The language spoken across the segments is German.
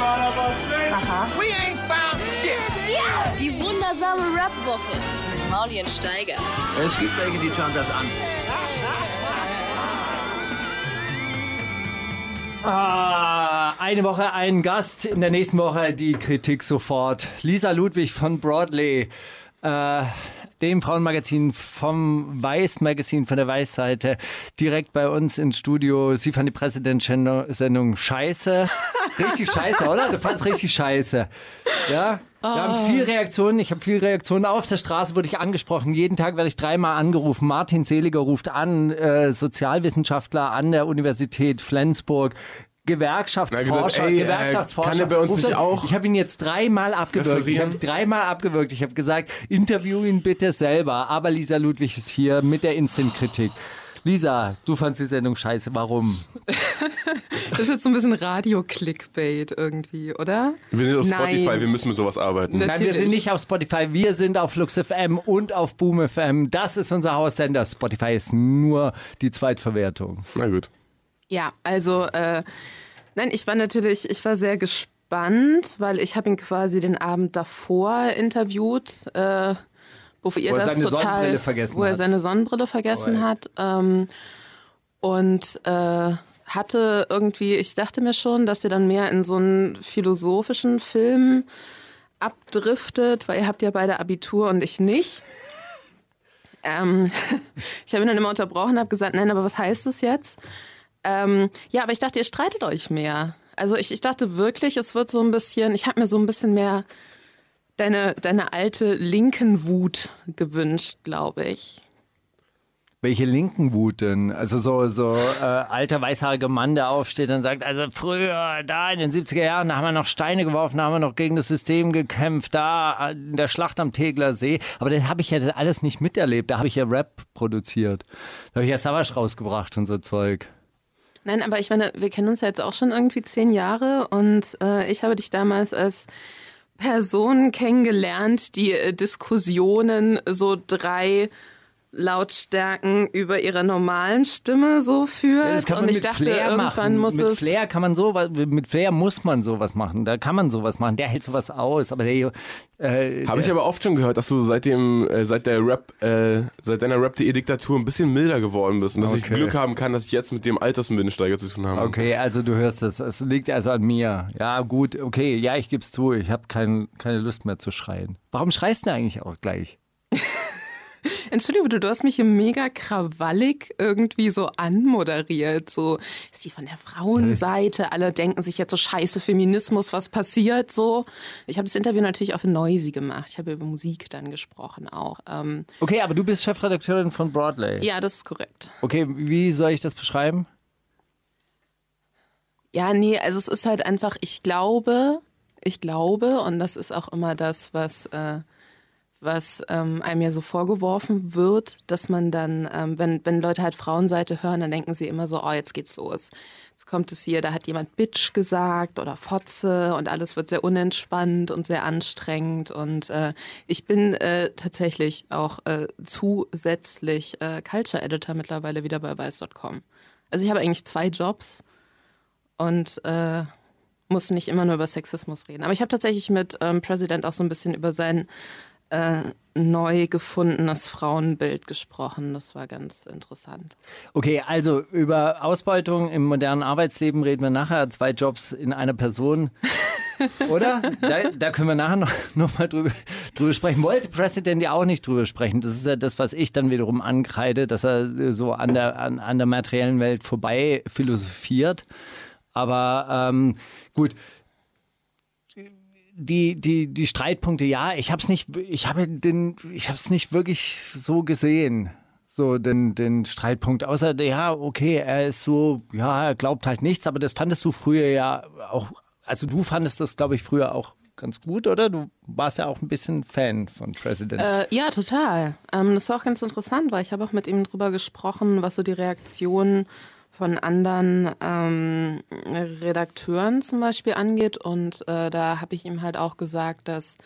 Aha. We ain't found shit. Die wundersame Rap-Woche mit Maulien Steiger. Es gibt welche, die schauen das an. Ah, eine Woche ein Gast, in der nächsten Woche die Kritik sofort. Lisa Ludwig von Broadley, äh, dem Frauenmagazin vom Weiß Magazin von der Weiß-Seite, direkt bei uns ins Studio. Sie fand die Präsidentsendung scheiße. Richtig scheiße, oder? Du fandest richtig scheiße. Ja? Wir haben viel Reaktionen. Ich habe viel Reaktionen. Auf der Straße wurde ich angesprochen. Jeden Tag werde ich dreimal angerufen. Martin Seliger ruft an, äh, Sozialwissenschaftler an der Universität Flensburg. Gewerkschaftsforscher, Na, gesagt, ey, äh, Gewerkschaftsforscher. kann er bei uns nicht auch Ich habe ihn jetzt dreimal abgewürgt. Ich habe dreimal abgewürgt. Ich habe gesagt, interview ihn bitte selber. Aber Lisa Ludwig ist hier mit der Instant-Kritik. Lisa, du fandst die Sendung scheiße. Warum? Das ist jetzt so ein bisschen Radio-Clickbait irgendwie, oder? Wir sind auf Nein. Spotify, wir müssen mit sowas arbeiten. Ne- Nein, wir sind nicht auf Spotify, wir sind auf Flux FM und auf Boom FM. Das ist unser Haussender. Spotify ist nur die Zweitverwertung. Na gut. Ja, also, äh, nein, ich war natürlich, ich war sehr gespannt, weil ich habe ihn quasi den Abend davor interviewt, äh, bevor ihr Wo er das seine total, Sonnenbrille vergessen wo er hat. seine Sonnenbrille vergessen Oh, hat. Ähm, und äh, hatte irgendwie, ich dachte mir schon, dass ihr dann mehr in so einen philosophischen Film abdriftet, weil ihr habt ja beide Abitur und ich nicht. Ähm, ich habe ihn dann immer unterbrochen und habe gesagt, nein, aber was heißt das jetzt? Ähm, ja, aber ich dachte, ihr streitet euch mehr. Also ich, ich dachte wirklich, es wird so ein bisschen, ich habe mir so ein bisschen mehr deine, deine alte linken Wut gewünscht, glaube ich. Welche linken Wut denn? Also so, so äh, alter weißhaariger Mann, der aufsteht und sagt, also früher, da in den 70er Jahren, da haben wir noch Steine geworfen, da haben wir noch gegen das System gekämpft, da in der Schlacht am Tegler See. Aber das habe ich ja alles nicht miterlebt. Da habe ich ja Rap produziert. Da habe ich ja Savage rausgebracht und so Zeug. Nein, aber ich meine, wir kennen uns ja jetzt auch schon irgendwie zehn Jahre und äh, ich habe dich damals als Person kennengelernt, die äh, Diskussionen so drei Lautstärken über ihre normalen Stimme so führt. Das kann man und ich mit dachte, Flair irgendwann machen. muss mit es. Flair kann man sowas, mit Flair muss man sowas machen. Da kann man sowas machen. Der hält sowas aus. Aber der, äh, Habe ich aber oft schon gehört, dass du seit dem, äh, seit der Rap, äh, seit deiner Rap.de Diktatur ein bisschen milder geworden bist und dass ich Okay. Glück haben kann, dass ich jetzt mit dem Altersmittelsteiger zu tun habe. Okay, also du hörst es. Es liegt also an mir. Ja, gut, okay. Ja, ich geb's zu. Ich habe kein, keine Lust mehr zu schreien. Warum schreist du eigentlich auch gleich? Entschuldigung, du, du hast mich hier mega krawallig irgendwie so anmoderiert. So, ist die von der Frauenseite? Alle denken sich jetzt so scheiße Feminismus, was passiert so? Ich habe das Interview natürlich auf Noisy gemacht. Ich habe über Musik dann gesprochen auch. Ähm, Okay, aber du bist Chefredakteurin von Broadway. ja, das ist korrekt. Okay, wie soll ich das beschreiben? Ja, nee, also es ist halt einfach, ich glaube, ich glaube, und das ist auch immer das, was, äh, was ähm, einem ja so vorgeworfen wird, dass man dann, ähm, wenn, wenn Leute halt Frauenseite hören, dann denken sie immer so, oh, jetzt geht's los. Jetzt kommt es hier, da hat jemand Bitch gesagt oder Fotze und alles wird sehr unentspannt und sehr anstrengend. Und äh, ich bin äh, tatsächlich auch äh, zusätzlich äh, Culture Editor mittlerweile wieder bei Weiß.com. Also ich habe eigentlich zwei Jobs und äh, muss nicht immer nur über Sexismus reden. Aber ich habe tatsächlich mit ähm, President auch so ein bisschen über sein äh, neu gefundenes Frauenbild gesprochen. Das war ganz interessant. Okay, also über Ausbeutung im modernen Arbeitsleben reden wir nachher. Zwei Jobs in einer Person. Oder? Da, da können wir nachher noch, noch mal drüber, drüber sprechen. Wollte Präsident ja auch nicht drüber sprechen. Das ist ja das, was ich dann wiederum ankreide, dass er so an der, an, an der materiellen Welt vorbei philosophiert. Aber ähm, gut, die, die, die Streitpunkte, ja, ich habe es nicht, ich habe den, ich habe es nicht wirklich so gesehen, so den, den Streitpunkt. Außer, ja, okay, er ist so, ja, er glaubt halt nichts, aber das fandest du früher ja auch, also du fandest das, glaube ich, früher auch ganz gut, oder? Du warst ja auch ein bisschen Fan von President. Äh, ja, total. Ähm, das war auch ganz interessant, weil ich habe auch mit ihm drüber gesprochen, was so die Reaktionen von anderen ähm, Redakteuren zum Beispiel angeht. Und äh, da habe ich ihm halt auch gesagt, dass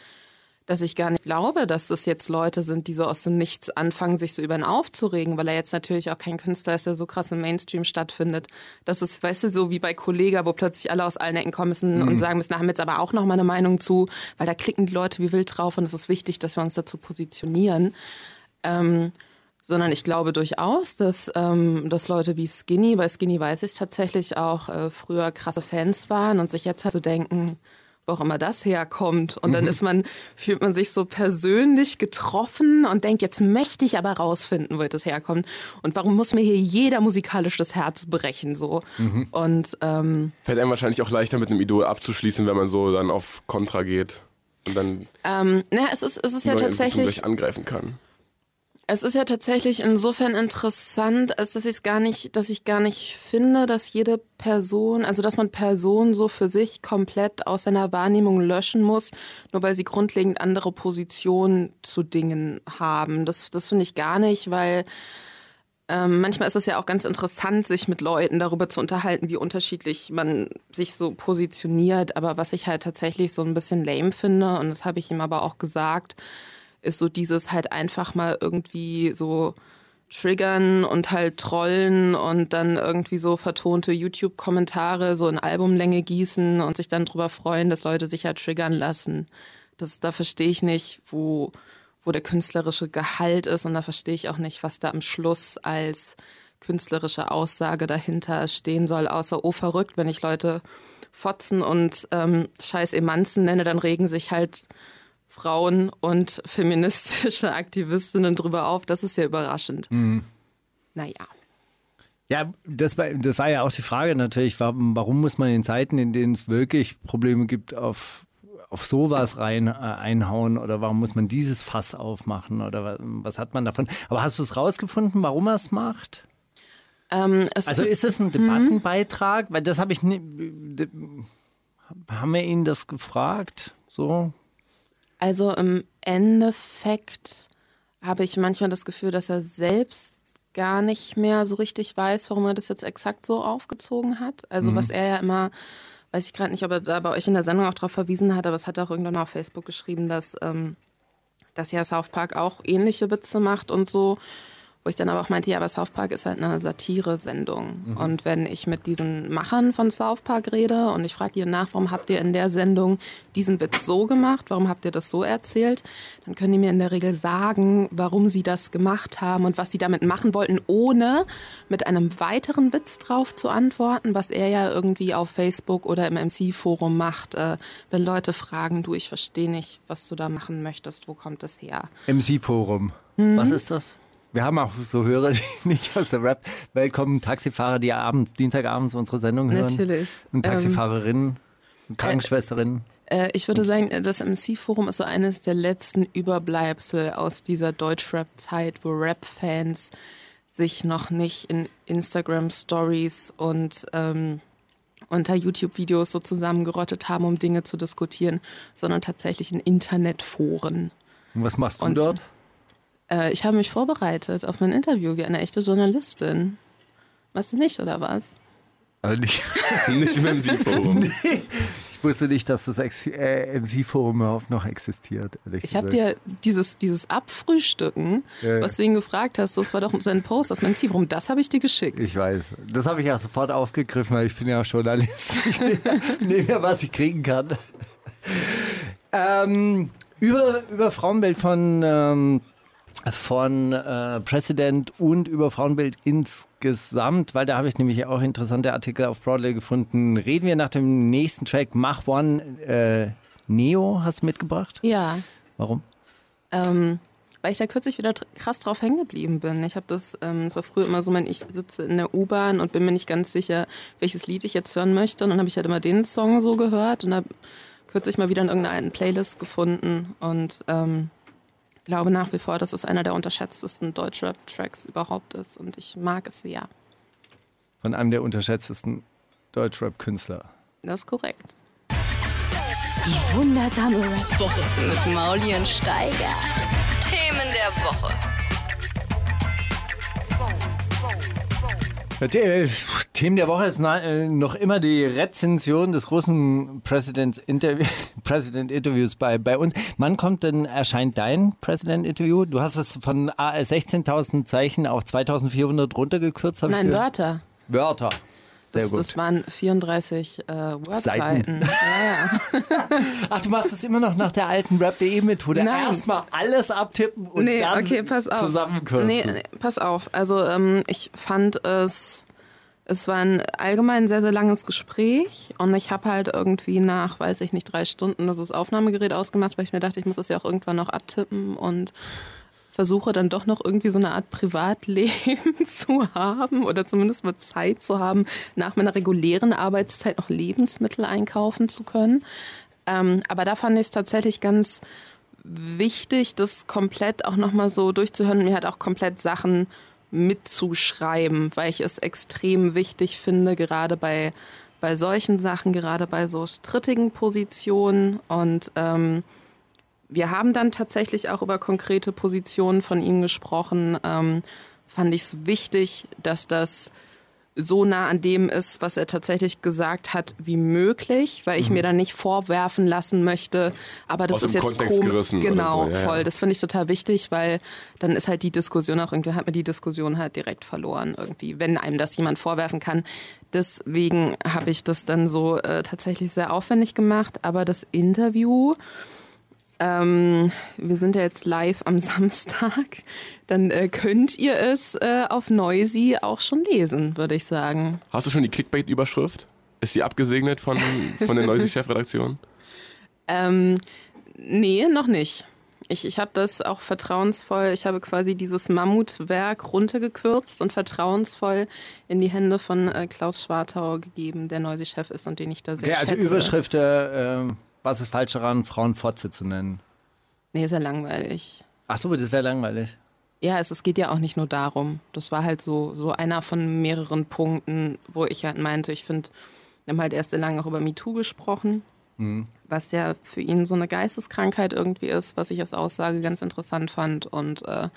dass ich gar nicht glaube, dass das jetzt Leute sind, die so aus dem Nichts anfangen, sich so über ihn aufzuregen, weil er jetzt natürlich auch kein Künstler ist, der so krass im Mainstream stattfindet. Das ist, weißt du, so wie bei Kollega, wo plötzlich alle aus allen Ecken kommen müssen Mhm. und sagen müssen, da haben wir jetzt aber auch noch mal eine Meinung zu, weil da klicken die Leute wie wild drauf und es ist wichtig, dass wir uns dazu positionieren. Ähm, sondern ich glaube durchaus, dass, ähm, dass Leute wie Skinny, bei Skinny weiß ich tatsächlich auch äh, früher krasse Fans waren und sich jetzt halt so denken, wo auch immer das herkommt. Und dann ist man, fühlt man sich so persönlich getroffen und denkt, jetzt möchte ich aber rausfinden, wo das herkommt. Und warum muss mir hier jeder musikalisch das Herz brechen, so. Und, ähm, Fällt einem wahrscheinlich auch leichter mit einem Idol abzuschließen, wenn man so dann auf Kontra geht und dann ähm, naja, es ist, es ist ja tatsächlich, angreifen kann. Es ist ja tatsächlich insofern interessant, als dass ich es gar nicht, dass ich gar nicht finde, dass jede Person, also dass man Personen so für sich komplett aus seiner Wahrnehmung löschen muss, nur weil sie grundlegend andere Positionen zu Dingen haben. Das, das finde ich gar nicht, weil ähm, manchmal ist es ja auch ganz interessant, sich mit Leuten darüber zu unterhalten, wie unterschiedlich man sich so positioniert. Aber was ich halt tatsächlich so ein bisschen lame finde, und das habe ich ihm aber auch gesagt, ist so dieses halt einfach mal irgendwie so triggern und halt trollen und dann irgendwie so vertonte YouTube-Kommentare so in Albumlänge gießen und sich dann drüber freuen, dass Leute sich halt triggern lassen. Das, da verstehe ich nicht, wo, wo der künstlerische Gehalt ist und da verstehe ich auch nicht, was da am Schluss als künstlerische Aussage dahinter stehen soll, außer, oh verrückt, wenn ich Leute Fotzen und ähm, scheiß Emanzen nenne, dann regen sich halt Frauen und feministische Aktivistinnen drüber auf. Das ist ja überraschend. Naja. Ja, das war, das war ja auch die Frage natürlich, warum, warum muss man in Zeiten, in denen es wirklich Probleme gibt, auf, auf sowas rein äh, einhauen oder warum muss man dieses Fass aufmachen oder was, was hat man davon? Aber hast du es rausgefunden, warum er es macht? Ähm, es Also ist es ein Debattenbeitrag? Weil das habe ich nie, haben wir ihn das gefragt? So? Also im Endeffekt habe ich manchmal das Gefühl, dass er selbst gar nicht mehr so richtig weiß, warum er das jetzt exakt so aufgezogen hat. Also was er ja immer, weiß ich gerade nicht, ob er da bei euch in der Sendung auch darauf verwiesen hat, aber es hat er auch irgendwann mal auf Facebook geschrieben, dass, ähm, dass ja South Park auch ähnliche Witze macht und so. Wo ich dann aber auch meinte, ja, aber South Park ist halt eine Satire-Sendung. Und wenn ich mit diesen Machern von South Park rede und ich frage die nach, warum habt ihr in der Sendung diesen Witz so gemacht, warum habt ihr das so erzählt, dann können die mir in der Regel sagen, warum sie das gemacht haben und was sie damit machen wollten, ohne mit einem weiteren Witz drauf zu antworten, was er ja irgendwie auf Facebook oder im MC-Forum macht, äh, wenn Leute fragen, du, ich verstehe nicht, was du da machen möchtest, wo kommt das her? MC-Forum. Was ist das? Wir haben auch so Hörer, die nicht aus der Rap-Welt kommen, Taxifahrer, die abends, Dienstagabends unsere Sendung hören. Natürlich. Und Taxifahrerinnen, und Krankenschwesterinnen. Äh, ich würde sagen, äh, das MC-Forum ist so eines der letzten Überbleibsel aus dieser Deutschrap-Zeit, wo Rap-Fans sich noch nicht in Instagram-Stories und ähm, unter YouTube-Videos so zusammengerottet haben, um Dinge zu diskutieren, sondern tatsächlich in Internetforen. Und was machst du Und- dort? Äh, ich habe mich vorbereitet auf mein Interview wie eine echte Journalistin. Weißt du nicht, oder was? Also nicht, Nicht im MC-Forum. ich wusste nicht, dass das äh, MC-Forum überhaupt noch existiert. Ich habe dir dieses, dieses Abfrühstücken, Ja, ja. was du ihn gefragt hast, das war doch so ein Post aus einem MC-Forum, das habe ich dir geschickt. Ich weiß. Das habe ich ja sofort aufgegriffen, weil ich bin ja auch Journalist. Ich nehme nehme ja, was ich kriegen kann. Ähm, über, über Frauenbild von, ähm, von äh, President und über Frauenbild insgesamt, weil da habe ich nämlich auch interessante Artikel auf Broadway gefunden. Reden wir nach dem nächsten Track Mach One. Äh, Neo hast du mitgebracht? Ja, Warum? ähm, weil ich da kürzlich wieder krass drauf hängen geblieben bin. Ich habe das, ähm, es war früher immer so, mein, ich sitze in der U-Bahn und bin mir nicht ganz sicher, welches Lied ich jetzt hören möchte. Und dann habe ich halt immer den Song so gehört und habe kürzlich mal wieder in irgendeiner alten Playlist gefunden und ähm, glaube nach wie vor, dass es einer der unterschätztesten Deutschrap-Tracks überhaupt ist. Und ich mag es sehr. Von einem der unterschätztesten Deutschrap-Künstler. Das ist korrekt. Die wundersame Rap-Woche mit Mauli und Steiger. Themen der Woche. Äh, Themen der Woche ist äh, noch immer die Rezension des großen President-Interviews President bei, bei uns. Wann kommt denn, erscheint dein President-Interview? Du hast es von 16.000 Zeichen auf 2.400 runtergekürzt. Nein, Wörter. Wörter. Das, das waren 34 äh, Wordseiten. Ja, ja. Ach, du machst es immer noch nach der alten Rap.de-Methode. Erstmal alles abtippen und nee, dann okay, pass auf. zusammenkürzen. Nee, nee, pass auf. Also ähm, ich fand es, es war ein allgemein sehr, sehr langes Gespräch und ich habe halt irgendwie nach, weiß ich nicht, drei Stunden das Aufnahmegerät ausgemacht, weil ich mir dachte, ich muss das ja auch irgendwann noch abtippen und versuche dann doch noch irgendwie so eine Art Privatleben zu haben oder zumindest mal Zeit zu haben, nach meiner regulären Arbeitszeit noch Lebensmittel einkaufen zu können. Ähm, aber da fand ich es tatsächlich ganz wichtig, das komplett auch nochmal so durchzuhören. Mir hat auch komplett Sachen mitzuschreiben, weil ich es extrem wichtig finde, gerade bei, bei solchen Sachen, gerade bei so strittigen Positionen und ähm, wir haben dann tatsächlich auch über konkrete Positionen von ihm gesprochen. Ähm, fand ich es wichtig, dass das so nah an dem ist, was er tatsächlich gesagt hat, wie möglich, weil ich mhm. mir dann nicht vorwerfen lassen möchte, aber das Aus ist jetzt komisch. Genau, so. ja, voll. Ja. Das finde ich total wichtig, weil dann ist halt die Diskussion auch irgendwie, hat man die Diskussion halt direkt verloren irgendwie, wenn einem das jemand vorwerfen kann. Deswegen habe ich das dann so äh, tatsächlich sehr aufwendig gemacht, aber das Interview, ähm, wir sind ja jetzt live am Samstag. Dann äh, könnt ihr es äh, auf Noisy auch schon lesen, würde ich sagen. Hast du schon die Clickbait-Überschrift? Ist die abgesegnet von, von der Noisy-Chefredaktion? ähm, nee, noch nicht. Ich, ich habe das auch vertrauensvoll, ich habe quasi dieses Mammutwerk runtergekürzt und vertrauensvoll in die Hände von äh, Klaus Schwartau gegeben, der Noisy-Chef ist und den ich da sehr ja, also schätze. Also Überschrift, äh, was ist falsch daran, Frauen Fotze zu nennen? Nee, ist ja langweilig. Ach so, das wäre langweilig. Ja, es, es geht ja auch nicht nur darum. Das war halt so, so einer von mehreren Punkten, wo ich halt meinte, ich finde, wir haben halt erst sehr lange auch über MeToo gesprochen, mhm. was ja für ihn so eine Geisteskrankheit irgendwie ist, was ich als Aussage ganz interessant fand. Und äh,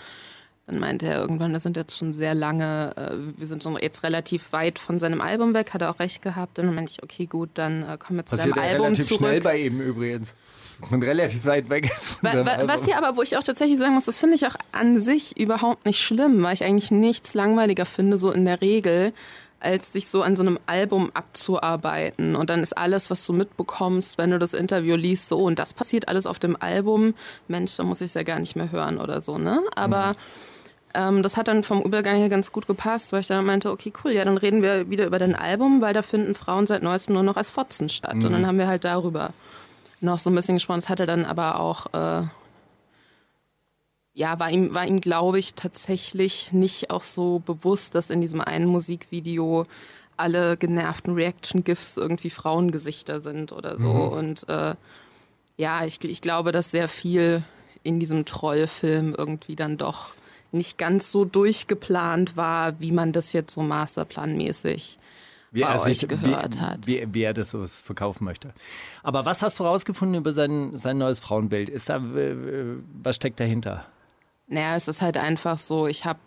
dann meinte er irgendwann, wir sind jetzt schon sehr lange, äh, wir sind schon jetzt relativ weit von seinem Album weg, hat er auch recht gehabt. Und dann meinte ich, okay, gut, dann äh, kommen wir zu Passiert deinem Album relativ zurück. schnell bei ihm übrigens. Dass man relativ weit weg ist von wa, wa, Was hier aber, wo ich auch tatsächlich sagen muss, das finde ich auch an sich überhaupt nicht schlimm, weil ich eigentlich nichts langweiliger finde, so in der Regel, als sich so an so einem Album abzuarbeiten. Und dann ist alles, was du mitbekommst, wenn du das Interview liest, so, und das passiert alles auf dem Album. Mensch, da muss ich es ja gar nicht mehr hören oder so, ne? Aber mhm ähm, das hat dann vom Übergang her ganz gut gepasst, weil ich dann meinte, okay, cool, ja, dann reden wir wieder über dein Album, weil da finden Frauen seit neuestem nur noch als Fotzen statt. Mhm. Und dann mhm. haben wir halt darüber noch so ein bisschen gesprochen. Das hatte dann aber auch, äh, ja, war ihm, war ihm, glaube ich, tatsächlich nicht auch so bewusst, dass in diesem einen Musikvideo alle genervten Reaction-GIFs irgendwie Frauengesichter sind oder so. Mhm. Und äh, ja, ich, ich glaube, dass sehr viel in diesem Trollfilm irgendwie dann doch nicht ganz so durchgeplant war, wie man das jetzt so masterplanmäßig wie bei euch sich, gehört wie, hat. Wie, wie, er das so verkaufen möchte. Aber was hast du rausgefunden über sein, sein neues Frauenbild? Ist da, was steckt dahinter? Naja, es ist halt einfach so, ich habe,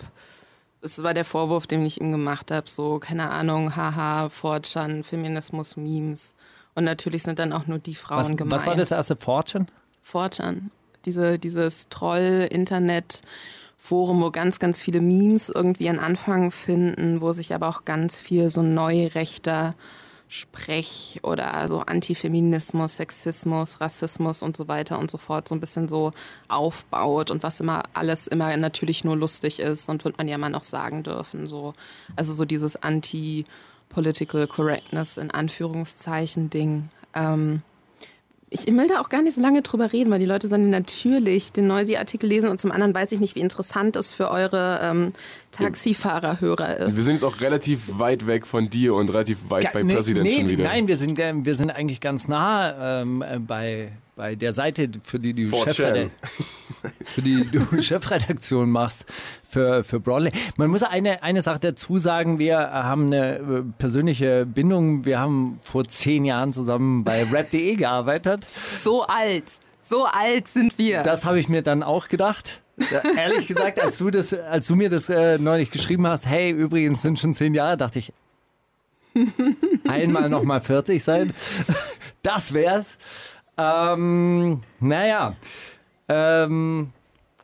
es war der Vorwurf, den ich ihm gemacht habe, so, keine Ahnung, haha, Fortran, Feminismus, Memes. Und natürlich sind dann auch nur die Frauen was, gemeint. Was war das erste Fortran? Fortran. Diese, dieses Troll-Internet- Forum, wo ganz, ganz viele Memes irgendwie einen Anfang finden, wo sich aber auch ganz viel so neurechter Sprech oder so Antifeminismus, Sexismus, Rassismus und so weiter und so fort so ein bisschen so aufbaut und was immer alles immer natürlich nur lustig ist und wird man ja mal noch sagen dürfen. So. Also so dieses Anti-Political Correctness in Anführungszeichen Ding. Ähm, ich will da auch gar nicht so lange drüber reden, weil die Leute sollen natürlich den Noisy-Artikel lesen und zum anderen weiß ich nicht, wie interessant es für eure ähm, Taxifahrerhörer ist. Wir sind jetzt auch relativ weit weg von dir und relativ weit ja, bei nee, President nee, schon wieder. Nein, wir sind, äh, wir sind eigentlich ganz nah ähm, äh, bei, bei der Seite, für die du, für die du Chefredaktion machst für, für Broadway. Man muss eine, eine Sache dazu sagen, wir haben eine äh, persönliche Bindung. Wir haben vor zehn Jahren zusammen bei rap.de gearbeitet. So alt. So alt sind wir. Das habe ich mir dann auch gedacht. Da, ehrlich gesagt, als du, das, als du mir das äh, neulich geschrieben hast, hey, übrigens sind schon zehn Jahre, dachte ich, einmal nochmal 40 sein. Das wär's. Ähm, naja. Ähm,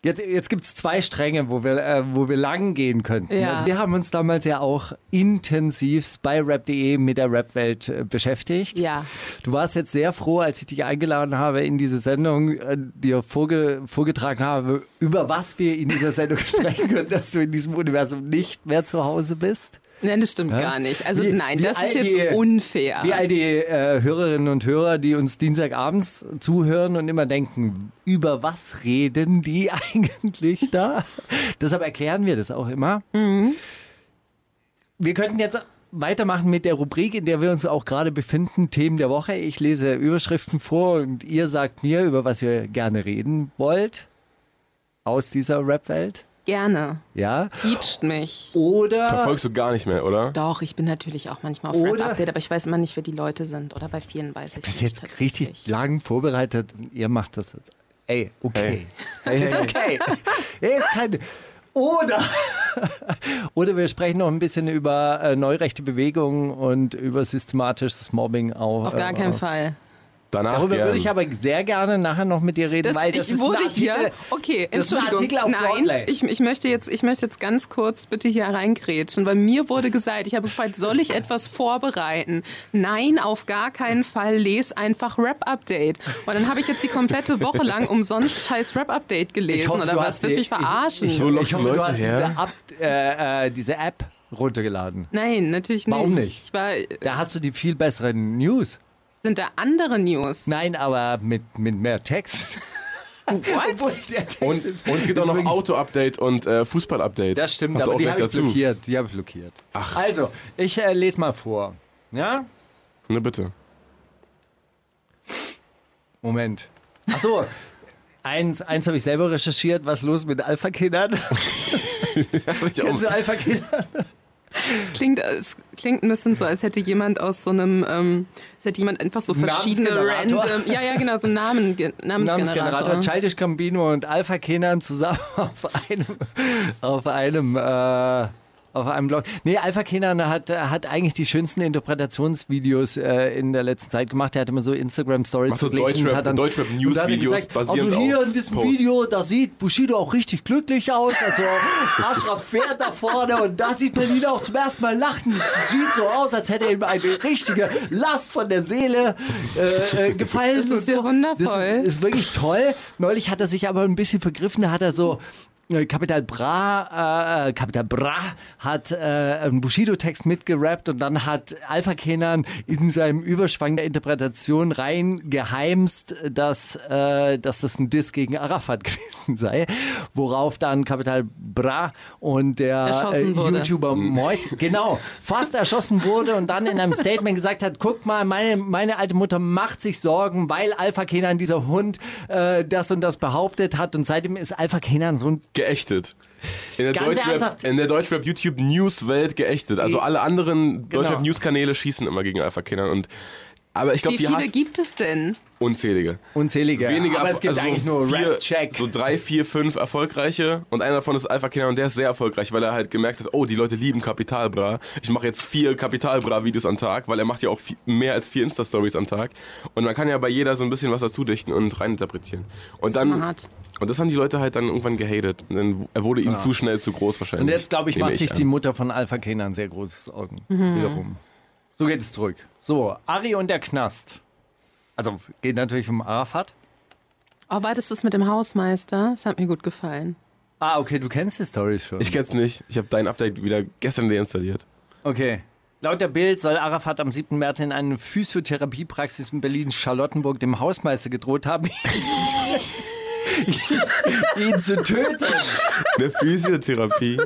Jetzt, jetzt gibt es zwei Stränge, wo wir, äh, wo wir lang gehen könnten. Ja. Also wir haben uns damals ja auch intensiv bei rap.de mit der Rap-Welt äh, beschäftigt. Ja. Du warst jetzt sehr froh, als ich dich eingeladen habe in diese Sendung, äh, dir vorge vorgetragen habe, über was wir in dieser Sendung sprechen können, dass du in diesem Universum nicht mehr zu Hause bist. Nein, das stimmt gar nicht. Also Wie- nein, wie das ist jetzt die- unfair. Wie all die äh, Hörerinnen und Hörer, die uns Dienstagabends zuhören und immer denken, über was reden die eigentlich da? Deshalb erklären wir das auch immer. Wir könnten jetzt weitermachen mit der Rubrik, in der wir uns auch gerade befinden, Themen der Woche. Ich lese Überschriften vor und ihr sagt mir, über was ihr gerne reden wollt aus dieser Rap-Welt. Gerne. Ja? Teacht mich. Oder Verfolgst du gar nicht mehr, oder? Doch, ich bin natürlich auch manchmal auf Oder- Rap-Update, aber ich weiß immer nicht, wer die Leute sind. Oder bei vielen weiß ich bist nicht. jetzt richtig lang vorbereitet und ihr macht das jetzt. Ey, okay. Hey, Ist okay. Er ist keine. Oder, oder wir sprechen noch ein bisschen über äh, neurechte Bewegungen und über systematisches Mobbing auch. Auf gar äh, keinen Fall. Danach Darüber gern. würde ich aber sehr gerne nachher noch mit dir reden, Das, weil das ich ist wurde ein Artikel, hier. Okay, das ist ein Entschuldigung. Artikel auf Nein, ich, ich, möchte jetzt, ich möchte jetzt ganz kurz bitte hier reingrätschen, weil mir wurde gesagt, ich habe gefragt, soll ich etwas vorbereiten? Nein, auf gar keinen Fall. Les einfach Rap-Update. Und dann habe ich jetzt die komplette Woche lang umsonst scheiß Rap-Update gelesen Ich hoffe, oder du was? hast Willst du mich verarschen? Ich, So ich, lockst ich du hoffe, du Leute hast her. diese, App, äh, äh, diese App runtergeladen. Nein, natürlich nicht. Warum nicht? Ich war, Da hast du die viel besseren News. Sind da andere News? Nein, aber mit, mit mehr Text. What? der Text Und, ist, und es gibt auch noch Auto-Update und äh, Fußball-Update. Das stimmt, Hast aber auch die gleich habe ich dazu. blockiert. Die habe ich blockiert. Also, ich äh, lese mal vor. Ja? Ne, bitte. Moment. Ach so. Eins, eins habe ich selber recherchiert. Was ist los mit Alpha-Kindern? Hab ich auch- Kennst du Alpha-Kinder? Es klingt, es klingt ein bisschen so, als hätte jemand aus so einem, ähm, als hätte jemand einfach so verschiedene random, ja, ja, genau, so Namen, Namensgenerator. Namensgenerator Childish Gambino und Alpha-Kindern zusammen auf einem, auf einem, äh, auf einem Blog. Nee, Alpha Kenan hat, hat eigentlich die schönsten Interpretationsvideos äh, in der letzten Zeit gemacht. Er hat immer so Instagram-Stories so verglichen Deutschrap- hat dann- Deutschrap-News-Videos und dann er gesagt, basierend Also hier auf in diesem Posts. Video, da sieht Bushido auch richtig glücklich aus. Also Ashraf fährt da vorne und da sieht man ihn auch zum ersten Mal lachen. Es sieht so aus, als hätte ihm eine richtige Last von der Seele äh, äh, gefallen. Das ist ja so. wundervoll. Das ist wirklich toll. Neulich hat er sich aber ein bisschen vergriffen. Da hat er so Capital Bra, äh, Capital Bra hat äh, einen Bushido-Text mitgerappt und dann hat Alpha Kenan in seinem Überschwang der Interpretation rein geheimst, dass, äh, dass das ein Diss gegen Arafat gewesen sei. Worauf dann Capital Bra und der äh. YouTuber Mois, genau, fast erschossen wurde und dann in einem Statement gesagt hat, guck mal, meine, meine alte Mutter macht sich Sorgen, weil Alpha Kenan, dieser Hund, äh, das und das behauptet hat und seitdem ist Alpha Kenan so ein geächtet. In der Deutschrap, in der Deutschrap YouTube News Welt geächtet. Also alle anderen Genau. Deutschrap News Kanäle schießen immer gegen Alpha Kindern und aber ich glaube, Wie die viele gibt es denn? unzählige. unzählige. Wenige aber es gibt also eigentlich so nur vier, Rap-Check. So drei, vier, fünf erfolgreiche und einer davon ist Alpha Kinder und der ist sehr erfolgreich, weil er halt gemerkt hat, oh, die Leute lieben Kapitalbra. Ich mache jetzt vier Kapitalbra-Videos am Tag, weil er macht ja auch viel, mehr als vier Insta-Stories am Tag. Und man kann ja bei jeder so ein bisschen was dazu dichten und reininterpretieren. Und dann Smart. Und das haben die Leute halt dann irgendwann gehatet. Dann, er wurde ihnen zu schnell zu groß wahrscheinlich. Und jetzt, glaube ich, macht sich an. die Mutter von Alpha Kenan sehr großes Augen. Wiederum. So geht es zurück. So, Ari und der Knast. Also geht natürlich um Arafat. Oh, war das das mit dem Hausmeister? Das hat mir gut gefallen. Ah, okay, du kennst die Story schon. Ich kenn's nicht. Ich habe dein Update wieder gestern deinstalliert. Okay. Laut der Bild soll Arafat am 7. März in einer Physiotherapiepraxis in Berlin-Charlottenburg dem Hausmeister gedroht haben, ihn zu töten. Eine Physiotherapie.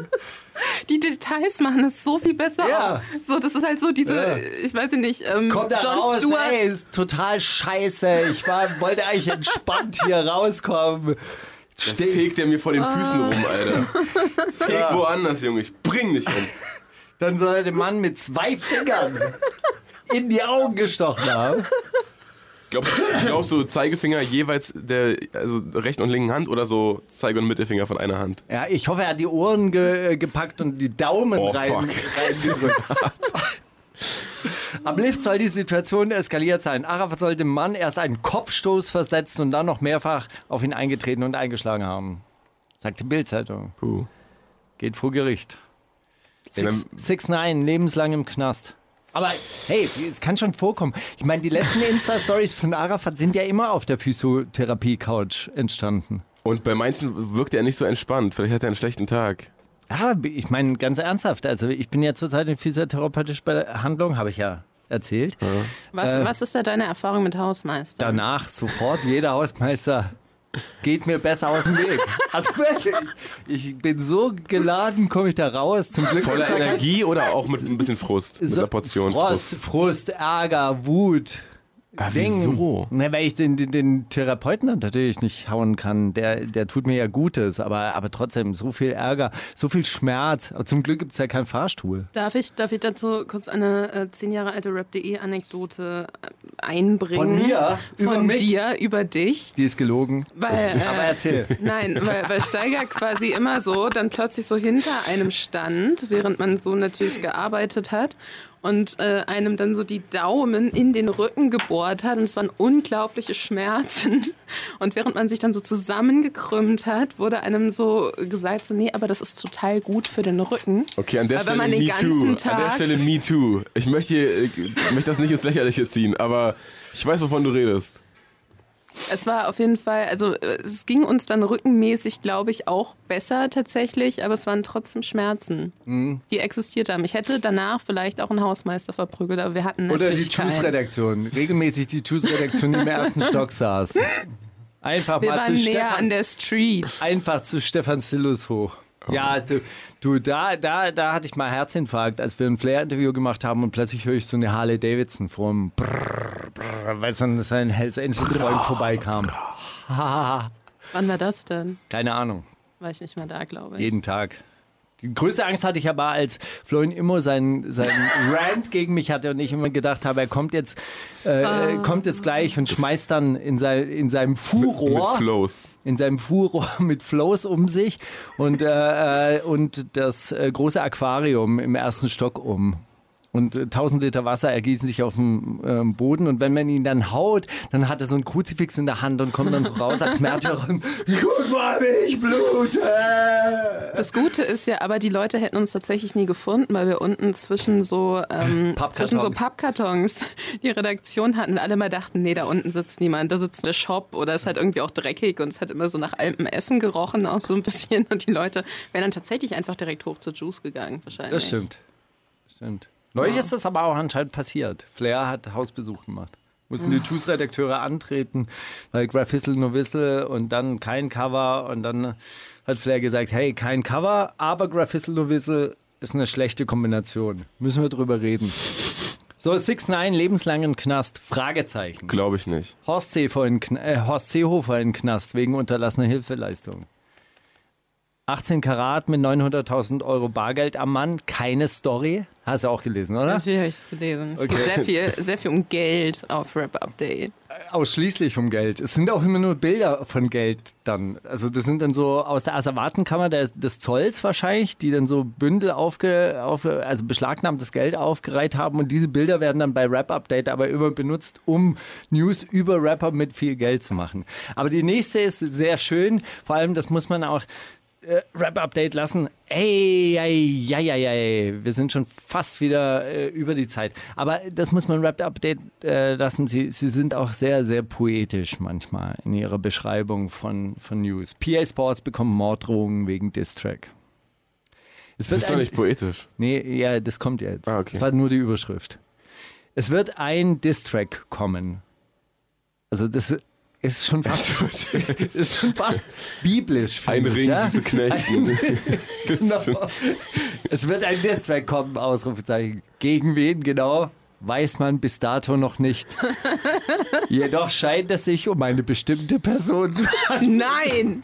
Die Details machen es so viel besser. Ja. So, das ist halt so diese, Ja. ich weiß nicht, ähm, Kommt da John raus, Stewart. ey, ist total scheiße. Ich war, wollte eigentlich entspannt hier rauskommen. Da fegt er mir vor den Füßen rum, Alter. Feg woanders, Junge. Ich bring dich um. Dann soll er den Mann mit zwei Fingern in die Augen gestochen haben. Glaub, glaubst du Zeigefinger jeweils der also rechten und linken Hand oder so Zeige- und Mittelfinger von einer Hand? Ja, ich hoffe, er hat die Ohren ge gepackt und die Daumen Oh, rein, reingedrückt. Am Lift soll die Situation eskaliert sein. Arafat soll dem Mann erst einen Kopfstoß versetzen und dann noch mehrfach auf ihn eingetreten und eingeschlagen haben. Sagt die Bildzeitung. Puh. Geht vor Gericht. Ja, Six, dann- six Nine, lebenslang im Knast. Aber hey, es kann schon vorkommen. Ich meine, die letzten Insta-Stories von Arafat sind ja immer auf der Physiotherapie-Couch entstanden. Und bei manchen wirkt er nicht so entspannt. Vielleicht hat er einen schlechten Tag. Ja, ich meine ganz ernsthaft. Also ich bin ja zurzeit in physiotherapeutischer Behandlung, habe ich ja erzählt. Was, Äh, was ist da deine Erfahrung mit Hausmeister? Danach sofort jeder Hausmeister geht mir besser aus dem Weg. Also wirklich, ich bin so geladen, komme ich da raus. Zum Glück Voller Energie oder auch mit ein bisschen Frust? Mit so, einer Portion Frost, Frust, Ärger, Wut. Ah, Ding. wieso? Na, weil ich den, den, den Therapeuten natürlich nicht hauen kann. Der, der tut mir ja Gutes, aber, aber trotzdem so viel Ärger, so viel Schmerz. Aber zum Glück gibt es ja keinen Fahrstuhl. Darf ich, darf ich dazu kurz eine äh, zehn Jahre alte Rap.de-Anekdote äh, einbringen? Von mir? Über Von mich? dir, über dich. Die ist gelogen. Weil, äh, Aber erzähl. Nein, weil, weil Steiger quasi immer so dann plötzlich so hinter einem stand, während man so natürlich gearbeitet hat und äh, einem dann so die Daumen in den Rücken gebohrt hat und es waren unglaubliche Schmerzen und während man sich dann so zusammengekrümmt hat, wurde einem so gesagt so nee, aber das ist total gut für den Rücken. Okay, an der Stelle man den Me ganzen Too. An der Tag- Stelle Me Too. Ich möchte, hier, äh, möchte das nicht ins Lächerliche ziehen, aber ich weiß, wovon du redest. Es war auf jeden Fall, also es ging uns dann rückenmäßig, glaube ich, auch besser tatsächlich, aber es waren trotzdem Schmerzen, Mhm. die existiert haben. Ich hätte danach vielleicht auch einen Hausmeister verprügelt, aber wir hatten Oder die. Juice-Redaktion. Regelmäßig die Juice-Redaktion, die im ersten Stock saß. Einfach Wir mal zu Stefan, an der Street. einfach zu Stefan Sillus hoch. Ja, du, du da, da, da hatte ich mal Herzinfarkt, als wir ein Flair-Interview gemacht haben und plötzlich höre ich so eine Harley Davidson vom Brrr, Brrr, weil dann sein Hells Angels Freund vorbeikam. Wann war das denn? Keine Ahnung, War ich nicht mehr da, glaube ich. jeden Tag. Die größte Angst hatte ich aber, als Florian immer seinen, seinen Rant gegen mich hatte und ich immer gedacht habe, er kommt jetzt, äh, kommt jetzt gleich und schmeißt dann in, sein, in seinem Furor. Mit Flows. In seinem Furor mit Flows um sich und, äh, äh, und das äh, große Aquarium im ersten Stock um. Und äh, 1000 Liter Wasser ergießen sich auf dem ähm, Boden und wenn man ihn dann haut, dann hat er so ein Kruzifix in der Hand und kommt dann so raus als Märtyrer. und, Guck mal, ich blute! Das Gute ist ja, aber die Leute hätten uns tatsächlich nie gefunden, weil wir unten zwischen so, ähm, Pappkartons. zwischen so Pappkartons die Redaktion hatten und alle mal dachten, nee, da unten sitzt niemand, da sitzt der Shop oder es hat irgendwie auch dreckig und es hat immer so nach altem Essen gerochen, auch so ein bisschen und die Leute wären dann tatsächlich einfach direkt hoch zur Juice gegangen, wahrscheinlich. Das stimmt. Stimmt. Neulich ist das aber auch anscheinend passiert. Flair hat Hausbesuch gemacht. Mussten die Juice-Redakteure antreten, weil Graffissel nur Wissel und dann kein Cover und dann hat Flair gesagt, hey, kein Cover, aber Graffissel nur Wissel ist eine schlechte Kombination. Müssen wir drüber reden. So, 6 9 lebenslang im Knast, Fragezeichen. Glaube ich nicht. Horst Seehofer in, Kn äh, Horst Seehofer in Knast wegen unterlassener Hilfeleistung. 18 Karat mit 900.000 Euro Bargeld am Mann, keine Story. Hast du auch gelesen, oder? Natürlich habe ich es gelesen. Es Okay. geht sehr viel, sehr viel um Geld auf Rap Update. Ausschließlich um Geld. Es sind auch immer nur Bilder von Geld dann. Also das sind dann so aus der Asservatenkammer des, des Zolls wahrscheinlich, die dann so Bündel aufge, auf, also beschlagnahmtes Geld aufgereiht haben und diese Bilder werden dann bei Rap Update aber immer benutzt, um News über Rapper mit viel Geld zu machen. Aber die nächste ist sehr schön. Vor allem, das muss man auch äh, Rap-Update lassen. Ey, ey, ey, ey, ey, wir sind schon fast wieder äh, über die Zeit. Aber das muss man Rap-Update äh, lassen. Sie, sie sind auch sehr, sehr poetisch manchmal in ihrer Beschreibung von, von News. PA Sports bekommen Morddrohungen wegen Distrack. Es Das wird ist doch ein, nicht poetisch. Nee, ja, das kommt jetzt. Ah, okay. Das war nur die Überschrift. Es wird ein Distrack kommen. Also das ist schon fast, ist schon fast biblisch. Ein ich, Ring ja? zu knechten. Genau. Es wird ein Distrack kommen, Ausrufezeichen. Gegen wen genau? Weiß man bis dato noch nicht. Jedoch scheint es sich um eine bestimmte Person zu Nein!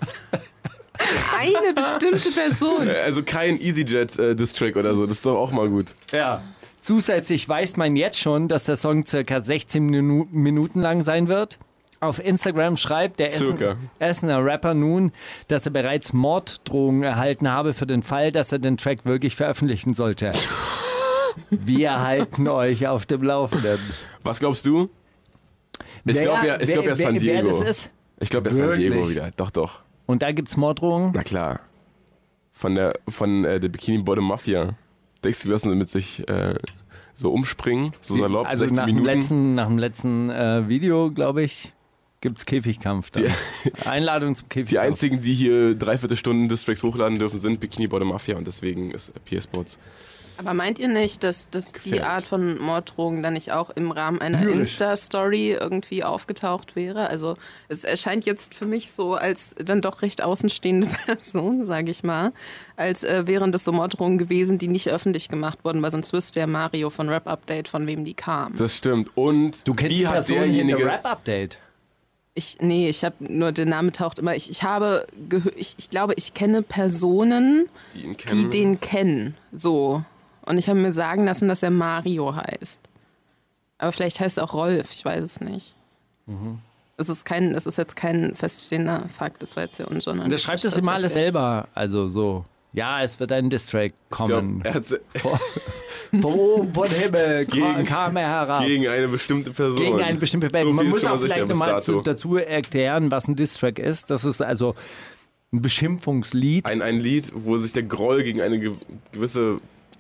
Eine bestimmte Person. Also kein EasyJet-Distrack oder so. Das ist doch auch mal gut. Ja. Zusätzlich weiß man jetzt schon, dass der Song circa 16 Minu Minuten lang sein wird. Auf Instagram schreibt der Essen, Circa. Essener Rapper nun, dass er bereits Morddrohungen erhalten habe für den Fall, dass er den Track wirklich veröffentlichen sollte. Wir halten euch auf dem Laufenden. Was glaubst du? Ich glaube ja, ich wer- glaub ja San Diego. Wer das ist? Ich glaube ja San? Diego wieder. Doch, doch. Und da gibt's Morddrohungen? Na klar. Von der, von äh, der Bikini Bottom Mafia. Denkst du, die lassen mit sich äh, so umspringen? So salopp, also 60 nach dem Minuten? letzten, nach dem letzten äh, Video, glaube ich, gibt's Käfigkampf. Dann. Einladung zum Käfigkampf. Die einzigen, die hier dreiviertel Stunden Distracks hochladen dürfen, sind Bikini Bottom Mafia und deswegen ist PS Sports. Aber meint ihr nicht, dass, dass die. Art von Morddrohungen dann nicht auch im Rahmen einer. Insta-Story irgendwie aufgetaucht wäre? Also es erscheint jetzt für mich so als dann doch recht außenstehende Person, sage ich mal, als äh, wären das so Morddrohungen gewesen, die nicht öffentlich gemacht wurden, weil sonst wüsste der Mario von Rap Update, von wem die kam. Das stimmt. Und Du kennst wie die hat Person derjenige. hinter Rap-Update. Ich, nee, ich habe nur, der Name taucht immer, ich, ich habe, gehö- ich, ich glaube, ich kenne Personen, die ihn die kennen. den kennen, so. Und ich habe mir sagen lassen, dass er Mario heißt. Aber vielleicht heißt er auch Rolf, ich weiß es nicht. Es ist kein, es ist jetzt kein feststehender Fakt, das war jetzt ja unjournalistisch. Und er schreibt das immer alles selber. Also so. Ja, es wird ein Distrack Ich glaub, kommen. er hat Von oben, von Himmel Gegen- kam er herab. gegen eine bestimmte Person. Gegen eine bestimmte Band. So Man muss auch vielleicht nochmal dazu erklären, was ein Distrack ist. Das ist also ein Beschimpfungslied. Ein, ein Lied, wo sich der Groll gegen eine ge- gewisse,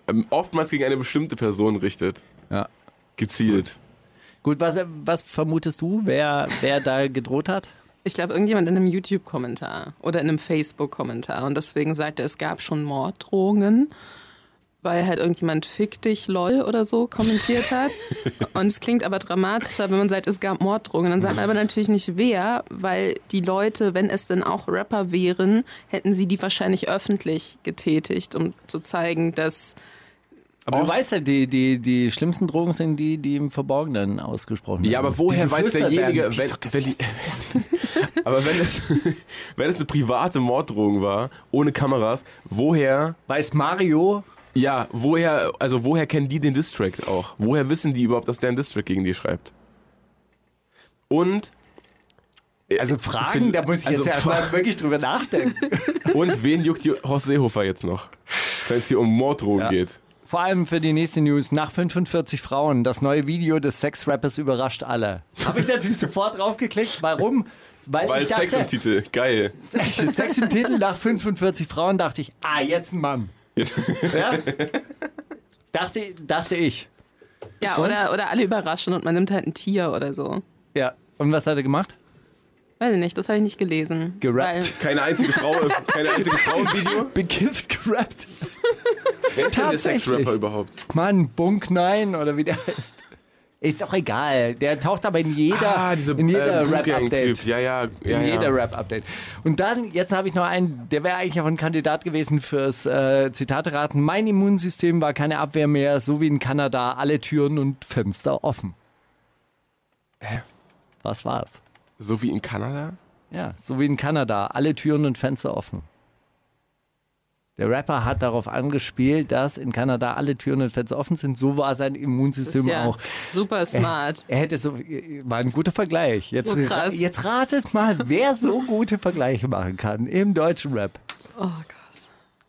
ähm, oftmals gegen eine bestimmte Person richtet. Ja. Gezielt. Gut, was, was vermutest du, wer, wer da gedroht hat? Ich glaube, irgendjemand in einem YouTube-Kommentar oder in einem Facebook-Kommentar. Und deswegen sagt er, es gab schon Morddrohungen, weil halt irgendjemand Fick dich, lol oder so kommentiert hat. Und es klingt aber dramatischer, wenn man sagt, es gab Morddrohungen. Dann sagt man aber natürlich nicht wer, weil die Leute, wenn es denn auch Rapper wären, hätten sie die wahrscheinlich öffentlich getätigt, um zu zeigen, dass Aber du weißt ja, die, die, die schlimmsten Drogen sind die, die im Verborgenen ausgesprochen werden. Ja, aber woher Die weiß derjenige, wenn, wenn die, aber wenn es, wenn es eine private Morddrohung war, ohne Kameras, woher, Weiß Mario, ja, woher, also woher kennen die den Distrack auch? Woher wissen die überhaupt, dass der einen Distrack gegen die schreibt? Und, also Fragen, da muss ich also jetzt ja erstmal wirklich drüber nachdenken. und wen juckt die Horst Seehofer jetzt noch? Wenn es hier um Morddrohungen Ja. geht. Vor allem für die nächste News. Nach 45 Frauen, das neue Video des Sex-Rappers überrascht alle. Habe ich natürlich sofort draufgeklickt. Warum? Weil, Weil ich Sex im dachte, Titel, geil. Sex im Titel nach 45 Frauen dachte ich, ah, jetzt ein Mann. Ja? dachte, dachte ich. ja, oder, oder alle überraschen und man nimmt halt ein Tier oder so. Ja. Und was hat er gemacht? Weiß ich nicht, das habe ich nicht gelesen. Gerappt. Keine einzige Frau, keine einzige Frau im Video. Bekifft gerappt. Wer ist denn der. Sexrapper überhaupt? Mann, Bunk 9 oder wie der heißt. Ist auch egal. Der taucht aber in jeder, Ah, diese in jeder äh, Rap-Update. Ja, ja, ja. in jeder Rap-Update. Und dann, jetzt habe ich noch einen, der wäre eigentlich auch ein Kandidat gewesen fürs äh, Zitate-Raten. Mein Immunsystem war keine Abwehr mehr, so wie in Kanada, alle Türen und Fenster offen. Hä? Was war's? So wie in Kanada? Ja, so wie in Kanada, alle Türen und Fenster offen. Der Rapper hat darauf angespielt, dass in Kanada alle Türen und Fenster offen sind. So war sein Das Immunsystem ist ja auch. super smart. Er hätte so, war ein guter Vergleich. Jetzt, So jetzt ratet mal, wer so gute Vergleiche machen kann im deutschen Rap. Oh Gott.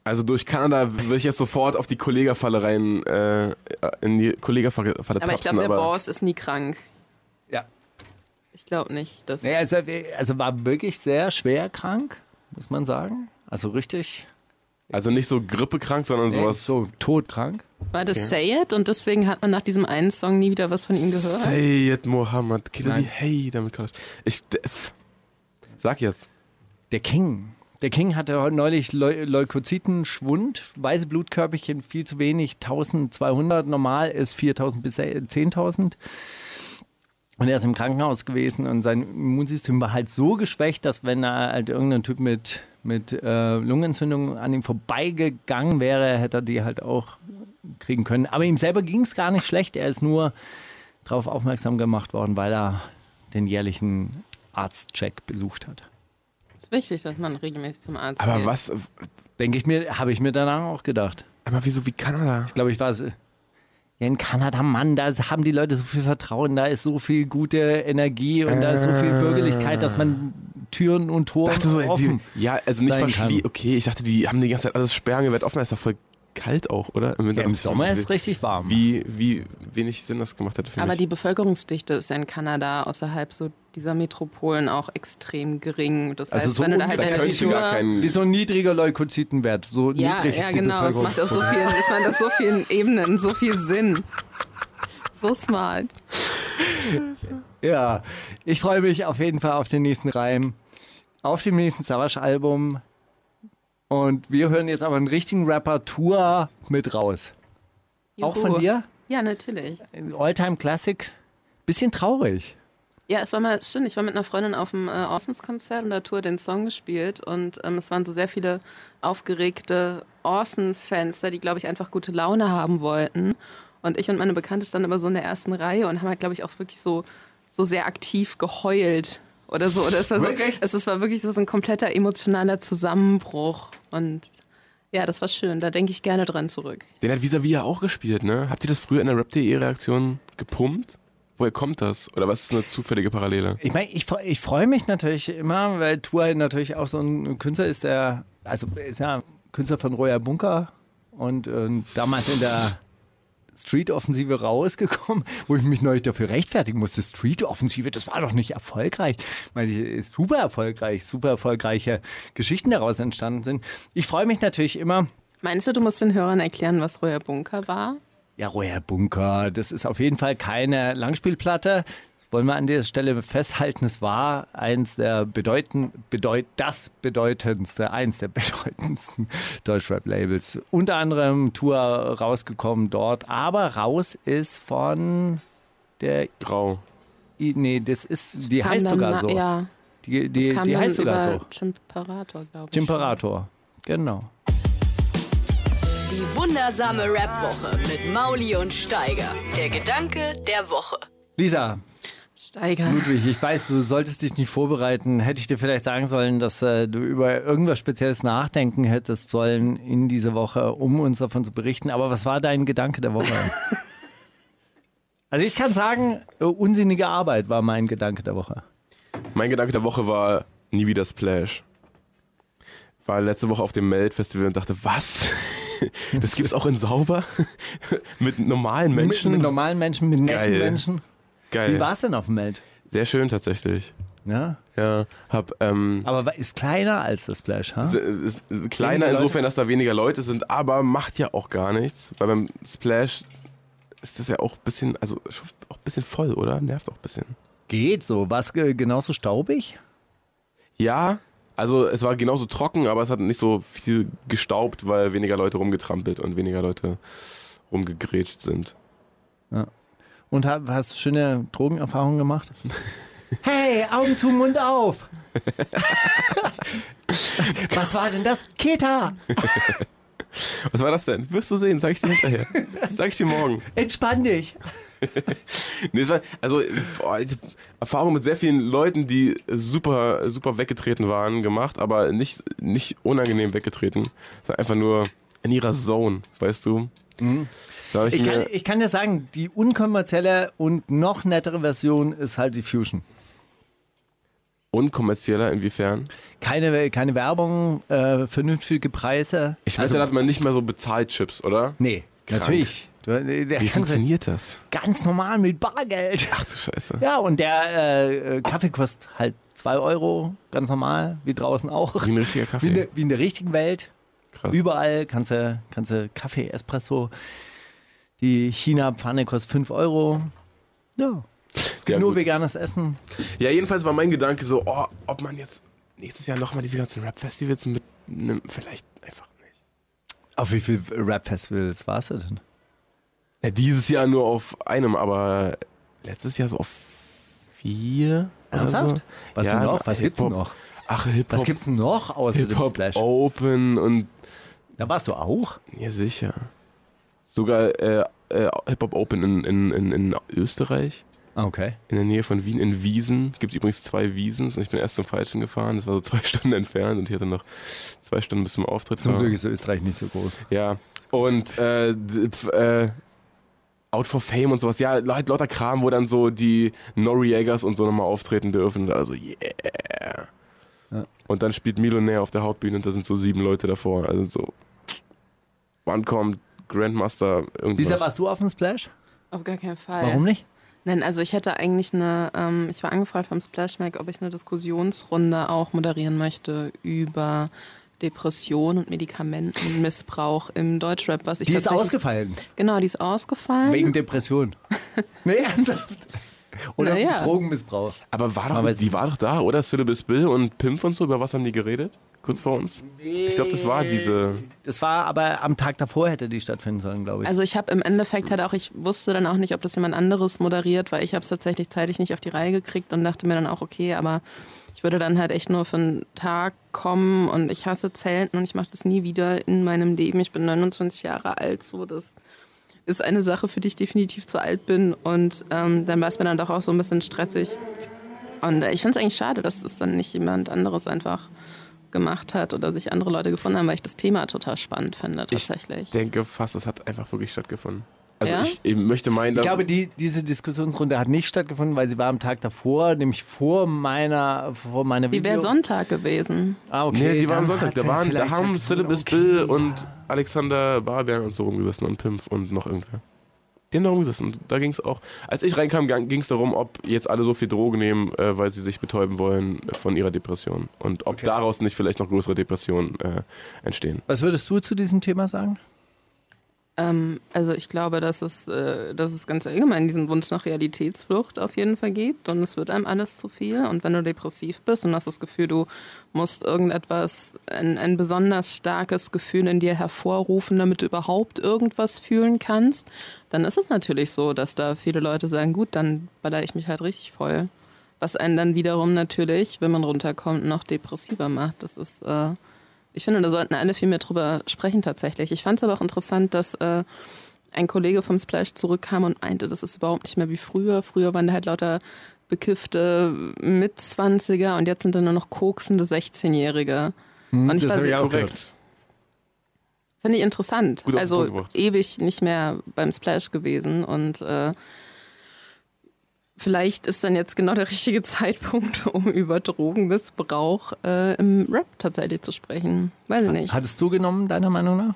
Also durch Kanada will ich jetzt sofort auf die Kollegerfalle rein, äh, in die Kollegerfalle Falle Aber ich tapsen, glaube, der Boss ist nie krank. Ja. Ich glaube nicht. Dass Naja, also, also war wirklich sehr schwer krank, muss man sagen. Also richtig also nicht so grippekrank, sondern sowas. so todkrank. war das Say It und deswegen hat man nach diesem einen Song nie wieder was von ihm gehört? Sayyid Mohammed, Killer die Nein. Hey, damit kann ich. Sag jetzt. Der King. Der King hatte neulich Leu Leukozyten, Schwund, weiße Blutkörperchen viel zu wenig, 1200. Normal ist 4000 bis 10.000. Und er ist im Krankenhaus gewesen und sein Immunsystem war halt so geschwächt, dass wenn er halt irgendein Typ mit, mit äh, Lungenentzündung an ihm vorbeigegangen wäre, hätte er die halt auch kriegen können. Aber ihm selber ging es gar nicht schlecht. Er ist nur darauf aufmerksam gemacht worden, weil er den jährlichen Arztcheck besucht hat. ist wichtig, dass man regelmäßig zum Arzt Aber geht. was? Denke ich mir, habe ich mir danach auch gedacht. Aber wieso wie Kanada? Ich glaube, ich war es. Ja, in Kanada, Mann, da haben die Leute so viel Vertrauen, da ist so viel gute Energie und da ist so viel Bürgerlichkeit, dass man Türen und Tore dachte so, offen. die, ja, also nicht sein verschlie kann. Okay, ich dachte, die haben die ganze Zeit alles Sperrangewett offen. Das ist doch voll kalt auch, oder? Im, Winter. Ja, Im Sommer ist es richtig warm. Wie, wie wenig Sinn das gemacht hätte für Aber mich. die Bevölkerungsdichte ist ja in Kanada außerhalb so dieser Metropolen auch extrem gering. Das Also heißt, so wenn du da halt da du Tür... gar keinen. Wie so ein niedriger Leukozytenwert, so ja, niedrig ja, ist die genau. Es macht auf so vielen, es macht auf so vielen Ebenen so viel Sinn. So smart. Ja, ich freue mich auf jeden Fall auf den nächsten Reim, auf dem nächsten Savage-Album. Und wir hören jetzt aber einen richtigen Rapper-Tour mit raus. Auch von Juhu. dir? Ja, natürlich. Alltime Classic. Bisschen traurig. Ja, es war mal schön. Ich war mit einer Freundin auf dem äh, Orsons-Konzert und da hat Tour den Song gespielt und ähm, es waren so sehr viele aufgeregte Orsons-Fans da, die, glaube ich, einfach gute Laune haben wollten. Und ich und meine Bekannte standen aber so in der ersten Reihe und haben halt, glaube ich, auch wirklich so, so sehr aktiv geheult oder so. Oder es war so, Wirklich? es, es war wirklich so, so ein kompletter emotionaler Zusammenbruch und ja, das war schön. Da denke ich gerne dran zurück. Den hat Visavi ja auch gespielt, ne? Habt ihr das früher in der Rap.de-Reaktion gepumpt? Woher kommt das? Oder was ist eine zufällige Parallele? Ich meine, ich, freu- ich freue mich natürlich immer, weil Tour natürlich auch so ein Künstler ist, der, also ist ja Künstler von Roya Bunker und, äh, damals in der Street-Offensive rausgekommen, wo ich mich neulich dafür rechtfertigen musste. Street-Offensive, das war doch nicht erfolgreich. Ich meine, ist super erfolgreich, super erfolgreiche Geschichten daraus entstanden sind. Ich freue mich natürlich immer, Meinst du, du musst den Hörern erklären, was Royer Bunker war? Ja, Roher Bunker, das ist auf jeden Fall keine Langspielplatte. Das wollen wir an dieser Stelle festhalten. Es war eins der bedeuten, bedeut, das bedeutendste, eins der bedeutendsten Deutschrap-Labels. Unter anderem Tour rausgekommen dort, aber raus ist von der, Grau. I- nee, das ist, die heißt sogar so. Ja, Die, das die, kam die heißt sogar über so. Chimperator, glaube ich. Jimperator. Genau. Die wundersame Rap-Woche mit Mauli und Steiger. Der Gedanke der Woche. Lisa, Steiger. Ludwig, ich weiß, du solltest dich nicht vorbereiten. Hätte ich dir vielleicht sagen sollen, dass äh, du über irgendwas Spezielles nachdenken hättest sollen in dieser Woche, um uns davon zu berichten. Aber was war dein Gedanke der Woche? also ich kann sagen, äh, unsinnige Arbeit war mein Gedanke der Woche. Mein Gedanke der Woche war nie wieder Splash. War letzte Woche auf dem Melt-Festival und dachte, was? Das gibt's auch in sauber? mit normalen Menschen? Mit, mit normalen Menschen, mit netten Geil. Menschen. Geil. Wie war es denn auf dem Meld? Sehr schön tatsächlich. Ja, Ja, hab ähm, aber ist kleiner als das Splash, ha? ist kleiner Weniger Leute? insofern, dass da weniger Leute sind, aber macht ja auch gar nichts, weil beim Splash ist das ja auch ein bisschen, also schon auch ein bisschen voll, oder? Nervt auch ein bisschen. Geht so. War es ge- genauso staubig? Ja, also es war genauso trocken, aber es hat nicht so viel gestaubt, weil weniger Leute rumgetrampelt und weniger Leute rumgegrätscht sind. Und ha- hast du schöne Drogenerfahrungen gemacht? Hey, Augen zu, Mund auf! Was war denn das? Keta! Was war das denn? Wirst du sehen, sag ich dir hinterher. Sag ich dir morgen. Entspann dich! Nee, war, also boah, Erfahrung mit sehr vielen Leuten, die super, super weggetreten waren, gemacht, aber nicht, nicht unangenehm weggetreten. Einfach nur in ihrer Zone, weißt du? Hab ich Ich kann, ich kann dir sagen, die unkommerzielle und noch nettere Version ist halt die Fusion. unkommerzieller inwiefern? Keine, keine Werbung, äh, vernünftige Preise. Ich weiß, also, da hat man nicht mehr so Bezahlchips, oder? Nee, Krank. natürlich. Du, Wie funktioniert das? ganz normal mit Bargeld. Ach du Scheiße. Ja, und der äh, äh, Kaffee kostet halt 2 Euro, ganz normal, wie draußen auch. Wie ein richtiger Wie Kaffee. in, der, wie in der richtigen Welt. Krass. Überall kannst du, kannst du Kaffee, Espresso. Die China-Pfanne kostet 5 Euro. Ja. Ja, nur gut. veganes Essen. Ja, jedenfalls war mein Gedanke so, oh, ob man jetzt nächstes Jahr nochmal diese ganzen Rap-Festivals mitnimmt. Vielleicht einfach nicht. Auf wie viele Rap-Festivals warst du denn? Ja, dieses Jahr nur auf einem, aber letztes Jahr so auf vier. Ernsthaft? So. Was Ja, denn noch? Was gibt's denn noch? Ach, Hip-Hop. Was gibt's denn noch außer dem Hip-Hop Splash? Open und Da warst du auch? ja sicher. Sogar äh, äh, Hip-Hop Open in, in, in, in Österreich, Ah, Okay. in der Nähe von Wien, in Wiesen. Gibt übrigens zwei Wiesens und ich bin erst zum Falschen gefahren. Das war so zwei Stunden entfernt und ich hatte noch zwei Stunden bis zum Auftritt. Zum. Glück ist Österreich nicht so groß. Ja. Und äh, äh, Out for Fame und sowas. Ja, halt lauter Kram, wo dann so die Noriegas und so nochmal auftreten dürfen. Also, yeah. Und dann spielt Millionär auf der Hauptbühne und da sind so sieben Leute davor. Also so, wann kommt Grandmaster irgendwas? Lisa, warst du auf dem Splash? Auf gar keinen Fall. Warum nicht? Nein, also ich hätte eigentlich eine, ähm, ich war angefragt vom Splash Mag, ob ich eine Diskussionsrunde auch moderieren möchte über Depression und Medikamentenmissbrauch im Deutschrap, was ich Die ist ausgefallen. Genau, die ist ausgefallen. Wegen Depression. nee, ernsthaft. Oder Naja. Drogenmissbrauch. Aber war doch, die war doch da, oder? Syllabus Bill und Pimp und so, über was haben die geredet? Kurz vor uns? Ich glaube, das war diese. Das war aber am Tag davor hätte die stattfinden sollen, glaube ich. Also ich habe im Endeffekt halt auch, ich wusste dann auch nicht, ob das jemand anderes moderiert, weil ich habe es tatsächlich zeitlich nicht auf die Reihe gekriegt und dachte mir dann auch, okay, aber würde dann halt echt nur für einen Tag kommen und ich hasse Zelten und ich mache das nie wieder in meinem Leben. Ich bin 29 Jahre alt, so das ist eine Sache, für die ich definitiv zu alt bin und ähm, dann war es mir dann doch auch so ein bisschen stressig. Und äh, ich finde es eigentlich schade, dass es dann nicht jemand anderes einfach gemacht hat oder sich andere Leute gefunden haben, weil ich das Thema total spannend finde tatsächlich. Ich denke fast, das hat einfach wirklich stattgefunden. Also Ja? ich, ich möchte meinen, Ich glaube, die, diese Diskussionsrunde hat nicht stattgefunden, weil sie war am Tag davor, nämlich vor meiner, vor meiner Wie wäre Sonntag gewesen? Ah, okay. nee, die waren am Sonntag. Da, waren, da haben. Syllabus Okay, Bill ja. und Alexander Barbian und so rumgesessen und Pimp und noch irgendwer. Die haben da rumgesessen und da ging es auch. Als ich reinkam, ging es darum, ob jetzt alle so viel Drogen nehmen, äh, weil sie sich betäuben wollen äh, von ihrer Depression. Und ob Okay. daraus nicht vielleicht noch größere Depressionen äh, entstehen. Was würdest du zu diesem Thema sagen? Ähm, also ich glaube, dass es, äh, dass es ganz allgemein diesen Wunsch nach Realitätsflucht auf jeden Fall gibt und es wird einem alles zu viel und wenn du depressiv bist und hast das Gefühl, du musst irgendetwas, ein, ein besonders starkes Gefühl in dir hervorrufen, damit du überhaupt irgendwas fühlen kannst, dann ist es natürlich so, dass da viele Leute sagen, gut, dann baller ich mich halt richtig voll. Was einen dann wiederum natürlich, wenn man runterkommt, noch depressiver macht. Das ist äh, ich finde, da sollten alle viel mehr drüber sprechen tatsächlich. Ich fand es aber auch interessant, dass äh, ein Kollege vom Splash zurückkam und meinte, das ist überhaupt nicht mehr wie früher. Früher waren da halt lauter bekiffte Mitzwanziger und jetzt sind da nur noch koksende 16-Jährige. und ich das war sehr, auch Korrekt. finde ich interessant. Gut also ewig nicht mehr beim Splash gewesen und äh, vielleicht ist dann jetzt genau der richtige Zeitpunkt, um über Drogenmissbrauch äh, im Rap tatsächlich zu sprechen. Weiß ich nicht. Hat es zugenommen, deiner Meinung nach?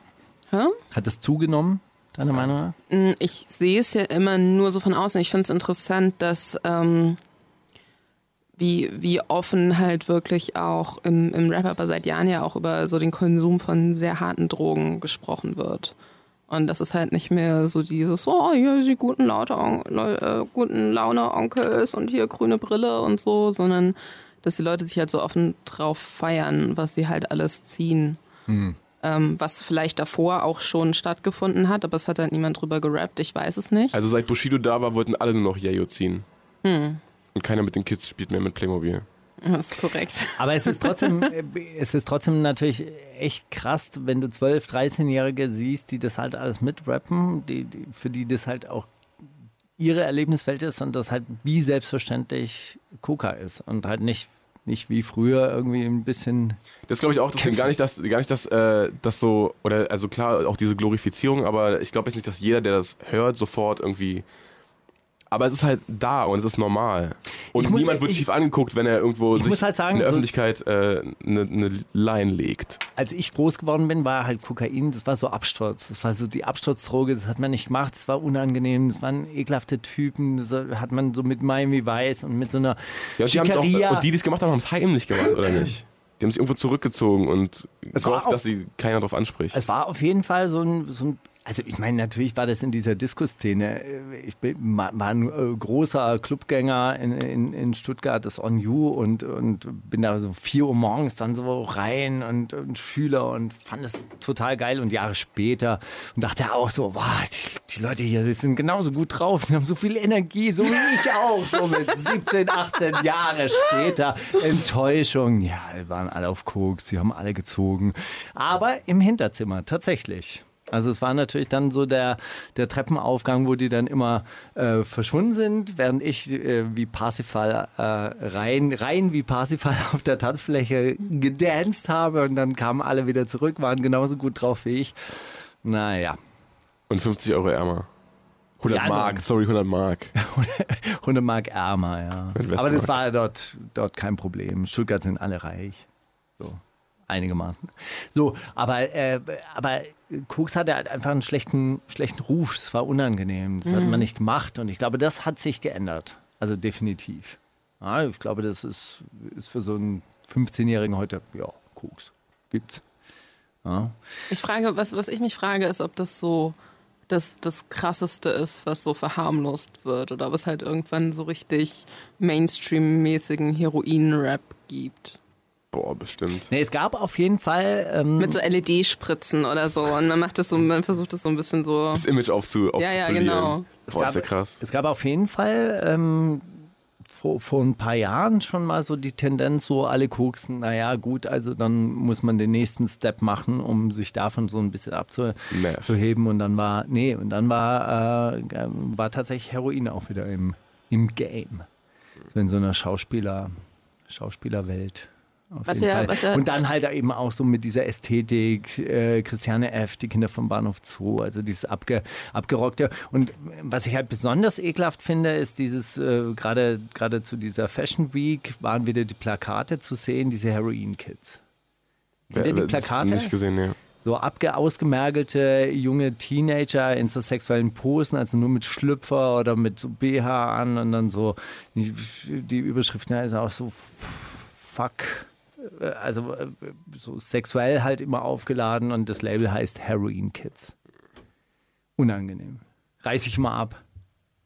Hä? Hat es zugenommen, deiner Meinung nach? Mm, Ich sehe es ja immer nur so von außen. Ich finde es interessant, dass ähm, wie, wie offen halt wirklich auch im, im Rap, aber seit Jahren ja auch über so den Konsum von sehr harten Drogen gesprochen wird. Und das ist halt nicht mehr so dieses, oh, hier ist die guten, Laute, äh, guten Laune Onkels und hier grüne Brille und so, sondern dass die Leute sich halt so offen drauf feiern, was sie halt alles ziehen. Ähm, was vielleicht davor auch schon stattgefunden hat, aber es hat halt niemand drüber gerappt, ich weiß es nicht. Also seit Bushido da war, wollten alle nur noch Yayo ziehen. Hm. Und keiner mit den Kids spielt mehr mit Playmobil. Das ist korrekt. Aber es ist trotzdem, es ist trotzdem natürlich echt krass, wenn du 12-, 13-Jährige siehst, die das halt alles mitrappen, die, die, für die das halt auch ihre Erlebniswelt ist und das halt wie selbstverständlich Coca ist und halt nicht, nicht wie früher irgendwie ein bisschen. Das glaube ich auch, deswegen gar nicht, dass, gar nicht, dass äh, das so, oder also klar, auch diese Glorifizierung, aber ich glaube jetzt nicht, dass jeder, der das hört, sofort irgendwie. Aber es ist halt da und es ist normal. Und Ich muss- niemand wird ich- schief angeguckt, wenn er irgendwo Ich sich halt sagen, in der so- Öffentlichkeit eine äh, ne, ne Line legt. Als ich groß geworden bin, war halt Kokain, das war so Absturz. Das war so die Absturzdroge, das hat man nicht gemacht, das war unangenehm, das waren ekelhafte Typen, das hat man so mit Miami Vice und mit so einer Ja, die haben's auch, und die, die es gemacht haben, haben es heimlich gemacht, oder nicht? Die haben sich irgendwo zurückgezogen und Es war gehofft, auch- dass sie keiner drauf anspricht. Es war auf jeden Fall so ein, so ein also ich meine, natürlich war das in dieser Disco-Szene. Ich bin, war ein äh, großer Clubgänger in, in, in Stuttgart, das On You und, und bin da so 4 Uhr morgens dann so rein und, und Schüler und fand es total geil und Jahre später und dachte auch so, wow, die, die Leute hier die sind genauso gut drauf, die haben so viel Energie, so wie ich auch, so mit 17, 18 Jahre später. Enttäuschung, ja, waren alle auf Koks, die haben alle gezogen. Aber im Hinterzimmer, tatsächlich. Also es war natürlich dann so der, der Treppenaufgang, wo die dann immer äh, verschwunden sind, während ich äh, wie Parsifal äh, rein, rein wie Parsifal auf der Tanzfläche gedanced habe und dann kamen alle wieder zurück, waren genauso gut drauf wie ich. Naja. Und 50 Euro ärmer. 100 Ja, Mark, dann- sorry, 100 Mark. 100 Mark ärmer, ja. Aber das war dort, dort kein Problem. Stuttgart sind alle reich. So, einigermaßen. So, aber, äh, aber Koks hatte halt einfach einen schlechten, schlechten Ruf. Es war unangenehm. Das hat man nicht gemacht. Und ich glaube, das hat sich geändert. Also definitiv. Ja, ich glaube, das ist, ist für so einen 15-Jährigen heute, ja, Koks. Gibt's. Ja. Ich frage, was, was ich mich frage, ist, ob das so das, das krasseste ist, was so verharmlost wird oder ob es halt irgendwann so richtig Mainstream-mäßigen Heroin-Rap gibt. Boah, bestimmt. Nee, es gab auf jeden Fall. Ähm, Mit so LED-Spritzen oder so. Und man macht das so, man versucht das so ein bisschen so. Das Image aufzu, Ja, ja, aufzupolieren. genau. Boah, ist ja krass. Es gab auf jeden Fall ähm, vor, vor ein paar Jahren schon mal so die Tendenz, so alle koksen, naja gut, also dann muss man den nächsten Step machen, um sich davon so ein bisschen abzuheben. Und dann war, nee, und dann war, äh, war tatsächlich Heroin auch wieder im, im Game. So in so einer Schauspieler, Schauspielerwelt. Auf Was jeden ja- Fall. was ja- und dann halt eben auch so mit dieser Ästhetik, äh, Christiane F., die Kinder vom Bahnhof Zoo, also dieses abge, abgerockte. Und was ich halt besonders ekelhaft finde, ist dieses, äh, gerade gerade zu dieser Fashion Week waren wieder die Plakate zu sehen, diese Heroin-Kids. Ihr die Plakate? Nicht gesehen, nee. So abge ausgemergelte junge Teenager in so sexuellen Posen, also nur mit Schlüpfer oder mit so BH an und dann so die, die Überschrift ja, ist auch so fuck, also äh, so sexuell halt immer aufgeladen und das Label heißt Heroin Kids. Unangenehm. Reiß ich mal ab.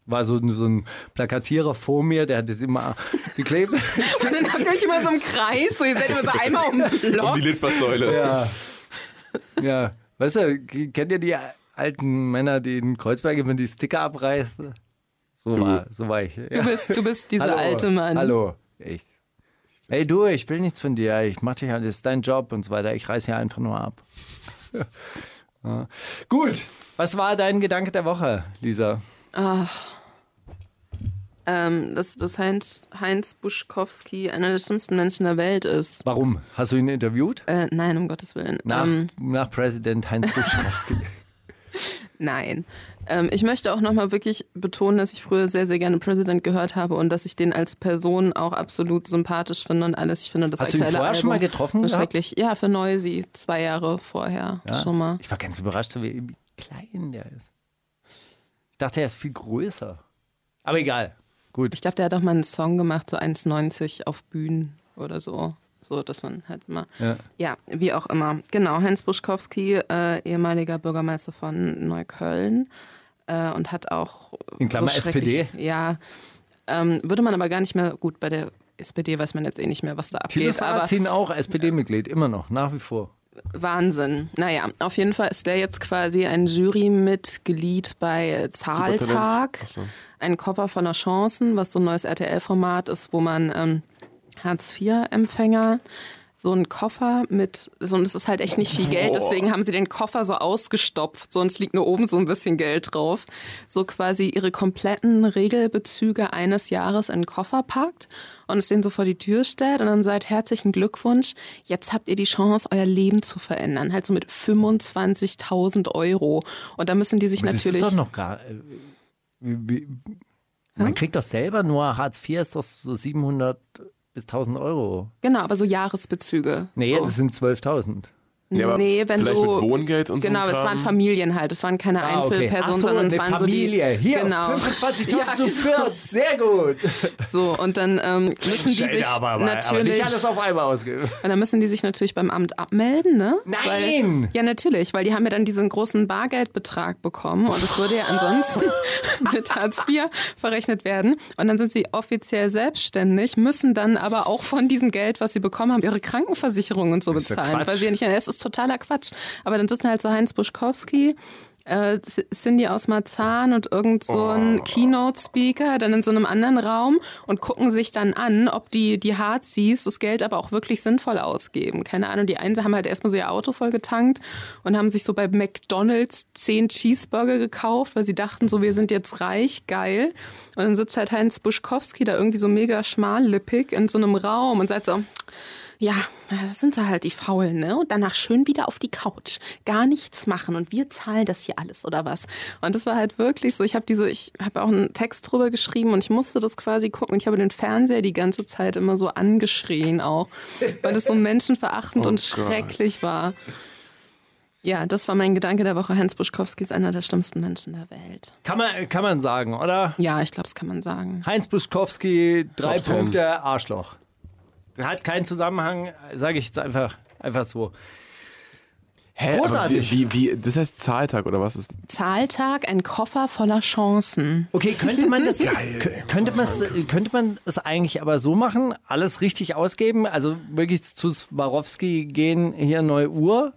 War so, so ein Plakatierer vor mir, der hat das immer geklebt. Und dann habt ihr euch immer so im Kreis, so ihr seid immer so einmal um den Um Block. die Litfaßsäule. Ja. Ja. Weißt du, kennt ihr die alten Männer, die in Kreuzberg immer die Sticker abreißen? So, Du. war, so war ich. Du Ja. bist, du bist dieser Hallo. alte Mann. Hallo. Ich. Hey du, ich will nichts von dir. Ich mach dich halt, das ist dein Job und so weiter. Ich reiß hier einfach nur ab. ja. Gut. Was war dein Gedanke der Woche, Lisa? Ähm, dass, dass Heinz, Heinz Buschkowski einer der schlimmsten Menschen der Welt ist. Warum? Hast du ihn interviewt? Äh, nein, um Gottes Willen. Nach, Ähm, nach Präsident Heinz Buschkowski. Nein. Ähm, ich möchte auch nochmal wirklich betonen, dass ich früher sehr, sehr gerne President gehört habe und dass ich den als Person auch absolut sympathisch finde und alles. Ich finde das Hast du ihn vorher Album schon mal getroffen schrecklich. Ja, für Noisy, zwei Jahre vorher Ja? schon mal. Ich war ganz überrascht, wie wie klein der ist. Ich dachte, er ist viel größer. Aber egal. Gut. Ich glaube, der hat auch mal einen Song gemacht, so 1,90 auf Bühnen oder so. So, dass man halt immer. Ja. Ja, wie auch immer. Genau, Heinz Buschkowski, äh, ehemaliger Bürgermeister von Neukölln äh, und hat auch. In Klammer schrecklich- SPD? Ja. Ähm, würde man aber gar nicht mehr. Gut, bei der SPD weiß man jetzt eh nicht mehr, was da abgeht. Aber Sarrazin auch SPD-Mitglied, immer noch, nach wie vor. Wahnsinn. Naja, auf jeden Fall ist der jetzt quasi ein Jurymitglied bei Zahltag. So. Ein Cover von der Chancen, was so ein neues RTL-Format ist, wo man ähm, Hartz-IV-Empfänger so einen Koffer mit, so, und es ist halt echt nicht viel Geld, deswegen haben sie den Koffer so ausgestopft, so, und es liegt nur oben so ein bisschen Geld drauf, so quasi ihre kompletten Regelbezüge eines Jahres in den Koffer packt und es den so vor die Tür stellt und dann sagt, herzlichen Glückwunsch, jetzt habt ihr die Chance, euer Leben zu verändern, halt so mit 25.000 Euro. Und da müssen die sich Das natürlich... ist doch noch gar. äh, man kriegt doch selber nur Hartz IV, ist doch so 700 bis 1000 Euro. Genau, aber so Jahresbezüge. Nee, so. das sind 12.000. Ja, aber nee, wenn vielleicht du mit Wohngeld und Genau, so. es waren Familien halt, es waren keine Ah, okay. Einzelpersonen, Ach so, sondern es eine waren Familie. so die Hier, genau. 25.000 Ja, zu viert. Sehr gut. So und dann ähm, müssen die sich aber, aber, aber natürlich nicht alles auf einmal ausgeben. und dann müssen die sich natürlich beim Amt abmelden, ne? Nein! Weil, ja, natürlich, weil die haben ja dann diesen großen Bargeldbetrag bekommen und es würde ja ansonsten mit Hartz IV verrechnet werden. Und dann sind sie offiziell selbstständig, müssen dann aber auch von diesem Geld, was sie bekommen haben, ihre Krankenversicherung und so bezahlen. Weil sie ja nicht, es ist totaler Quatsch. Aber dann sitzen halt so Heinz Buschkowski, äh, Cindy aus Marzahn und irgend so ein Oh. Keynote-Speaker dann in so einem anderen Raum und gucken sich dann an, ob die, die Harzies das Geld aber auch wirklich sinnvoll ausgeben. Keine Ahnung, die einen haben halt erstmal so ihr Auto voll getankt und haben sich so bei McDonalds zehn Cheeseburger gekauft, weil sie dachten so, wir sind jetzt reich, geil. Und dann sitzt halt Heinz Buschkowski da irgendwie so mega schmallippig in so einem Raum und sagt so, Ja, das sind sie halt die Faulen, ne? Und danach schön wieder auf die Couch. Gar nichts machen und wir zahlen das hier alles oder was. Und das war halt wirklich so, ich habe diese, ich habe auch einen Text drüber geschrieben und ich musste das quasi gucken und ich habe den Fernseher die ganze Zeit immer so angeschrien auch, weil es so menschenverachtend Oh und Gott. schrecklich war. Ja, das war mein Gedanke der Woche. Hans Buschkowski ist einer der schlimmsten Menschen der Welt. Kann man, kann man sagen, oder? Ja, ich glaube, das kann man sagen. Heinz Buschkowski, drei. Punkte, Arschloch. Hat keinen Zusammenhang, sage ich jetzt einfach, einfach so. Hä? Großartig. Wie, wie, wie, das heißt Zahltag oder was ist? Zahltag, ein Koffer voller Chancen. Okay, könnte man das, Geil. kö- könnte man könnte man es eigentlich aber so machen, alles richtig ausgeben, also wirklich zu Swarovski gehen, hier neue Uhr,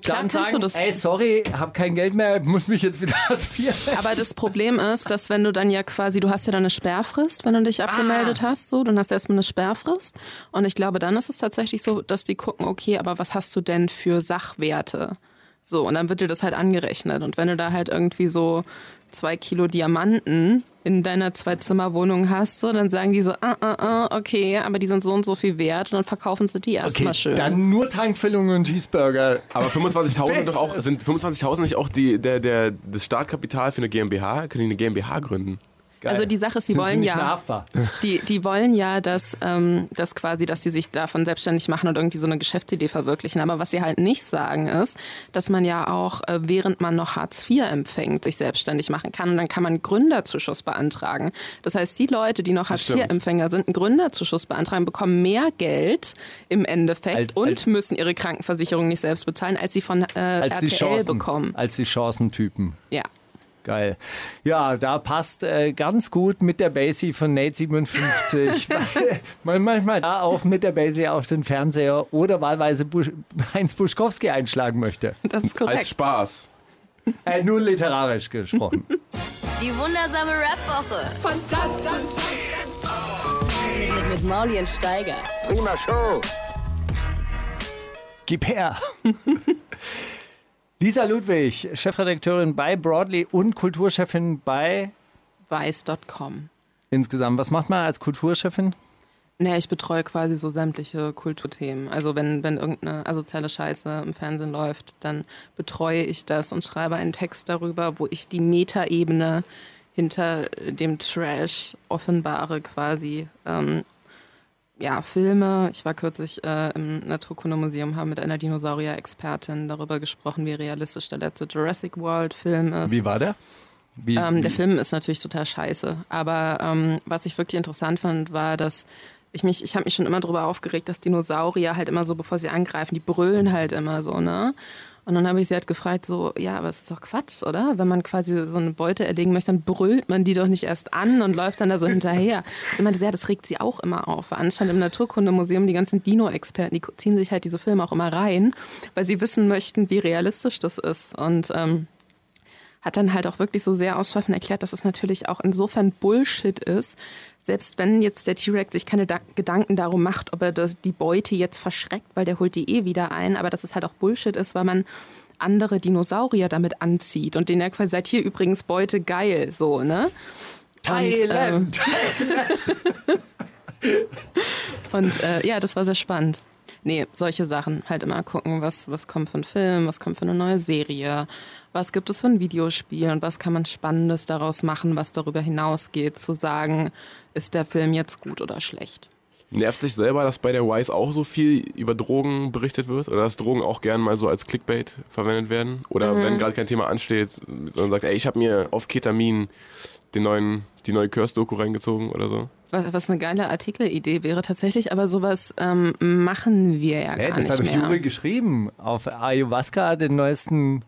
Klar dann sagen, du das. ey, sorry, hab kein Geld mehr, muss mich jetzt wieder IV. Aber das Problem ist, dass wenn du dann ja quasi, du hast ja dann eine Sperrfrist, wenn du dich abgemeldet hast, so, dann hast du erstmal eine Sperrfrist. Und ich glaube, dann ist es tatsächlich so, dass die gucken, okay, aber was hast du denn für Sachwerte? So, und dann wird dir das halt angerechnet. Und wenn du da halt irgendwie so zwei Kilo Diamanten in deiner Zwei-Zimmer-Wohnung hast, so, dann sagen die so, ah, ah, ah, okay, aber die sind so und so viel wert und dann verkaufen sie die erstmal schön. dann nur Tankfüllung und Cheeseburger. Aber 25.000 sind doch auch, sind 25.000 nicht auch die, der, der, das Startkapital für eine GmbH? Können die eine GmbH gründen? Geil. Also die Sache ist, die Sind wollen sie ja- mehr haftbar. Die, die wollen ja, dass, ähm, dass quasi, dass die sich davon selbstständig machen und irgendwie so eine Geschäftsidee verwirklichen. Aber was sie halt nicht sagen ist, dass man ja auch, äh, während man noch Hartz IV empfängt, sich selbstständig machen kann. Und dann kann man Gründerzuschuss beantragen. Das heißt, die Leute, die noch Hartz. IV-Empfänger sind, einen Gründerzuschuss beantragen, bekommen mehr Geld im Endeffekt Als- und als- müssen ihre Krankenversicherung nicht selbst bezahlen, als sie von äh, Als die RTL Chancen, bekommen. als die Chancentypen. Ja. Geil. Ja, da passt äh, ganz gut mit der Basie von Nate 57. weil man manchmal da auch mit der Basie auf den Fernseher oder wahlweise Busch, Heinz Buschkowski einschlagen möchte. Das ist Als korrekt. Spaß. Äh, nur literarisch gesprochen. Die wundersame Rap-Woche. Fantastisch. Mit, mit Mauli und Steiger. Prima Show. Gib her. Lisa Ludwig, Chefredakteurin bei Broadly und Kulturchefin bei Weiß.com. insgesamt. Was macht man als Kulturchefin? Naja, ich betreue quasi so sämtliche Kulturthemen. Also wenn, wenn irgendeine asoziale Scheiße im Fernsehen läuft, dann betreue ich das und schreibe einen Text darüber, wo ich die Metaebene hinter dem Trash offenbare quasi. Ähm, ja, Filme. Ich war kürzlich äh, im Naturkundemuseum, haben mit einer Dinosaurier-Expertin darüber gesprochen, wie realistisch der letzte Jurassic World-Film ist. Wie war der? Wie, Ähm, der wie- Film ist natürlich total scheiße. Aber ähm, was ich wirklich interessant fand, war, dass ich mich, ich habe mich schon immer darüber aufgeregt, dass Dinosaurier halt immer so, bevor sie angreifen, die brüllen halt immer so, ne? Und dann habe ich sie halt gefragt, so, ja, aber es ist doch Quatsch, oder? Wenn man quasi so eine Beute erlegen möchte, dann brüllt man die doch nicht erst an und läuft dann da so hinterher. Sie meinte, ja, das regt sie auch immer auf. Anscheinend im Naturkundemuseum, die ganzen Dino-Experten, die ziehen sich halt diese Filme auch immer rein, weil sie wissen möchten, wie realistisch das ist. Und ähm, hat dann halt auch wirklich so sehr ausschweifend erklärt, dass es natürlich auch insofern Bullshit ist, selbst wenn jetzt der T-Rex sich keine da Gedanken darum macht, ob er das, die Beute jetzt verschreckt, weil der holt die eh wieder ein, aber dass es halt auch Bullshit ist, weil man andere Dinosaurier damit anzieht und denen ja quasi sagt, hier übrigens Beute geil, so, ne? Thailand. Und äh, ja, das war sehr spannend. Nee, solche Sachen halt immer gucken, was, was kommt für ein Film, was kommt für eine neue Serie, was gibt es für ein Videospiel und was kann man Spannendes daraus machen, was darüber hinausgeht, zu sagen, ist der Film jetzt gut oder schlecht. Nervt dich selber, dass bei der Wise auch so viel über Drogen berichtet wird? Oder dass Drogen auch gern mal so als Clickbait verwendet werden? Oder Mhm. wenn gerade kein Thema ansteht, sondern sagt, ey, ich habe mir auf Ketamin den neuen, die neue Curse-Doku reingezogen oder so? Was, was eine geile Artikelidee wäre tatsächlich, aber sowas ähm, machen wir ja Hä, gar das nicht habe ich mehr. Juri geschrieben. Auf Ayahuasca, den neuesten,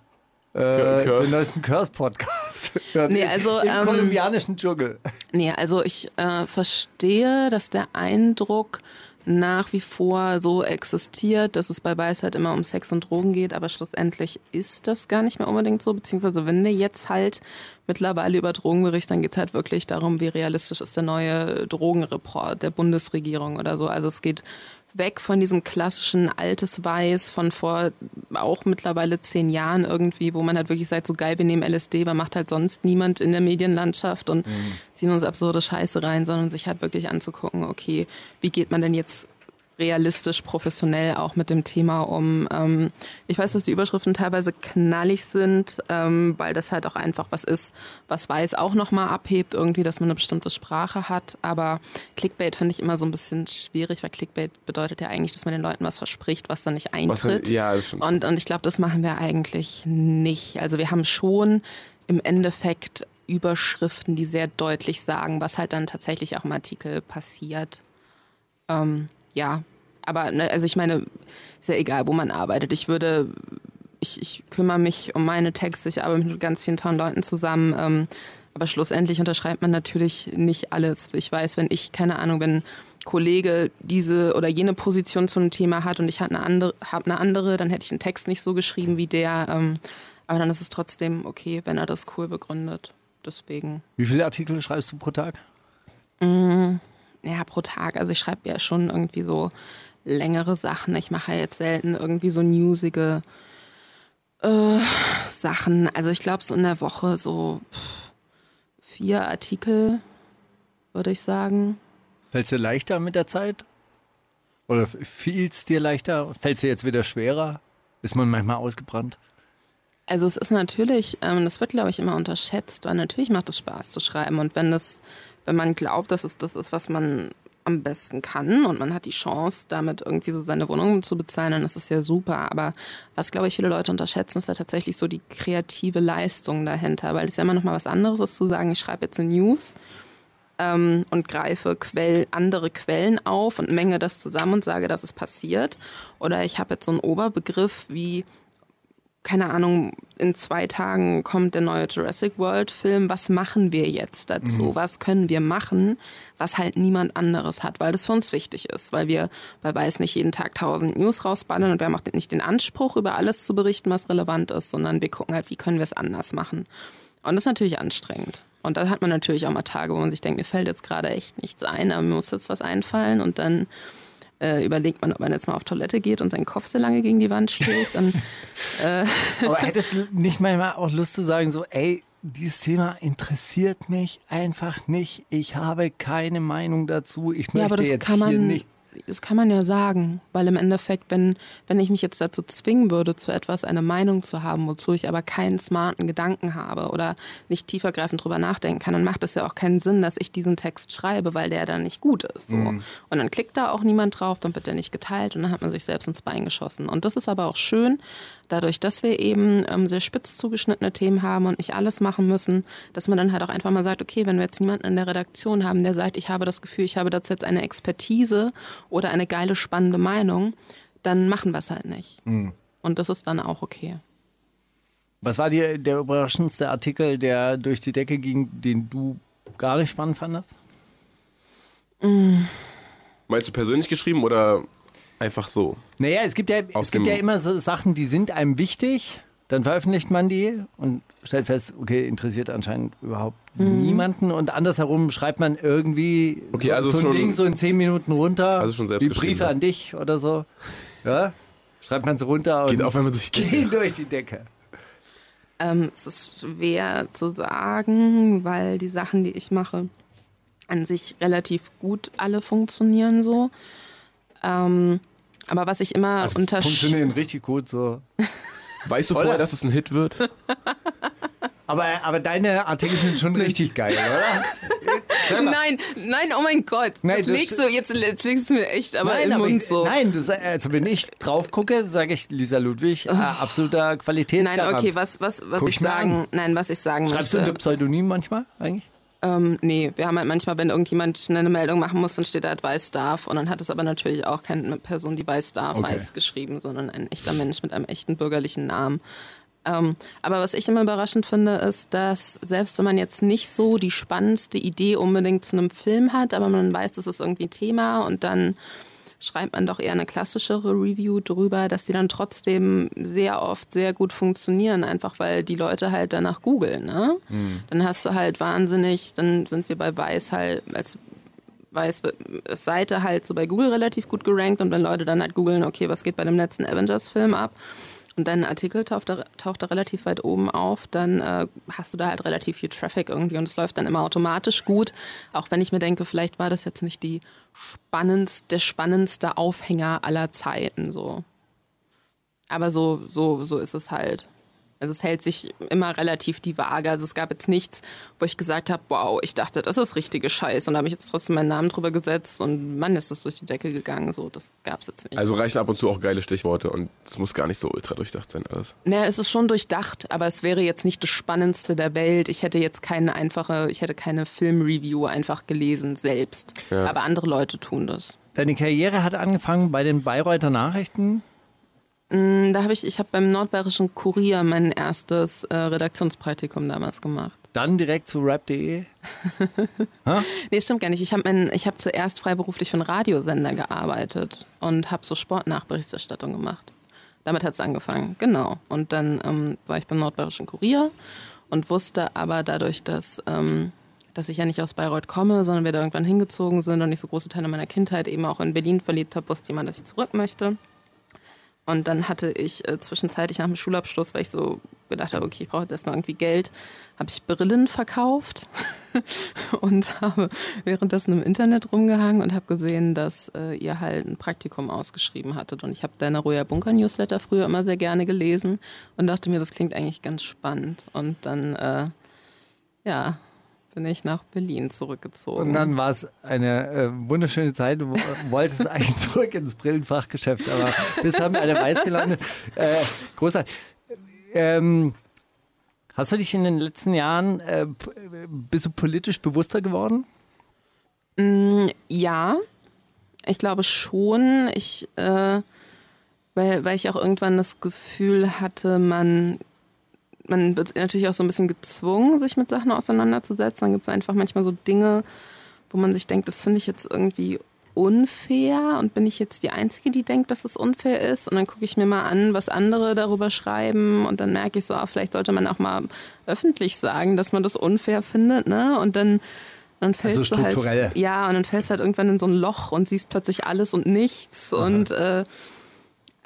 äh, Curse. den neuesten Curse-Podcast. Nee, also, Im ähm, kolumbianischen Dschungel. Nee, also ich äh, verstehe, dass der Eindruck nach wie vor so existiert, dass es bei Weisheit immer um Sex und Drogen geht, aber schlussendlich ist das gar nicht mehr unbedingt so, beziehungsweise wenn wir jetzt halt mittlerweile über Drogen berichten, dann geht es halt wirklich darum, wie realistisch ist der neue Drogenreport der Bundesregierung oder so. Also es geht weg von diesem klassischen altes Weiß von vor auch mittlerweile zehn Jahren irgendwie, wo man halt wirklich sagt, so geil, wir nehmen LSD, aber macht halt sonst niemand in der Medienlandschaft und ziehen uns absurde Scheiße rein, sondern sich halt wirklich anzugucken, okay, wie geht man denn jetzt realistisch, professionell auch mit dem Thema um. Ähm, ich weiß, dass die Überschriften teilweise knallig sind, ähm, weil das halt auch einfach was ist, was Weiß auch nochmal abhebt, irgendwie, dass man eine bestimmte Sprache hat. Aber Clickbait finde ich immer so ein bisschen schwierig, weil Clickbait bedeutet ja eigentlich, dass man den Leuten was verspricht, was dann nicht eintritt. Was, ja. Und, und ich glaube, das machen wir eigentlich nicht. Also wir haben schon im Endeffekt Überschriften, die sehr deutlich sagen, was halt dann tatsächlich auch im Artikel passiert. Ähm, ja, aber ne, also ich meine, ist ja egal, wo man arbeitet. Ich würde, ich, ich kümmere mich um meine Texte, ich arbeite mit ganz vielen tollen Leuten zusammen. Ähm, aber schlussendlich unterschreibt man natürlich nicht alles. Ich weiß, wenn ich, keine Ahnung, wenn ein Kollege diese oder jene Position zu einem Thema hat und ich habe eine andere, hab eine andere, dann hätte ich einen Text nicht so geschrieben wie der. Ähm, aber dann ist es trotzdem okay, wenn er das cool begründet. Deswegen. Wie viele Artikel schreibst du pro Tag? Mm, ja, pro Tag. Also ich schreibe ja schon irgendwie so längere Sachen. Ich mache ja jetzt selten irgendwie so newsige äh, Sachen. Also ich glaube so in der Woche so vier Artikel, würde ich sagen. Fällt es dir leichter mit der Zeit? Oder fiel es dir leichter? Fällt es dir jetzt wieder schwerer? Ist man manchmal ausgebrannt? Also es ist natürlich, ähm, das wird glaube ich immer unterschätzt, weil natürlich macht es Spaß zu schreiben und wenn das, wenn man glaubt, dass es das ist, was man am besten kann und man hat die Chance, damit irgendwie so seine Wohnung zu bezahlen, dann ist das ja super. Aber was, glaube ich, viele Leute unterschätzen, ist ja tatsächlich so die kreative Leistung dahinter, weil es ja immer noch mal was anderes ist zu sagen, ich schreibe jetzt eine News ähm, und greife Quell, andere Quellen auf und menge das zusammen und sage, dass es passiert. Oder ich habe jetzt so einen Oberbegriff wie keine Ahnung, in zwei Tagen kommt der neue Jurassic World Film. Was machen wir jetzt dazu? Mhm. Was können wir machen, was halt niemand anderes hat, weil das für uns wichtig ist, weil wir bei Weiß nicht jeden Tag tausend News rausballern und wir haben auch nicht den Anspruch, über alles zu berichten, was relevant ist, sondern wir gucken halt, wie können wir es anders machen. Und das ist natürlich anstrengend. Und da hat man natürlich auch mal Tage, wo man sich denkt, mir fällt jetzt gerade echt nichts ein, aber mir muss jetzt was einfallen und dann äh, überlegt man, ob man jetzt mal auf Toilette geht und seinen Kopf sehr lange gegen die Wand schlägt. Und, äh Aber hättest du nicht manchmal auch Lust zu sagen, so, ey, dieses Thema interessiert mich einfach nicht. Ich habe keine Meinung dazu. Ich möchte ja, aber das jetzt kann man, hier nicht das kann man ja sagen, weil im Endeffekt, wenn, wenn ich mich jetzt dazu zwingen würde, zu etwas eine Meinung zu haben, wozu ich aber keinen smarten Gedanken habe oder nicht tiefergreifend drüber nachdenken kann, dann macht es ja auch keinen Sinn, dass ich diesen Text schreibe, weil der dann nicht gut ist. So. Mhm. Und dann klickt da auch niemand drauf, dann wird der nicht geteilt und dann hat man sich selbst ins Bein geschossen. Und das ist aber auch schön, dadurch, dass wir eben ähm, sehr spitz zugeschnittene Themen haben und nicht alles machen müssen, dass man dann halt auch einfach mal sagt, okay, wenn wir jetzt niemanden in der Redaktion haben, der sagt, ich habe das Gefühl, ich habe dazu jetzt eine Expertise oder eine geile, spannende Meinung, dann machen wir es halt nicht. Mhm. Und das ist dann auch okay. Was war dir der überraschendste Artikel, der durch die Decke ging, den du gar nicht spannend fandest? Mhm. Meinst du persönlich geschrieben oder einfach so? Naja, es gibt ja, es gibt ja immer so Sachen, die sind einem wichtig. Dann veröffentlicht man die und stellt fest, okay, interessiert anscheinend überhaupt mhm. niemanden. Und andersherum schreibt man irgendwie okay, so, also so ein schon, Ding so in zehn Minuten runter. Also schon selbst wie Briefe an dich oder so. Ja? Schreibt man es runter und geht auf einmal durch die Decke. durch die Decke. Ähm, es ist schwer zu sagen, weil die Sachen, die ich mache, an sich relativ gut alle funktionieren so. Ähm, aber was ich immer also unterscheide. Funktionieren richtig gut so. Weißt du vorher, dass es ein Hit wird? Aber, aber deine Artikel sind schon richtig geil, oder? nein, nein, oh mein Gott. Nein, das legst du, jetzt, jetzt legst du mir echt aber nein, im aber Mund ich, so. Nein, das, also wenn ich drauf gucke, sage ich Lisa Ludwig, oh. äh, absoluter Qualitätsgarant. Nein, okay, was, was, was ich sagen, nein, was ich sagen Schreibst möchte. Schreibst du ein Pseudonym manchmal eigentlich? Ähm, nee, wir haben halt manchmal, wenn irgendjemand eine Meldung machen muss, dann steht da halt Weiß darf und dann hat es aber natürlich auch keine Person, die Weiß darf, okay. Weiß geschrieben, sondern ein echter Mensch mit einem echten bürgerlichen Namen. Ähm, aber was ich immer überraschend finde, ist, dass selbst wenn man jetzt nicht so die spannendste Idee unbedingt zu einem Film hat, aber man weiß, das ist irgendwie ein Thema und dann schreibt man doch eher eine klassischere Review drüber, dass die dann trotzdem sehr oft sehr gut funktionieren, einfach weil die Leute halt danach googeln. Ne? Mhm. Dann hast du halt wahnsinnig, dann sind wir bei Weiß halt als Weiß Seite halt so bei Google relativ gut gerankt und wenn Leute dann halt googeln, okay, was geht bei dem letzten Avengers-Film ab? Und dein Artikel taucht da, taucht da relativ weit oben auf, dann äh, hast du da halt relativ viel Traffic irgendwie und es läuft dann immer automatisch gut. Auch wenn ich mir denke, vielleicht war das jetzt nicht die spannendste, der spannendste Aufhänger aller Zeiten so. Aber so, so, so ist es halt. Also es hält sich immer relativ die Waage. Also es gab jetzt nichts, wo ich gesagt habe, wow, ich dachte, das ist richtige Scheiß. Und da habe ich jetzt trotzdem meinen Namen drüber gesetzt und Mann, ist das durch die Decke gegangen. So, das gab es jetzt nicht. Also reichen ab und zu auch geile Stichworte und es muss gar nicht so ultra durchdacht sein alles. Naja, es ist schon durchdacht, aber es wäre jetzt nicht das Spannendste der Welt. Ich hätte jetzt keine einfache, ich hätte keine Filmreview einfach gelesen selbst. Ja. Aber andere Leute tun das. Deine Karriere hat angefangen bei den Bayreuther Nachrichten. Mm, Da habe ich, ich habe beim Nordbayerischen Kurier mein erstes äh, Redaktionspraktikum damals gemacht. Dann direkt zu rap.de. Nee, stimmt gar nicht. Ich habe hab zuerst freiberuflich für einen Radiosender gearbeitet und habe so Sportnachberichterstattung gemacht. Damit hat es angefangen, genau. Und dann ähm, war ich beim Nordbayerischen Kurier und wusste aber dadurch, dass, ähm, dass ich ja nicht aus Bayreuth komme, sondern wir da irgendwann hingezogen sind und ich so große Teile meiner Kindheit eben auch in Berlin verliebt habe, wusste jemand, dass ich zurück möchte. Und dann hatte ich äh, zwischenzeitlich nach dem Schulabschluss, weil ich so gedacht habe, okay, ich brauche jetzt erstmal irgendwie Geld, habe ich Brillen verkauft und habe währenddessen im Internet rumgehangen und habe gesehen, dass äh, ihr halt ein Praktikum ausgeschrieben hattet. Und ich habe deine Roya Bunker Newsletter früher immer sehr gerne gelesen und dachte mir, das klingt eigentlich ganz spannend. Und dann, äh, ja, bin ich nach Berlin zurückgezogen. Und dann war es eine äh, wunderschöne Zeit. Du wolltest eigentlich zurück ins Brillenfachgeschäft, aber bist bei der Weiß gelandet. Äh, großartig. Ähm, hast du dich in den letzten Jahren, äh, bist du politisch bewusster geworden? Ja, ich glaube schon. Ich, äh, weil, weil ich auch irgendwann das Gefühl hatte, man, man wird natürlich auch so ein bisschen gezwungen, sich mit Sachen auseinanderzusetzen. Dann gibt es einfach manchmal so Dinge, wo man sich denkt, das finde ich jetzt irgendwie unfair und bin ich jetzt die Einzige, die denkt, dass das unfair ist? Und dann gucke ich mir mal an, was andere darüber schreiben und dann merke ich so, ah, vielleicht sollte man auch mal öffentlich sagen, dass man das unfair findet, ne? Und dann dann fällst Also du halt, ja, und dann fällst du halt irgendwann in so ein Loch und siehst plötzlich alles und nichts. Und äh,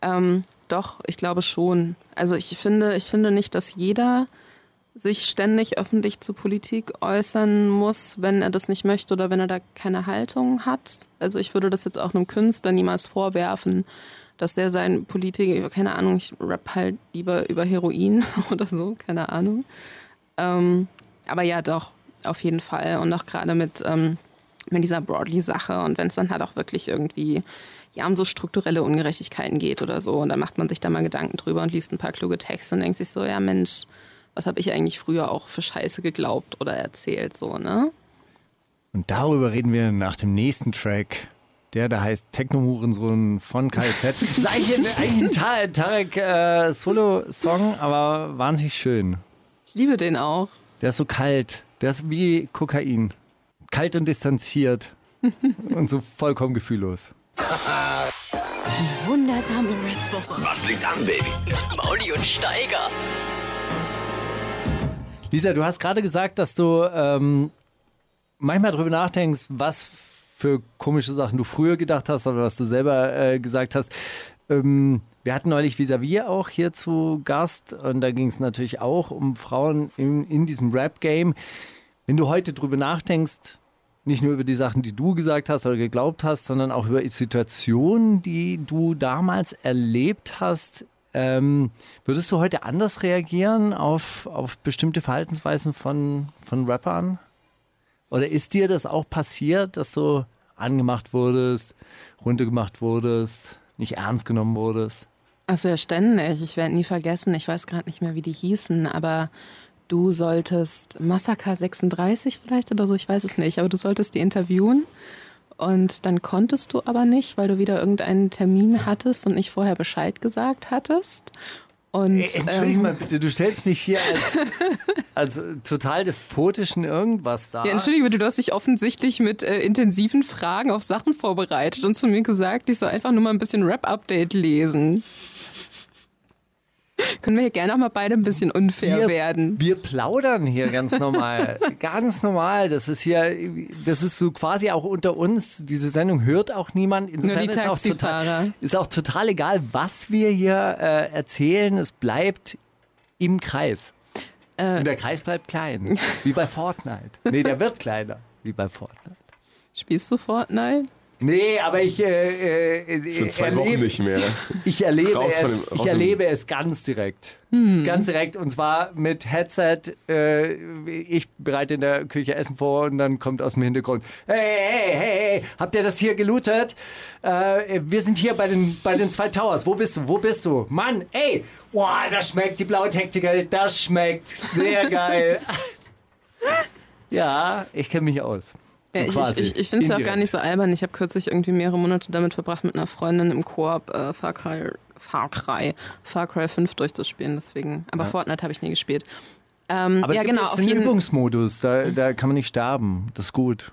ähm, doch, ich glaube schon. Also ich finde, ich finde nicht, dass jeder sich ständig öffentlich zu Politik äußern muss, wenn er das nicht möchte oder wenn er da keine Haltung hat. Also ich würde das jetzt auch einem Künstler niemals vorwerfen, dass der sein Politiker, keine Ahnung, ich rap halt lieber über Heroin oder so, keine Ahnung. Ähm, aber ja, doch, auf jeden Fall. Und auch gerade mit, ähm, mit dieser Broadly-Sache und wenn es dann halt auch wirklich irgendwie ja, um so strukturelle Ungerechtigkeiten geht oder so. Und dann macht man sich da mal Gedanken drüber und liest ein paar kluge Texte und denkt sich so, ja Mensch, was habe ich eigentlich früher auch für Scheiße geglaubt oder erzählt, so, ne? Und darüber reden wir nach dem nächsten Track. Der da heißt Techno-Hurensohn von KZ. Das ist eigentlich ein, eigentlich ein Ta- Tarek äh, Solo-Song, aber wahnsinnig schön. Ich liebe den auch. Der ist so kalt. Der ist wie Kokain. Kalt und distanziert. und so vollkommen gefühllos. Wundersame Rap-Woche. Was liegt an, Baby? Mauli und Steiger. Lisa, du hast gerade gesagt, dass du ähm, manchmal darüber nachdenkst, was für komische Sachen du früher gedacht hast oder was du selber äh, gesagt hast. Ähm, wir hatten neulich Vis-a-vis auch hier zu Gast und da ging es natürlich auch um Frauen in, in diesem Rap-Game. Wenn du heute drüber nachdenkst, nicht nur über die Sachen, die du gesagt hast oder geglaubt hast, sondern auch über Situationen, die du damals erlebt hast, ähm, würdest du heute anders reagieren auf, auf bestimmte Verhaltensweisen von, von Rappern? Oder ist dir das auch passiert, dass du angemacht wurdest, runtergemacht wurdest, nicht ernst genommen wurdest? Achso, ja, ständig. Ich werde nie vergessen. Ich weiß gerade nicht mehr, wie die hießen, aber du solltest Massaker 36 vielleicht oder so, ich weiß es nicht, aber du solltest die interviewen. Und dann konntest du aber nicht, weil du wieder irgendeinen Termin hattest und nicht vorher Bescheid gesagt hattest. Und, Ey, Entschuldige ähm, mal bitte, du stellst mich hier als, als total despotischen irgendwas dar. Ja, entschuldige bitte, du hast dich offensichtlich mit äh, intensiven Fragen auf Sachen vorbereitet und zu mir gesagt, ich soll einfach nur mal ein bisschen Rap-Update lesen. Können wir hier gerne auch mal beide ein bisschen unfair wir, werden. Wir plaudern hier ganz normal. ganz normal. Das ist hier, das ist so quasi auch unter uns. Diese Sendung hört auch niemand. Insofern ist auch, total, ist auch total egal, was wir hier äh, erzählen. Es bleibt im Kreis. Äh. Und der Kreis bleibt klein. Wie bei Fortnite. Nee, der wird kleiner. Wie bei Fortnite. Spielst du Fortnite? Nee, aber ich, äh, äh, Schon zwei erlebe, Wochen nicht mehr. Ich erlebe Raus es, dem- ich erlebe es ganz direkt. Hm. Ganz direkt und zwar mit Headset. Äh, ich bereite in der Küche Essen vor und dann kommt aus dem Hintergrund: Hey, hey, hey, hey, habt ihr das hier gelootet? Äh, wir sind hier bei den, bei den zwei Towers. Wo bist du? Wo bist du? Mann, ey, boah, das schmeckt die blaue Tactical. Das schmeckt sehr geil. ja, ich kenne mich aus. Ja, ich ich, ich finde es ja auch gar nicht so albern. Ich habe kürzlich irgendwie mehrere Monate damit verbracht, mit einer Freundin im Koop äh, Far, Cry, Far Cry Far Cry 5 durchzuspielen. Deswegen, aber Fortnite habe ich nie gespielt. Ähm, Aber es ja, gibt genau, jetzt auf einen Übungsmodus, da, da kann man nicht sterben. Das ist gut.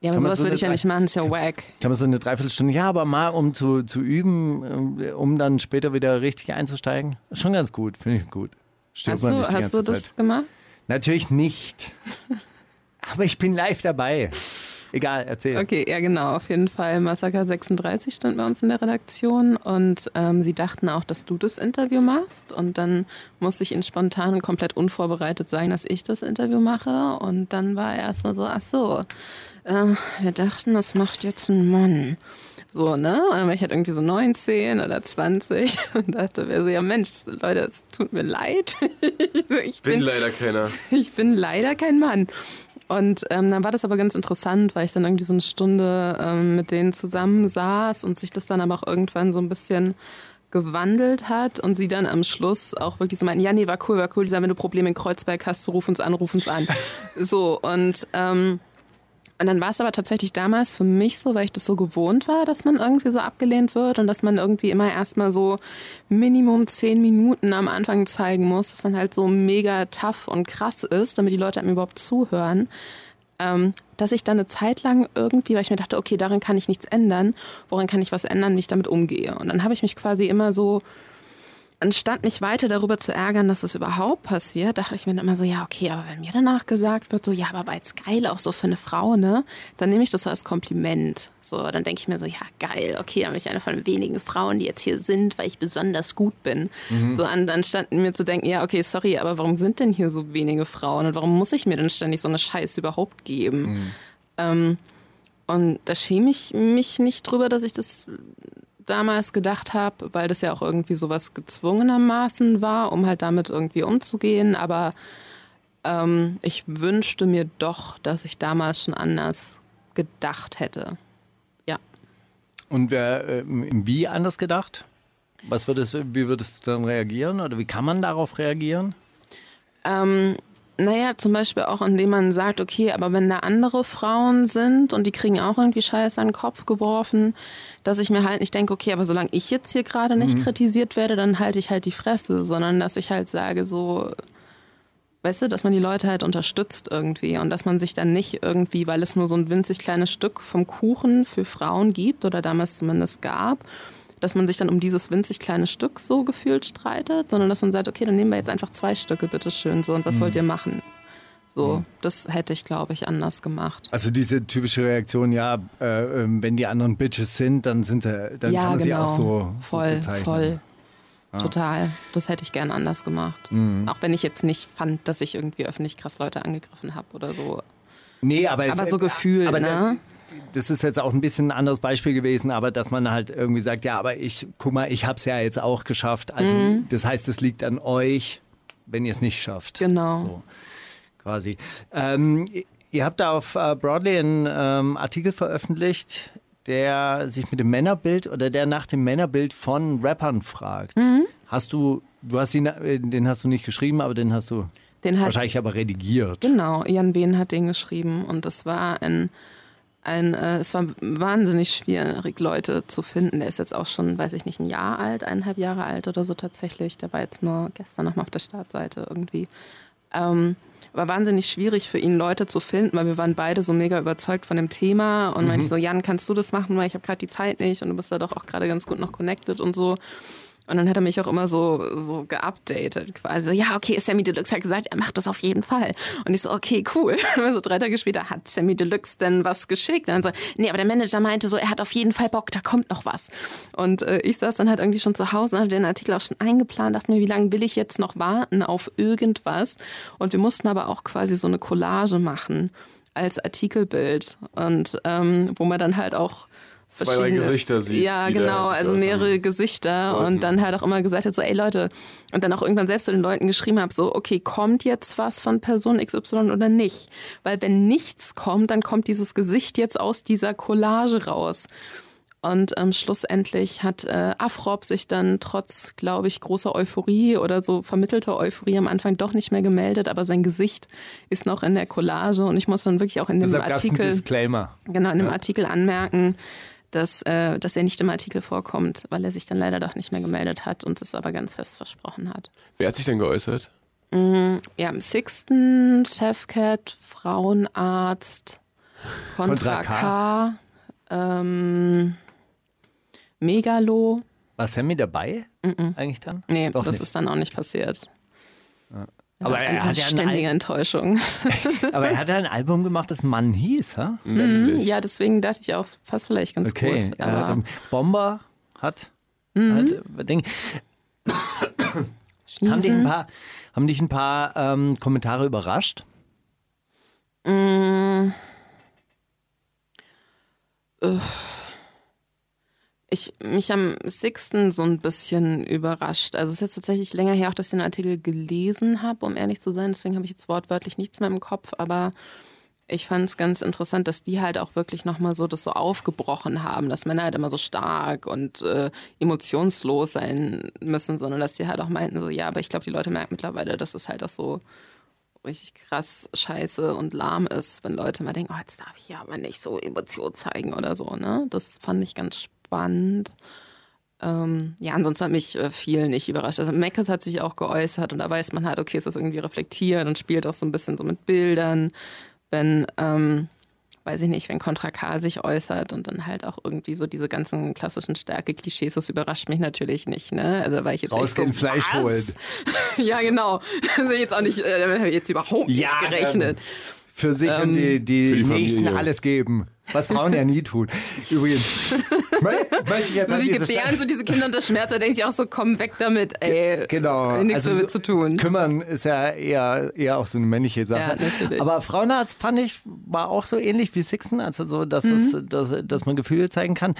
Ja, aber Kann sowas so würde ich ja nicht machen, ist ja wack. Kann man so eine Dreiviertelstunde, ja, aber mal um zu, zu üben, ähm, um dann später wieder richtig einzusteigen. Schon ganz gut, finde ich gut. Stirbt Hast du, hast du das Zeit. gemacht? Natürlich nicht. aber ich bin live dabei. Egal, erzähl. Okay, ja genau, auf jeden Fall. Massaker 36 stand bei uns in der Redaktion und ähm, sie dachten auch, dass du das Interview machst und dann musste ich ihnen spontan und komplett unvorbereitet sagen, dass ich das Interview mache und dann war er erst mal so, ach so, äh, wir dachten, das macht jetzt ein Mann. So, ne? Und dann war ich halt irgendwie so 19 oder 20 und dachte mir so, ja Mensch, Leute, es tut mir leid. so, ich Bin bin leider keiner. ich bin leider kein Mann. Und ähm, dann war das aber ganz interessant, weil ich dann irgendwie so eine Stunde ähm, mit denen zusammen saß und sich das dann aber auch irgendwann so ein bisschen gewandelt hat und sie dann am Schluss auch wirklich so meinten, ja, nee, war cool, war cool, Lisa, wenn du Probleme in Kreuzberg hast, du ruf uns an, ruf uns an. so, und ähm, und dann war es aber tatsächlich damals für mich so, weil ich das so gewohnt war, dass man irgendwie so abgelehnt wird und dass man irgendwie immer erstmal so Minimum zehn Minuten am Anfang zeigen muss, dass man halt so mega tough und krass ist, damit die Leute einem überhaupt zuhören. Ähm, dass ich dann eine Zeit lang irgendwie, weil ich mir dachte, okay, daran kann ich nichts ändern, woran kann ich was ändern, wie ich damit umgehe. Und dann habe ich mich quasi immer so anstatt mich weiter darüber zu ärgern, dass das überhaupt passiert, dachte ich mir dann immer so, ja, okay, aber wenn mir danach gesagt wird, so, ja, aber war jetzt geil auch so für eine Frau, ne, dann nehme ich das so als Kompliment. So, dann denke ich mir so, ja, geil, okay, dann bin ich eine von den wenigen Frauen, die jetzt hier sind, weil ich besonders gut bin. So, an, anstatt mir zu denken, ja, okay, sorry, aber warum sind denn hier so wenige Frauen und warum muss ich mir denn ständig so eine Scheiße überhaupt geben? Ähm, und da schäme ich mich nicht drüber, dass ich das damals gedacht habe, weil das ja auch irgendwie sowas gezwungenermaßen war, um halt damit irgendwie umzugehen. Aber ähm, ich wünschte mir doch, dass ich damals schon anders gedacht hätte. Ja. Und wer, äh, wie anders gedacht? Was würdest, wie würdest du dann reagieren oder wie kann man darauf reagieren? Ähm, naja, zum Beispiel auch, indem man sagt, okay, aber wenn da andere Frauen sind und die kriegen auch irgendwie Scheiße an den Kopf geworfen, dass ich mir halt nicht denke, okay, aber solange ich jetzt hier gerade nicht kritisiert werde, dann halte ich halt die Fresse, sondern dass ich halt sage, so, weißt du, dass man die Leute halt unterstützt irgendwie und dass man sich dann nicht irgendwie, weil es nur so ein winzig kleines Stück vom Kuchen für Frauen gibt oder damals zumindest gab, dass man sich dann um dieses winzig kleine Stück so gefühlt streitet, sondern dass man sagt, okay, dann nehmen wir jetzt einfach zwei Stücke, bitteschön, so, und was wollt ihr machen? So, das hätte ich, glaube ich, anders gemacht. Also diese typische Reaktion, ja, äh, ähm, wenn die anderen Bitches sind, dann sind sie, dann ja, kann man genau. sie auch so, voll, so voll. Total. Das hätte ich gern anders gemacht. Auch wenn ich jetzt nicht fand, dass ich irgendwie öffentlich krass Leute angegriffen habe oder so. Nee, aber, es, Aber so gefühlt, aber ne? Das ist jetzt auch ein bisschen ein anderes Beispiel gewesen, aber dass man halt irgendwie sagt, ja, aber ich, guck mal, ich hab's ja jetzt auch geschafft. Also Mhm. das heißt, es liegt an euch, wenn ihr es nicht schafft. Genau. So, quasi. Ähm, ihr habt da auf äh, Broadly einen ähm, Artikel veröffentlicht, der sich mit dem Männerbild oder der nach dem Männerbild von Rappern fragt. Mhm. Hast du, du hast ihn, äh, den hast du nicht geschrieben, aber den hast du Den hat, wahrscheinlich aber redigiert. genau, Jan Behn hat den geschrieben und es war ein, ein äh, es war wahnsinnig schwierig, Leute zu finden. Der ist jetzt auch schon, weiß ich nicht, ein Jahr alt, eineinhalb Jahre alt oder so tatsächlich. Der war jetzt nur gestern nochmal auf der Startseite irgendwie. Ähm, war wahnsinnig schwierig für ihn, Leute zu finden, weil wir waren beide so mega überzeugt von dem Thema und meinte ich so, Jan, kannst du das machen, weil ich habe gerade die Zeit nicht und du bist da doch auch gerade ganz gut noch connected und so. Und dann hat er mich auch immer so, so geupdatet quasi. Ja, okay, Sammy Deluxe hat gesagt, er macht das auf jeden Fall. Und ich so, okay, cool. Also drei Tage später hat Sammy Deluxe denn was geschickt. Und dann so, nee, aber der Manager meinte so, er hat auf jeden Fall Bock, da kommt noch was. Und äh, ich saß dann halt irgendwie schon zu Hause und hatte den Artikel auch schon eingeplant, dachte mir, wie lange will ich jetzt noch warten auf irgendwas? Und wir mussten aber auch quasi so eine Collage machen als Artikelbild. Und ähm, wo man dann halt auch Zwei, Gesichter sieht, Ja, genau, also mehrere haben. Gesichter Leuten. und dann halt auch immer gesagt hat, so, ey Leute, und dann auch irgendwann selbst zu den Leuten geschrieben habe, so, okay, kommt jetzt was von Person XY oder nicht? Weil wenn nichts kommt, dann kommt dieses Gesicht jetzt aus dieser Collage raus. Und ähm, schlussendlich hat äh, Afrop sich dann trotz, glaube ich, großer Euphorie oder so vermittelter Euphorie am Anfang doch nicht mehr gemeldet, aber sein Gesicht ist noch in der Collage und ich muss dann wirklich auch in dem Deshalb Artikel Disclaimer. genau in dem Artikel anmerken, dass, äh, dass er nicht im Artikel vorkommt, weil er sich dann leider doch nicht mehr gemeldet hat und es aber ganz fest versprochen hat. Wer hat sich denn geäußert? Ja, im Sixten, Chefcat, Frauenarzt, Contra Contra K. K, ähm, Megalo. War Sammy dabei? Eigentlich dann? Nee, Doch das nicht. ist dann auch nicht passiert. Aber er hat ja ständige Enttäuschung. Aber er hat ja ein Album gemacht, das Mann hieß, ha? Männlich. ja, deswegen dachte ich auch, passt vielleicht ganz Okay. gut. er Aber hat, Bomber hat, hat äh, Ding. Haben dich ein paar, haben dich ein paar ähm, Kommentare überrascht? Ich mich am Sixten so ein bisschen überrascht. Also es ist jetzt tatsächlich länger her, auch dass ich den Artikel gelesen habe, um ehrlich zu sein. Deswegen habe ich jetzt wortwörtlich nichts mehr im Kopf. Aber ich fand es ganz interessant, dass die halt auch wirklich nochmal so das so aufgebrochen haben, dass Männer halt immer so stark und äh, emotionslos sein müssen, sondern dass die halt auch meinten so, ja, aber ich glaube, die Leute merken mittlerweile, dass es halt auch so richtig krass scheiße und lahm ist, wenn Leute mal denken, oh, jetzt darf ich ja aber nicht so Emotionen zeigen oder so, ne? Das fand ich ganz spannend. Ähm, ja, ansonsten hat mich äh, viel nicht überrascht. Also Meckes hat sich auch geäußert und da weiß man halt, okay, ist irgendwie reflektiert und spielt auch so ein bisschen so mit Bildern. Wenn, ähm, weiß ich nicht, wenn Contra K sich äußert und dann halt auch irgendwie so diese ganzen klassischen Stärke-Klischees, das überrascht mich natürlich nicht, ne? Also weil ich jetzt echt Rausgehen, so, Fleisch holen. ja, genau. Also jetzt auch nicht, äh, damit habe ich jetzt überhaupt Ja, nicht gerechnet. Für sich Ähm, und die, die, für die Nächsten Familie. alles geben. Was Frauen ja nie tun. Übrigens. Mö- Möchte ich jetzt So die gebären Stelle- so diese Kinder unter Schmerz, da denke ich auch so, komm weg damit, ey. Genau. Nichts Also damit zu tun. Kümmern ist ja eher, eher auch so eine männliche Sache. Ja, natürlich. Aber Frauenarzt fand ich, war auch so ähnlich wie Sixten, also so, dass, Mhm. es, dass, dass man Gefühle zeigen kann.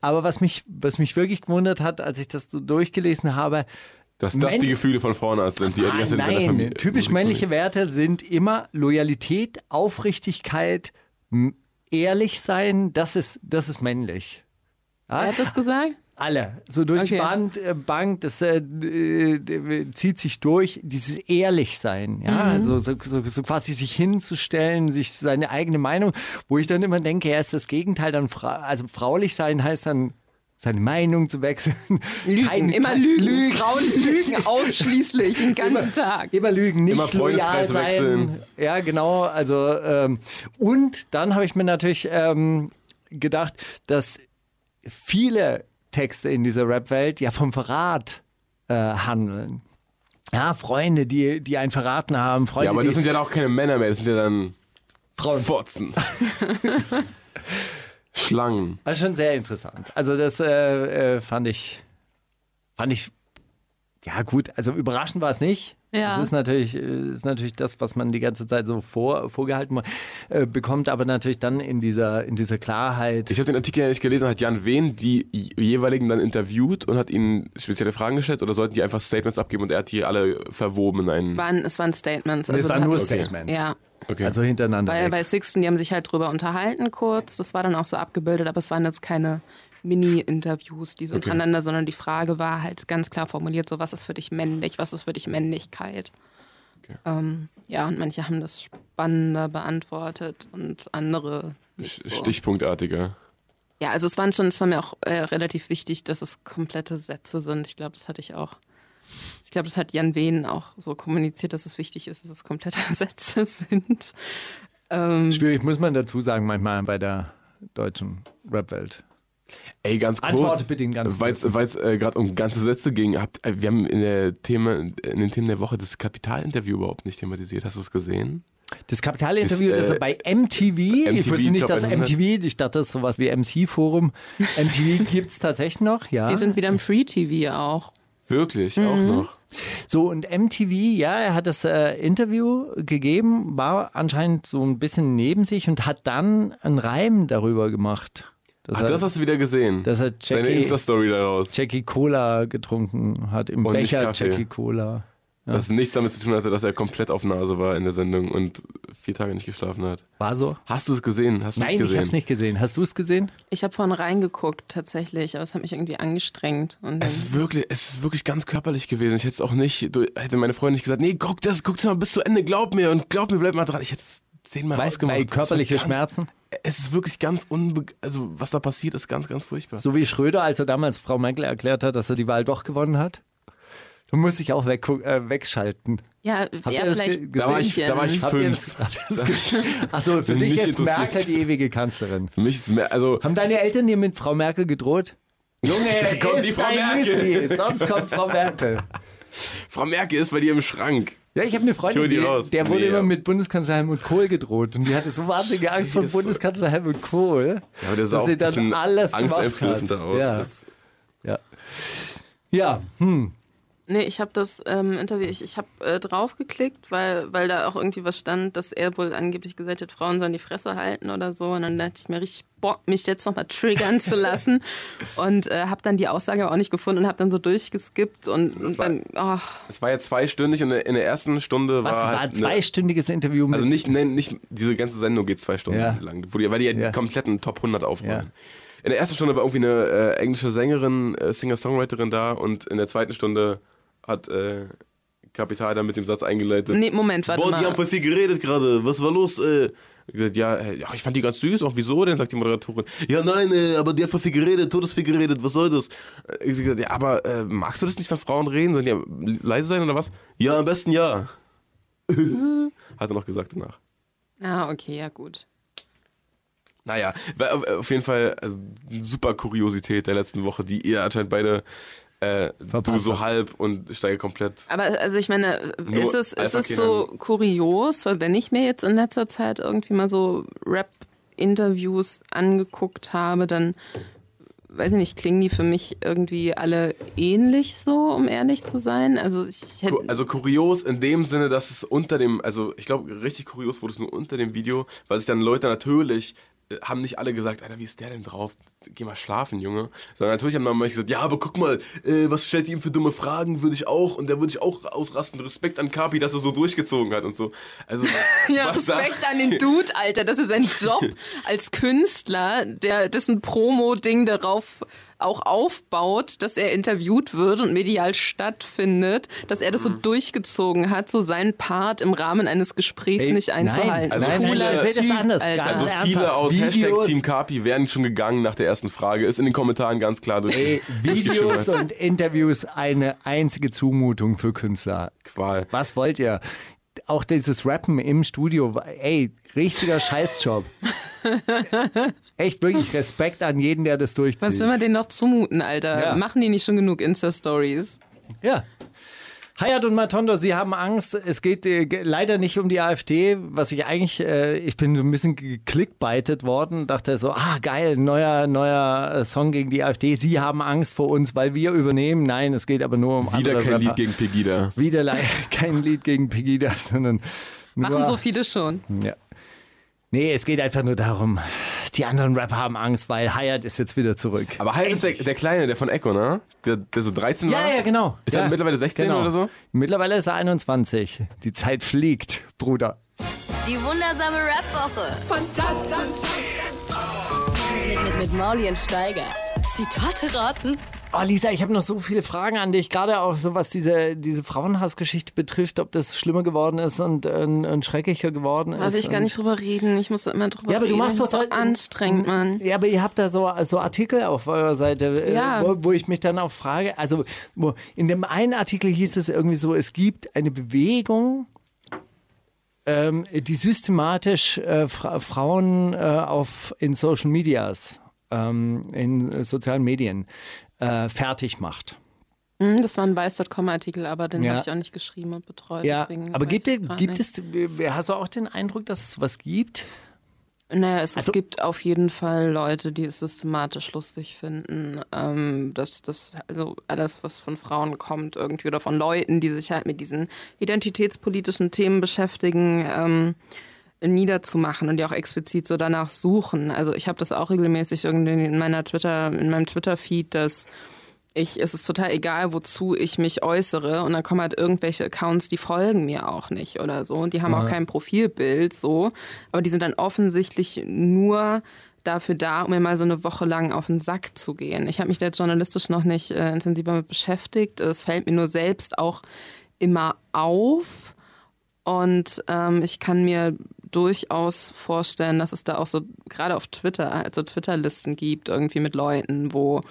Aber was mich, was mich wirklich gewundert hat, als ich das so durchgelesen habe, Dass das Männ- die Gefühle von Frauenarzt sind, die er die ganze Zeit in seiner Nein, Familie. typisch männliche Werte sind immer Loyalität, Aufrichtigkeit, ehrlich sein. Das ist, das ist männlich. Ja? Wer hat das gesagt? Alle. So durch die Okay. Band, äh, Bank, das äh, äh, zieht sich durch, dieses Ehrlichsein, ja, Mhm. also so, so, so quasi sich hinzustellen, sich seine eigene Meinung, wo ich dann immer denke, er ist das Gegenteil, dann fra also fraulich sein heißt dann seine Meinung zu wechseln. Lügen, Kein- immer kein- lügen. Frauen lügen ausschließlich den ganzen Tag. Immer lügen, nicht Immer loyal Freundeskreis sein. wechseln. Ja, genau. Also ähm, und dann habe ich mir natürlich ähm, gedacht, dass viele Texte in dieser Rap-Welt ja vom Verrat äh, handeln. Ja, Freunde, die, die einen verraten haben, Freunde, Ja, aber die das sind ja dann auch keine Männer mehr, das sind ja dann Frauen. Fotzen. Schlangen. Das ist schon sehr interessant. Also das äh, äh, fand ich, fand ich, ja gut, also überraschend war es nicht. Ja. Das ist natürlich, äh, ist natürlich das, was man die ganze Zeit so vor, vorgehalten äh, bekommt, aber natürlich dann in dieser, in dieser Klarheit. Ich habe den Artikel ja nicht gelesen, hat Jan Wehn die jeweiligen dann interviewt und hat ihnen spezielle Fragen gestellt oder sollten die einfach Statements abgeben und er hat die alle verwoben in einen. Waren, es waren Statements. es Also waren da nur hat- Statements. Ja, Okay. Also hintereinander. Weil weg. bei Sixten, die haben sich halt drüber unterhalten kurz. Das war dann auch so abgebildet, aber es waren jetzt keine Mini-Interviews, die so Okay. untereinander, sondern die Frage war halt ganz klar formuliert, so was ist für dich männlich, was ist für dich Männlichkeit. Ähm, ja, und manche haben das spannender beantwortet und andere nicht so. Stichpunktartiger. Ja, also es waren schon, es war mir auch äh, relativ wichtig, dass es komplette Sätze sind. Ich glaube, das hatte ich auch. Ich glaube, das hat Jan Wehn auch so kommuniziert, dass es wichtig ist, dass es komplette Sätze sind. Ähm, Schwierig muss man dazu sagen, manchmal bei der deutschen Rap-Welt. Ey, ganz kurz. Antworte bitte in ganz Weil es äh, gerade um ganze Sätze ging. Habt, äh, wir haben in, der Thema, in den Themen der Woche das Kapitalinterview überhaupt nicht thematisiert. Hast du es gesehen? Das Kapitalinterview, Das, das, äh, ist bei MTV. ich MTV wusste nicht, dass 100. MTV, ich dachte, das ist sowas wie MC-Forum. MTV gibt es tatsächlich noch, ja. Die sind wieder im Free TV auch. Wirklich, auch noch. So, und MTV, ja, er hat das äh, Interview gegeben, war anscheinend so ein bisschen neben sich und hat dann einen Reim darüber gemacht. Ach, er, das hast du wieder gesehen. dass er Seine Jackie, Insta-Story daraus. Jackie Cola getrunken hat, im Und nicht Becher. Jackie Cola. Was nichts damit zu tun hatte, dass er komplett auf Nase war in der Sendung und vier Tage nicht geschlafen hat. War so? Hast du es gesehen? Hast Nein, ich gesehen? habe es nicht gesehen. Hast du es gesehen? Ich habe vorhin reingeguckt tatsächlich, aber es hat mich irgendwie angestrengt. Und Es ist wirklich, es ist wirklich ganz körperlich gewesen. Ich hätte es auch nicht, du, hätte meine Freundin nicht gesagt, nee, guck das, guck das mal bis zu Ende, glaub mir und glaub mir, bleib mal dran. Ich hätte es zehnmal weil Es war körperliche ganz, Schmerzen? Es ist wirklich ganz unbe... Also, was da passiert, ist ganz, ganz furchtbar. So wie Schröder, als er damals Frau Merkel erklärt hat, dass er die Wahl doch gewonnen hat. Du musst dich auch weg, äh, wegschalten. ja, Habt ja ihr das vielleicht. ge- Da war ich, da war ich fünf. Achso, für Mich dich ist. Merkel die ewige Kanzlerin. Für mich ist mehr, also, Haben deine Eltern dir mit Frau Merkel gedroht? Junge, kommt isst die Frau Merkel. Müsli, sonst kommt Frau Merkel. Frau Merkel ist bei dir im Schrank. Ja, ich habe eine Freundin, die raus. der wurde Nee, immer ja. mit Bundeskanzler Helmut Kohl gedroht und die hatte so wahnsinnige Angst vor Bundeskanzler Helmut Kohl, Ja, dass sie dann alles gemacht hat. aus. Ja, ja. ja hm. Nee, ich habe das ähm, Interview, ich, ich habe äh, draufgeklickt, weil, weil da auch irgendwie was stand, dass er wohl angeblich gesagt hat, Frauen sollen die Fresse halten oder so. Und dann dachte ich mir richtig Bock, mich jetzt nochmal triggern zu lassen. Und äh, habe dann die Aussage auch nicht gefunden und habe dann so durchgeskippt und, und war- dann, oh, Es war jetzt zweistündig und in der ersten Stunde Was war. war halt ein eine- zweistündiges Interview mit Also nicht, nein, nicht, diese ganze Sendung geht zwei Stunden Ja. lang, wo die, weil die ja, Ja. die kompletten Top 100 aufrollen. Ja. In der ersten Stunde war irgendwie eine äh, englische Sängerin, äh, Singer-Songwriterin da und in der zweiten Stunde hat äh, Kapital dann mit dem Satz eingeleitet. nee, Moment, warte Boah, die mal. haben voll viel geredet gerade. Was war los? Äh? Ich gesagt, ja, äh, ja, ich fand die ganz süß. Auch wieso denn? Sagt die Moderatorin. Ja, nein, äh, aber die hat voll viel geredet, todesviel geredet. Was soll das? Äh, Ich gesagt, ja, aber äh, magst du das nicht, wenn Frauen reden? Sollen die ja leise sein oder was? Ja, am besten ja. hat er noch gesagt danach. Ah, okay, ja gut. Naja, auf- auf jeden Fall also, super Kuriosität der letzten Woche, die ihr anscheinend beide, äh, du so halb und steige komplett. Aber also ich meine, ist es, ist es so kurios, weil wenn ich mir jetzt in letzter Zeit irgendwie mal so Rap-Interviews angeguckt habe, dann weiß ich nicht, klingen die für mich irgendwie alle ähnlich so, um ehrlich zu sein. Also ich hätte. Also kurios in dem Sinne, dass es unter dem, also ich glaube, richtig kurios wurde es nur unter dem Video, weil sich dann Leute natürlich, haben nicht alle gesagt, Alter, wie ist der denn drauf? Geh mal schlafen, Junge. Sondern natürlich haben dann manche gesagt, ja, aber guck mal, äh, was stellt ihr ihm für dumme Fragen? Würde ich auch, und der würde ich auch ausrasten. Respekt an Kapi, dass er so durchgezogen hat und so. Also, ja, da- Respekt an den Dude, Alter. Das ist ein Job als Künstler, der dessen Promo-Ding darauf auch aufbaut, dass er interviewt wird und medial stattfindet, dass er das Mhm. so durchgezogen hat, so seinen Part im Rahmen eines Gesprächs Ey, nicht einzuhalten. Also nein, viele- nein, nein, seht das anders. Alter. Also viele aus Hashtag Videos- Team Kapi wären schon gegangen nach der ersten Frage. Ist in den Kommentaren ganz klar durch. Ey, Videos und Interviews eine einzige Zumutung für Künstler. Qual. Was wollt ihr? Auch dieses Rappen im Studio, ey, richtiger Scheißjob. Echt wirklich Respekt an jeden, der das durchzieht. Was will man denen noch zumuten, Alter? Ja. Machen die nicht schon genug Insta-Stories? Ja. Hayat und Matondo, Sie haben Angst. Es geht äh, leider nicht um die AfD, was ich eigentlich, äh, ich bin so ein bisschen geklickbaitet worden, dachte so, ah geil, neuer, neuer äh, Song gegen die AfD. Sie haben Angst vor uns, weil wir übernehmen. Nein, es geht aber nur um Wieder andere kein Rapper. Lied gegen Pegida. Wieder kein Lied gegen Pegida, sondern nur, Machen so viele schon. Ja. Nee, es geht einfach nur darum, die anderen Rapper haben Angst, weil Hayat ist jetzt wieder zurück. Aber Hayat ist der, der Kleine, der von Echo, ne? Der, der so 13 war? Ja, ja, genau. Ist ja. er mittlerweile 16 genau. oder so? Mittlerweile ist er 21. Die Zeit fliegt, Bruder. Die wundersame Rap-Woche. Fantastisch. Mit, mit, mit Mauli und Steiger. Zitate raten. Oh, Lisa, ich habe noch so viele Fragen an dich, gerade auch so was diese, diese Frauenhassgeschichte betrifft, ob das schlimmer geworden ist und, äh, und schrecklicher geworden ist. Da will ich gar und- nicht drüber reden. Ich muss da immer drüber Ja, aber du reden. machst das so anstrengend, Mann. Ja, aber ihr habt da so, so Artikel auf eurer Seite, äh, Ja. wo, wo ich mich dann auch frage, also wo, in dem einen Artikel hieß es irgendwie so, es gibt eine Bewegung, ähm, die systematisch äh, Fra Frauen äh, auf, in Social Medias ähm, in sozialen Medien äh, fertig macht. Hm, Das war ein Weiß.com-Artikel, aber den Ja. habe ich auch nicht geschrieben und betreut. Ja, aber gibt, gibt es, hast du auch den Eindruck, dass es was gibt? Naja, es, Also- es gibt auf jeden Fall Leute, die es systematisch lustig finden, ähm, dass das also alles, was von Frauen kommt, irgendwie oder von Leuten, die sich halt mit diesen identitätspolitischen Themen beschäftigen, ähm, niederzumachen und die auch explizit so danach suchen. Also ich habe das auch regelmäßig irgendwie in meiner Twitter, in meinem Twitter-Feed, dass ich, es ist total egal, wozu ich mich äußere. Und dann kommen halt irgendwelche Accounts, die folgen mir auch nicht oder so. Und die haben auch kein Profilbild so. Aber die sind dann offensichtlich nur dafür da, um mir mal so eine Woche lang auf den Sack zu gehen. Ich habe mich da jetzt journalistisch noch nicht äh, intensiver mit beschäftigt. Es fällt mir nur selbst auch immer auf. Und ähm, ich kann mir durchaus vorstellen, dass es da auch so, gerade auf Twitter, also Twitter-Listen gibt, irgendwie mit Leuten, wo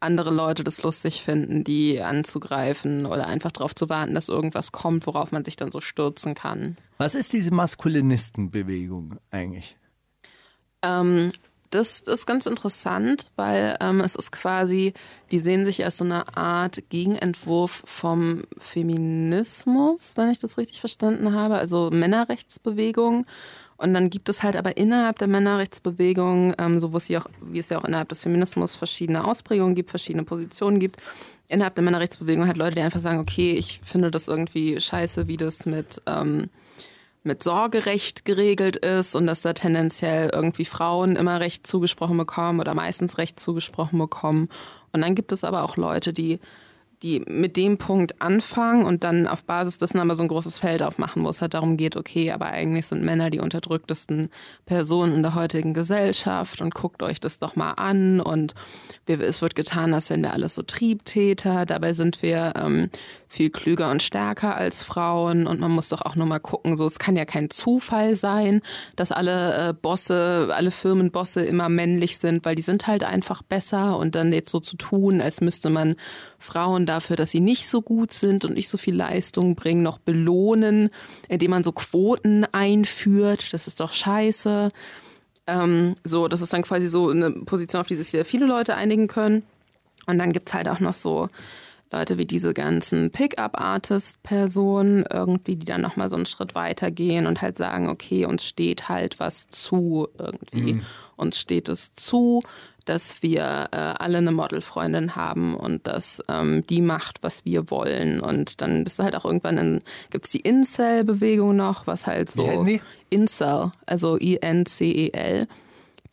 andere Leute das lustig finden, die anzugreifen oder einfach darauf zu warten, dass irgendwas kommt, worauf man sich dann so stürzen kann. Was ist diese Maskulinistenbewegung eigentlich? Ähm, das ist ganz interessant, weil ähm, es ist quasi, die sehen sich als so eine Art Gegenentwurf vom Feminismus, wenn ich das richtig verstanden habe, also Männerrechtsbewegung. Und dann gibt es halt aber innerhalb der Männerrechtsbewegung, ähm, so es, auch, wie es ja auch innerhalb des Feminismus verschiedene Ausprägungen gibt, verschiedene Positionen gibt, innerhalb der Männerrechtsbewegung halt Leute, die einfach sagen, okay, ich finde das irgendwie scheiße, wie das mit ähm, mit Sorgerecht geregelt ist und dass da tendenziell irgendwie Frauen immer Recht zugesprochen bekommen oder meistens Recht zugesprochen bekommen. Und dann gibt es aber auch Leute, die die mit dem Punkt anfangen und dann auf Basis dessen aber so ein großes Feld aufmachen, wo es halt darum geht, okay, aber eigentlich sind Männer die unterdrücktesten Personen in der heutigen Gesellschaft und guckt euch das doch mal an und wir, es wird getan, als wären wir alles so Triebtäter, dabei sind wir ähm, viel klüger und stärker als Frauen und man muss doch auch nur mal gucken, so es kann ja kein Zufall sein, dass alle äh, Bosse, alle Firmenbosse immer männlich sind, weil die sind halt einfach besser und dann jetzt so zu tun, als müsste man Frauen dafür, dass sie nicht so gut sind und nicht so viel Leistung bringen, noch belohnen, indem man so Quoten einführt. Das ist doch scheiße. Ähm, so, das ist dann quasi so eine Position, auf die sich sehr viele Leute einigen können. Und dann gibt's halt auch noch so Leute wie diese ganzen Pickup-Artist-Personen irgendwie, die dann nochmal so einen Schritt weiter gehen und halt sagen, okay, uns steht halt was zu irgendwie. Uns steht es zu, dass wir äh, alle eine Modelfreundin haben und dass ähm, die macht, was wir wollen. Und dann bist du halt auch irgendwann in, gibt's die Incel-Bewegung noch, was halt so. Wie heißen die? Incel, also I-N-C-E-L,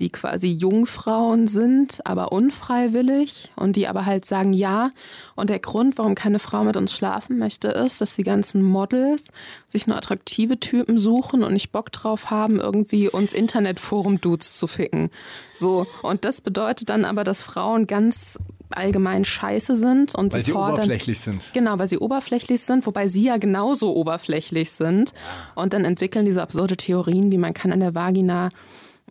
die quasi Jungfrauen sind, aber unfreiwillig und die aber halt sagen, ja. Und der Grund, warum keine Frau mit uns schlafen möchte, ist, dass die ganzen Models sich nur attraktive Typen suchen und nicht Bock drauf haben, irgendwie uns Internetforum-Dudes zu ficken. So. Und das bedeutet dann aber, dass Frauen ganz allgemein scheiße sind und Weil sie fordern, oberflächlich sind. Genau, weil sie oberflächlich sind, wobei sie ja genauso oberflächlich sind. Und dann entwickeln diese absurde Theorien, wie man kann an der Vagina,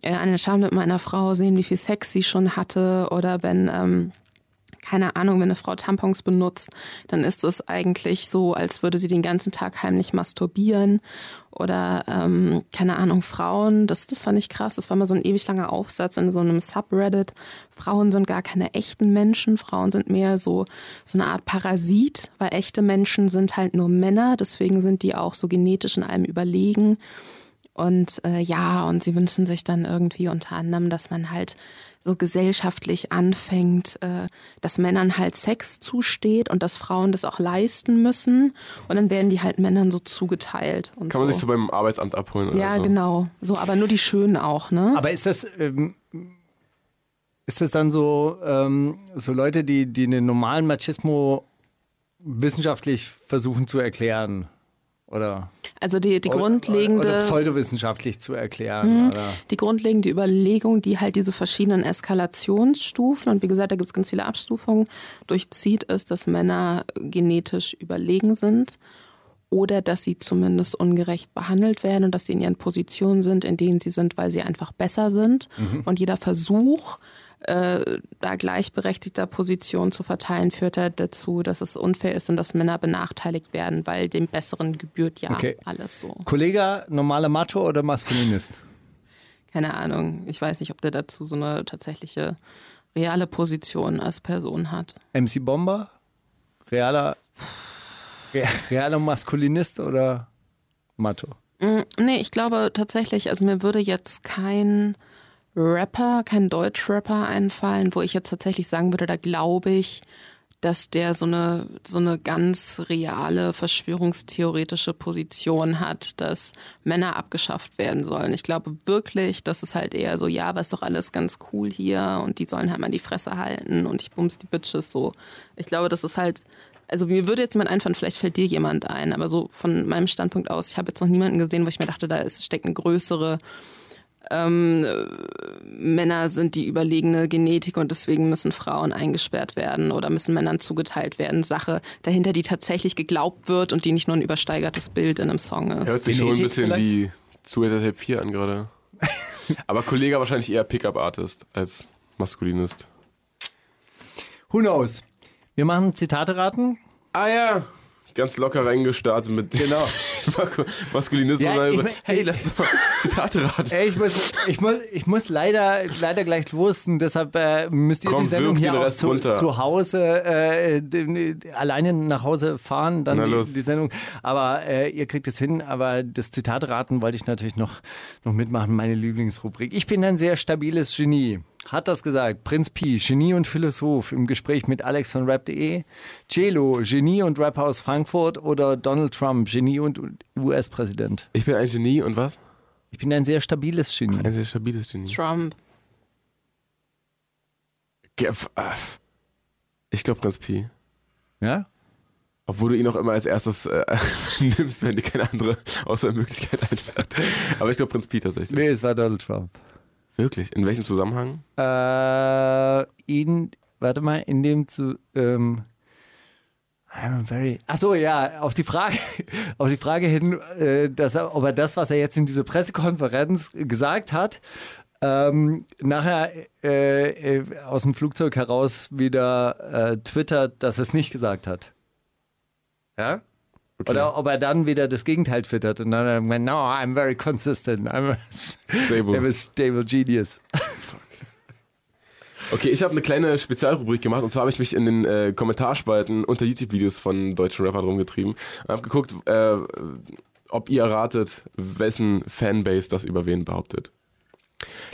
äh, an der Schamlippe einer Frau sehen, wie viel Sex sie schon hatte. Oder wenn, ähm, keine Ahnung, wenn eine Frau Tampons benutzt, dann ist es eigentlich so, als würde sie den ganzen Tag heimlich masturbieren. Oder, ähm, keine Ahnung, Frauen, das, das fand ich krass, das war mal so ein ewig langer Aufsatz in so einem Subreddit. Frauen sind gar keine echten Menschen, Frauen sind mehr so, so eine Art Parasit, weil echte Menschen sind halt nur Männer, deswegen sind die auch so genetisch in allem überlegen. Und äh, ja, und sie wünschen sich dann irgendwie unter anderem, dass man halt so gesellschaftlich anfängt, äh, dass Männern halt Sex zusteht und dass Frauen das auch leisten müssen. Und dann werden die halt Männern so zugeteilt. Und Kann so. man sich so beim Arbeitsamt abholen oder ja, so. genau. So, aber nur die Schönen auch, ne? Aber ist das, ähm, ist das dann so, ähm, so Leute, die, die den normalen Machismo wissenschaftlich versuchen zu erklären? Oder, Also die, die grundlegende. oder pseudowissenschaftlich zu erklären? Oder? die grundlegende Überlegung, die halt diese verschiedenen Eskalationsstufen, und wie gesagt, da gibt es ganz viele Abstufungen, durchzieht, ist, dass Männer genetisch überlegen sind oder dass sie zumindest ungerecht behandelt werden und dass sie in ihren Positionen sind, in denen sie sind, weil sie einfach besser sind. Und jeder Versuch, äh, da gleichberechtigter Position zu verteilen, führt halt dazu, dass es unfair ist und dass Männer benachteiligt werden, weil dem Besseren gebührt ja Okay. alles so. Kollege, normaler Macho oder Maskulinist? keine Ahnung, ich weiß nicht, ob der dazu so eine tatsächliche reale Position als Person hat. MC Bomber? Realer, re- realer Maskulinist oder Macho? Mm, Nee, ich glaube tatsächlich, also mir würde jetzt kein Rapper, kein Deutschrapper einfallen, wo ich jetzt tatsächlich sagen würde, da glaube ich, dass der so eine, so eine ganz reale verschwörungstheoretische Position hat, dass Männer abgeschafft werden sollen. Ich glaube wirklich, dass es halt eher so, ja, aber ist doch alles ganz cool hier und die sollen halt mal die Fresse halten und ich bums die Bitches so. Ich glaube, das ist halt, also mir würde jetzt jemand einfallen, vielleicht fällt dir jemand ein, aber so von meinem Standpunkt aus, ich habe jetzt noch niemanden gesehen, wo ich mir dachte, da ist, steckt eine größere ähm, äh, Männer sind die überlegene Genetik und deswegen müssen Frauen eingesperrt werden oder müssen Männern zugeteilt werden. Sache dahinter, die tatsächlich geglaubt wird und die nicht nur ein übersteigertes Bild in einem Song ist. Hört sich schon ein Genetik bisschen vielleicht? wie Zuhälter Tape 4 an gerade. Aber Kollege wahrscheinlich eher Pickup-Artist als Maskulinist. Who knows? Wir machen Zitate raten. Ah ja, ganz locker reingestartet mit Genau. Maskulinismus. Ja, ich mein- hey, lass doch mal Zitate raten. Ey, ich muss, ich muss, ich muss leider, leider gleich los. Und deshalb äh, müsst ihr Komm, die Sendung hier auch zu, zu Hause äh, alleine nach Hause fahren, dann Na die, die Sendung. Aber äh, ihr kriegt es hin. Aber das Zitat raten wollte ich natürlich noch, noch mitmachen, meine Lieblingsrubrik. Ich bin ein sehr stabiles Genie. Hat das gesagt. Prinz Pi, Genie und Philosoph im Gespräch mit Alex von Rap.de. Celo, Genie und Rapper aus Frankfurt oder Donald Trump, Genie und US-Präsident. Ich bin ein Genie und was? Ich bin ein sehr stabiles Genie. Ein sehr stabiles Genie. Trump. Äh, Ich glaube Prinz Pi. Ja? Obwohl du ihn auch immer als erstes äh, nimmst, wenn dir keine andere Auswahlmöglichkeit einfällt. Aber ich glaube Prinz Pi tatsächlich. Nee, es war Donald Trump. Wirklich? In welchem Zusammenhang? Äh, in, warte mal, in dem zu, ähm, I'm very, ach so, ja, auf die Frage, auf die Frage hin, äh, dass er, ob er das, was er jetzt in dieser Pressekonferenz gesagt hat, ähm, nachher äh, äh, aus dem Flugzeug heraus wieder äh, twittert, dass er es nicht gesagt hat. Ja? Okay. Oder ob er dann wieder das Gegenteil twittert und dann er gemeint, no, I'm very consistent, I'm a, Stable. I'm a stable genius. Okay, ich habe eine kleine Spezialrubrik gemacht und zwar habe ich mich in den äh, Kommentarspalten unter YouTube-Videos von deutschen Rappern rumgetrieben und habe geguckt, äh, ob ihr erratet, wessen Fanbase das über wen behauptet.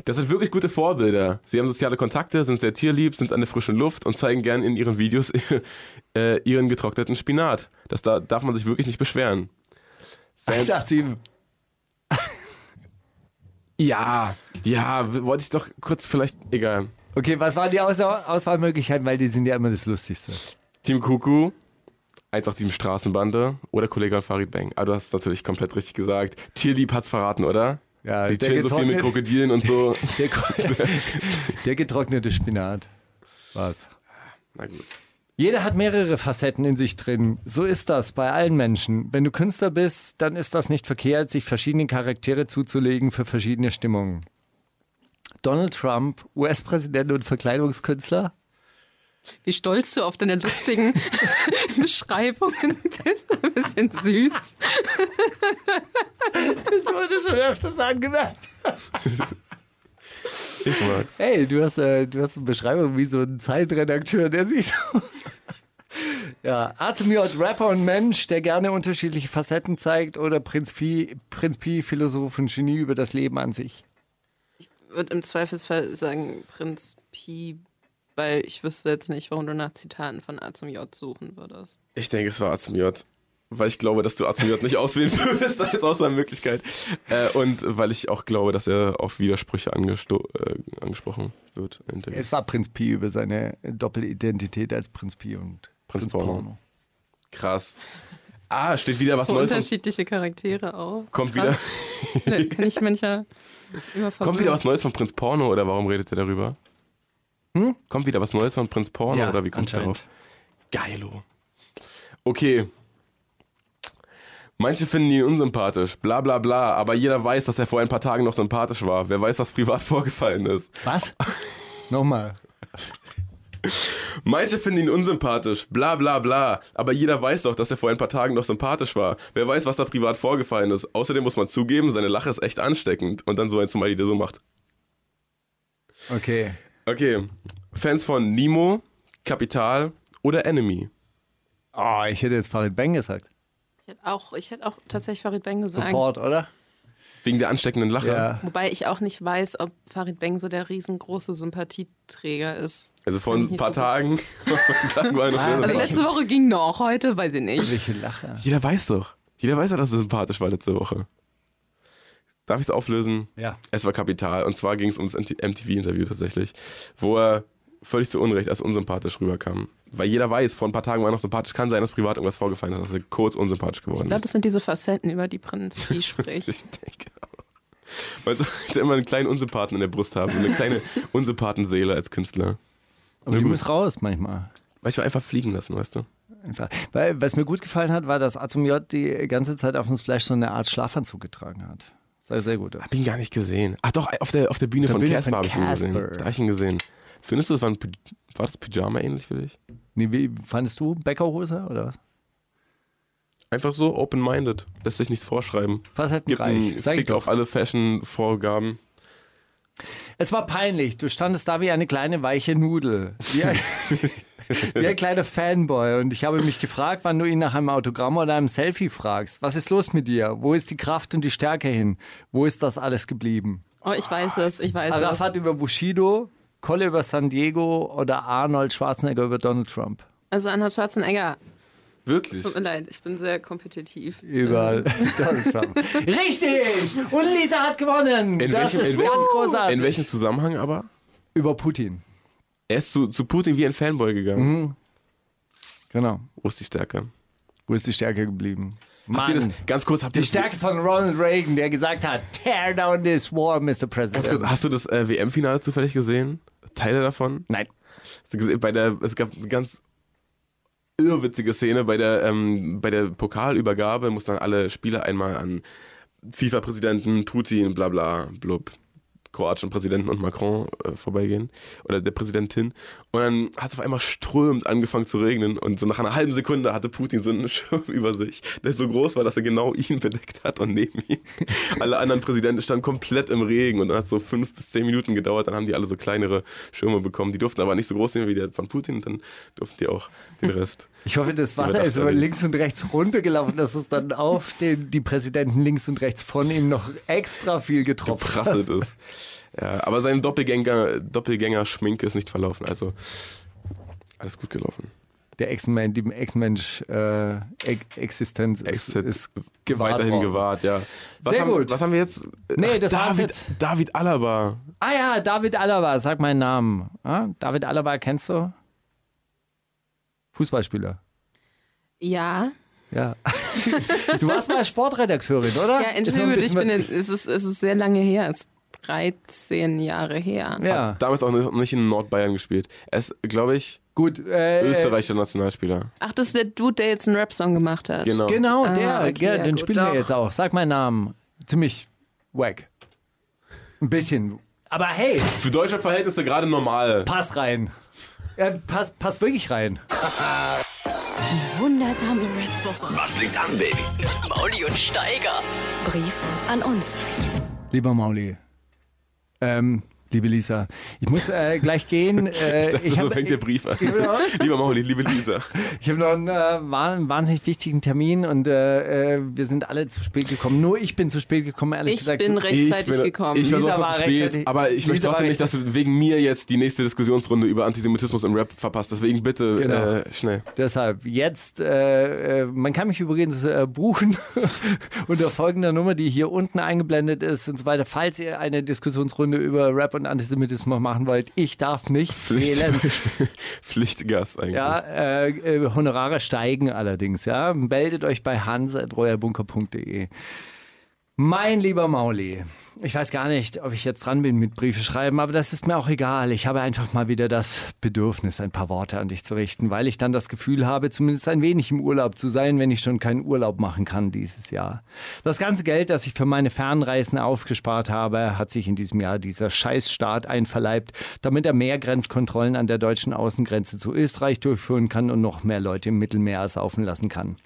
Das sind wirklich gute Vorbilder. Sie haben soziale Kontakte, sind sehr tierlieb, sind an der frischen Luft und zeigen gern in ihren Videos äh, ihren getrockneten Spinat. Das da darf man sich wirklich nicht beschweren. Fans, 187. ja, ja, wollte ich doch kurz vielleicht, egal. Okay, was waren die Aus Auswahlmöglichkeiten? Weil die sind ja immer das Lustigste. Team Kuku, 187 Straßenbande oder Kollege Farid Bang. Aber du hast natürlich komplett richtig gesagt. Tierlieb hat's verraten, oder? Ja, Die der chillen so viel mit Krokodilen und so. Der, der getrocknete Spinat. Was? Na gut. Jeder hat mehrere Facetten in sich drin. So ist das bei allen Menschen. Wenn du Künstler bist, dann ist das nicht verkehrt, sich verschiedene Charaktere zuzulegen für verschiedene Stimmungen. Donald Trump, US-Präsident und Verkleidungskünstler. Wie stolz du auf deine lustigen Beschreibungen bist. Ein bisschen süß. Das wurde schon öfters angemerkt. Ich mag's. Hey, du hast, äh, du hast eine Beschreibung wie so ein Zeitredakteur, der sich so. ja, Atemjod, Rapper und Mensch, der gerne unterschiedliche Facetten zeigt, oder Prinz Pi, Prinz Pi, Philosoph und Genie über das Leben an sich. würde im Zweifelsfall sagen Prinz Pi, weil ich wüsste jetzt nicht, warum du nach Zitaten von A zum J suchen würdest. Ich denke, es war A zum J. Weil ich glaube, dass du A zum J nicht auswählen würdest als Auswahlmöglichkeit. Äh, und weil ich auch glaube, dass er auf Widersprüche angesto äh, angesprochen wird. Es war Prinz Pi über seine Doppelidentität als Prinz Pi und Prinz Prinz, Porno. Porno. Krass. Ah, steht wieder was so Neues. Von, unterschiedliche Charaktere auch. kommt, wieder, Krass. Da kann ich manchmal immer kommt wieder was Neues von Prinz Porno oder warum redet er darüber? Hm? Kommt wieder was Neues von Prinz Porno Ja, oder wie kommt darauf? Geilo. Okay. Manche finden ihn unsympathisch, bla bla bla, aber jeder weiß, dass er vor ein paar Tagen noch sympathisch war. Wer weiß, was privat vorgefallen ist. Was? Nochmal. Manche finden ihn unsympathisch, bla bla bla. Aber jeder weiß doch, dass er vor ein paar Tagen noch sympathisch war. Wer weiß, was da privat vorgefallen ist. Außerdem muss man zugeben, seine Lache ist echt ansteckend. Und dann so ein Smiley, der so macht. Okay. Okay, Fans von Nemo, Kapital oder Enemy? Oh, ich hätte jetzt Farid Bang gesagt. Ich hätte auch, ich hätte auch tatsächlich Farid Bang gesagt. Sofort, oder? Wegen der ansteckenden Lache. Ja. Wobei ich auch nicht weiß, ob Farid Bang so der riesengroße Sympathieträger ist. Also vor ein paar so. Tagen. Also letzte Woche ging noch, heute weiß ich nicht. Welche Lache. Jeder weiß doch. Jeder weiß ja, dass er sympathisch war letzte Woche. Darf ich es auflösen? Ja. Es war Kapital. Und zwar ging es ums MTV-Interview tatsächlich, wo er völlig zu Unrecht als unsympathisch rüberkam. Weil jeder weiß, vor ein paar Tagen war er noch sympathisch. Kann sein, dass privat irgendwas vorgefallen ist, dass er kurz unsympathisch Ich geworden glaube, ist. das sind diese Facetten, über die Prinz die spricht. Ich denke auch. Weil so ich immer einen kleinen Unsympathen in der Brust habe. Eine kleine Unsympathenseele als Künstler. Aber Na die gut. muss raus manchmal. Manchmal einfach fliegen lassen, weißt du? Einfach. Weil, was mir gut gefallen hat, war, dass Atom J die ganze Zeit auf dem Splash so eine Art Schlafanzug getragen hat. Sah sehr gut aus. Hab ihn gar nicht gesehen. Ach doch, auf der, auf der Bühne Der von Bühne Casper habe ich ihn gesehen. Da habe ich ihn gesehen. Findest du, das war, ein, war das Pyjama ähnlich für dich? Nee, wie fandest du? Bäckerhose oder was? Einfach so open-minded. Lässt sich nichts vorschreiben. Was hat ein Gibt Reich? einen ich Fick auf alle Fashion-Vorgaben. Es war peinlich. Du standest da wie eine kleine weiche Nudel. Wie ein, wie ein kleiner Fanboy. Und ich habe mich gefragt, wann du ihn nach einem Autogramm oder einem Selfie fragst. Was ist los mit dir? Wo ist die Kraft und die Stärke hin? Wo ist das alles geblieben? Oh, ich weiß es, ich weiß es. Arafat über Bushido, Kolle über San Diego oder Arnold Schwarzenegger über Donald Trump? Also Arnold Schwarzenegger, Wirklich? tut mir leid, ich bin sehr kompetitiv. Über Donald Trump. Richtig! Und Lisa hat gewonnen. In das welchem- ist in welchem- ganz großartig. In welchem Zusammenhang aber? Über Putin. Er ist zu, zu Putin wie ein Fanboy gegangen. Mhm. Genau. Wo ist die Stärke? Wo ist die Stärke geblieben? Habt ihr das, Mann. ganz kurz, habt ihr Die das, Stärke von Ronald Reagan, der gesagt hat, tear down this war, Mr. ganz kurz, President. hast du das äh, WM-Finale zufällig gesehen? Teile davon? Nein. Hast du gesehen, bei der, es gab ganz irrwitzige Szene bei der, ähm, bei der Pokalübergabe, mussten dann alle Spieler einmal an FIFA-Präsidenten, Putin, bla bla, blub, kroatischen Präsidenten und Macron äh, vorbeigehen. Oder der Präsidentin. Und dann hat es auf einmal strömt angefangen zu regnen. Und so nach einer halben Sekunde hatte Putin so einen Schirm über sich, der so groß war, dass er genau ihn bedeckt hat und neben ihm. Alle anderen Präsidenten standen komplett im Regen und dann hat es so fünf bis zehn Minuten gedauert. Dann haben die alle so kleinere Schirme bekommen. Die durften aber nicht so groß sein wie der von Putin und dann durften die auch den Rest. Ich hoffe, das Wasser ist erledigt. links und rechts runtergelaufen, dass es dann auf den, die Präsidenten links und rechts von ihm noch extra viel getroffen hat. ist. Ja, aber seine Doppelgänger, Doppelgänger-Schminke ist nicht verlaufen. Also alles gut gelaufen. Der Ex-Mensch, die Ex-Mensch äh, Ex- Existenz ist, ist gewahrt weiterhin worden. gewahrt, ja. Was Sehr haben, gut. Was haben wir jetzt? Nee, das war's David, jetzt. David Alaba. Ah ja, David Alaba, sag meinen Namen. Ah, David Alaba kennst du? Fußballspieler. Ja, Ja. du warst mal Sportredakteurin, oder? ja, entschuldige bitte, ich bin, in, es, ist, es ist sehr lange her, es 13 Jahre her. Ja, Damals auch noch nicht in Nordbayern gespielt. Er ist, glaube ich, gut. Äh, österreichischer Nationalspieler. Ach, das ist der Dude, der jetzt einen Rap-Song gemacht hat. Genau. Genau, Ah, der, okay, ja, ja, den gut, spielen wir doch. jetzt auch. Sag meinen Namen. Ziemlich wack. Ein bisschen. Aber hey, Für deutsche Verhältnisse gerade normal. pass rein. Ja, pass, pass wirklich rein. Wundersame Rap-Woche. Was liegt an, Baby? Mauli und Steiger. Brief an uns. Lieber Mauli. Ähm, liebe Lisa, ich muss äh, gleich gehen. Äh, Ich dachte, so hab- fängt der Brief an. Lieber Mauli, liebe Lisa. Ich habe noch einen, äh, wahn- wahnsinnig wichtigen Termin und äh, äh, wir sind alle zu spät gekommen. Nur ich bin zu spät gekommen, ehrlich Ich gesagt. bin rechtzeitig bin- gekommen. Ich war Lisa war zu spät, rechtzeitig- aber ich möchte Lisa trotzdem nicht, dass du wegen mir jetzt die nächste Diskussionsrunde über Antisemitismus im Rap verpasst. Deswegen bitte Genau. äh, schnell. Deshalb jetzt, man kann mich übrigens äh, buchen unter folgender Nummer, die hier unten eingeblendet ist und so weiter, falls ihr eine Diskussionsrunde über Rap und Antisemitismus machen wollt. Ich darf nicht fehlen. Pflichtgast eigentlich. Ja, äh, äh, Honorare steigen allerdings, ja. Meldet euch bei hans.royalbunker.de. Mein lieber Mauli, ich weiß gar nicht, ob ich jetzt dran bin mit Briefe schreiben, aber das ist mir auch egal. Ich habe einfach mal wieder das Bedürfnis, ein paar Worte an dich zu richten, weil ich dann das Gefühl habe, zumindest ein wenig im Urlaub zu sein, wenn ich schon keinen Urlaub machen kann dieses Jahr. Das ganze Geld, das ich für meine Fernreisen aufgespart habe, hat sich in diesem Jahr dieser Scheißstaat einverleibt, damit er mehr Grenzkontrollen an der deutschen Außengrenze zu Österreich durchführen kann und noch mehr Leute im Mittelmeer ersaufen lassen kann.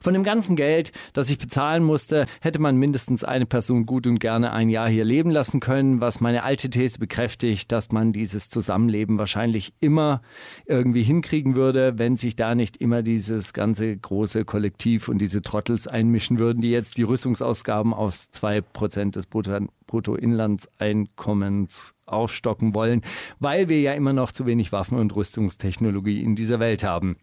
Von dem ganzen Geld, das ich bezahlen musste, hätte man mindestens eine Person gut und gerne ein Jahr hier leben lassen können, was meine alte These bekräftigt, dass man dieses Zusammenleben wahrscheinlich immer irgendwie hinkriegen würde, wenn sich da nicht immer dieses ganze große Kollektiv und diese Trottels einmischen würden, die jetzt die Rüstungsausgaben auf zwei Prozent des Bruttoinlandseinkommens aufstocken wollen, weil wir ja immer noch zu wenig Waffen und Rüstungstechnologie in dieser Welt haben.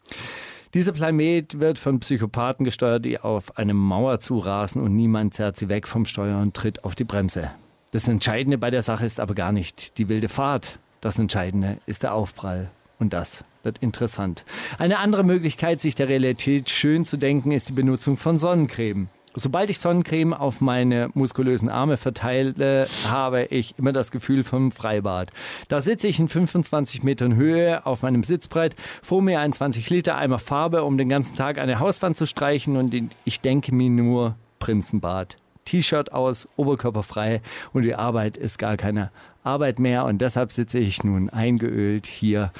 Dieser Planet wird von Psychopathen gesteuert, die auf eine Mauer zurasen und niemand zerrt sie weg vom Steuer und tritt auf die Bremse. Das Entscheidende bei der Sache ist aber gar nicht die wilde Fahrt. Das Entscheidende ist der Aufprall. Und das wird interessant. Eine andere Möglichkeit, sich der Realität schön zu denken, ist die Benutzung von Sonnencreme. Sobald ich Sonnencreme auf meine muskulösen Arme verteile, habe ich immer das Gefühl vom Freibad. Da sitze ich in 25 Metern Höhe auf meinem Sitzbrett, vor mir ein 20 Liter Eimer Farbe, um den ganzen Tag eine Hauswand zu streichen und ich denke mir nur Prinzenbad. T-Shirt aus, Oberkörper frei und die Arbeit ist gar keine Arbeit mehr und deshalb sitze ich nun eingeölt hier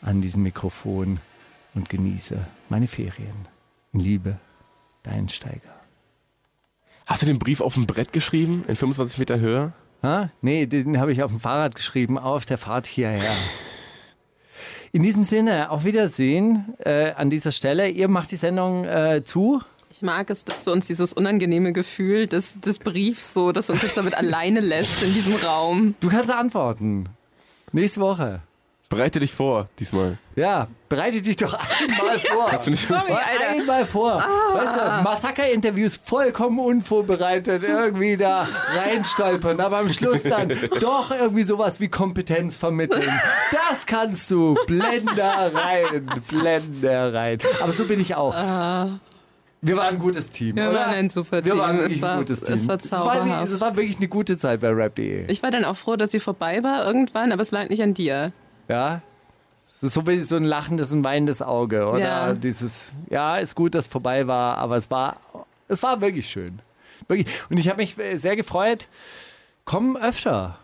an diesem Mikrofon und genieße meine Ferien. Liebe, dein Steiger. Hast du den Brief auf dem Brett geschrieben, in 25 Meter Höhe? Ha? Nee, den habe ich auf dem Fahrrad geschrieben, auf der Fahrt hierher. In diesem Sinne, auf Wiedersehen äh, an dieser Stelle. Ihr macht die Sendung äh, zu. Ich mag es, dass du uns dieses unangenehme Gefühl des, des Briefs so, dass du uns jetzt damit alleine lässt in diesem Raum. Du kannst antworten. Nächste Woche. Bereite dich vor, diesmal. Ja, bereite dich doch einmal vor. Kannst du nicht Sorry, Alter. Einmal vor. Weißt du, Massaker-Interviews vollkommen unvorbereitet irgendwie da reinstolpern, aber am Schluss dann doch irgendwie sowas wie Kompetenz vermitteln. Das kannst du. Blender rein, Blender rein. Aber so bin ich auch. Wir waren ein gutes Team, Wir oder? waren ein super Wir Team. waren Es wirklich war- ein gutes Team. es war Es war, zauberhaft. es war wirklich eine gute Zeit bei rap.de. Ich war dann auch froh, dass sie vorbei war irgendwann, aber es lag nicht an dir. Ja. Es ist so wie so ein lachendes und weinendes Auge, oder? Ja. Dieses, ja, ist gut, dass es vorbei war, aber es war, es war wirklich schön. Wirklich. Und ich habe mich sehr gefreut. Komm öfter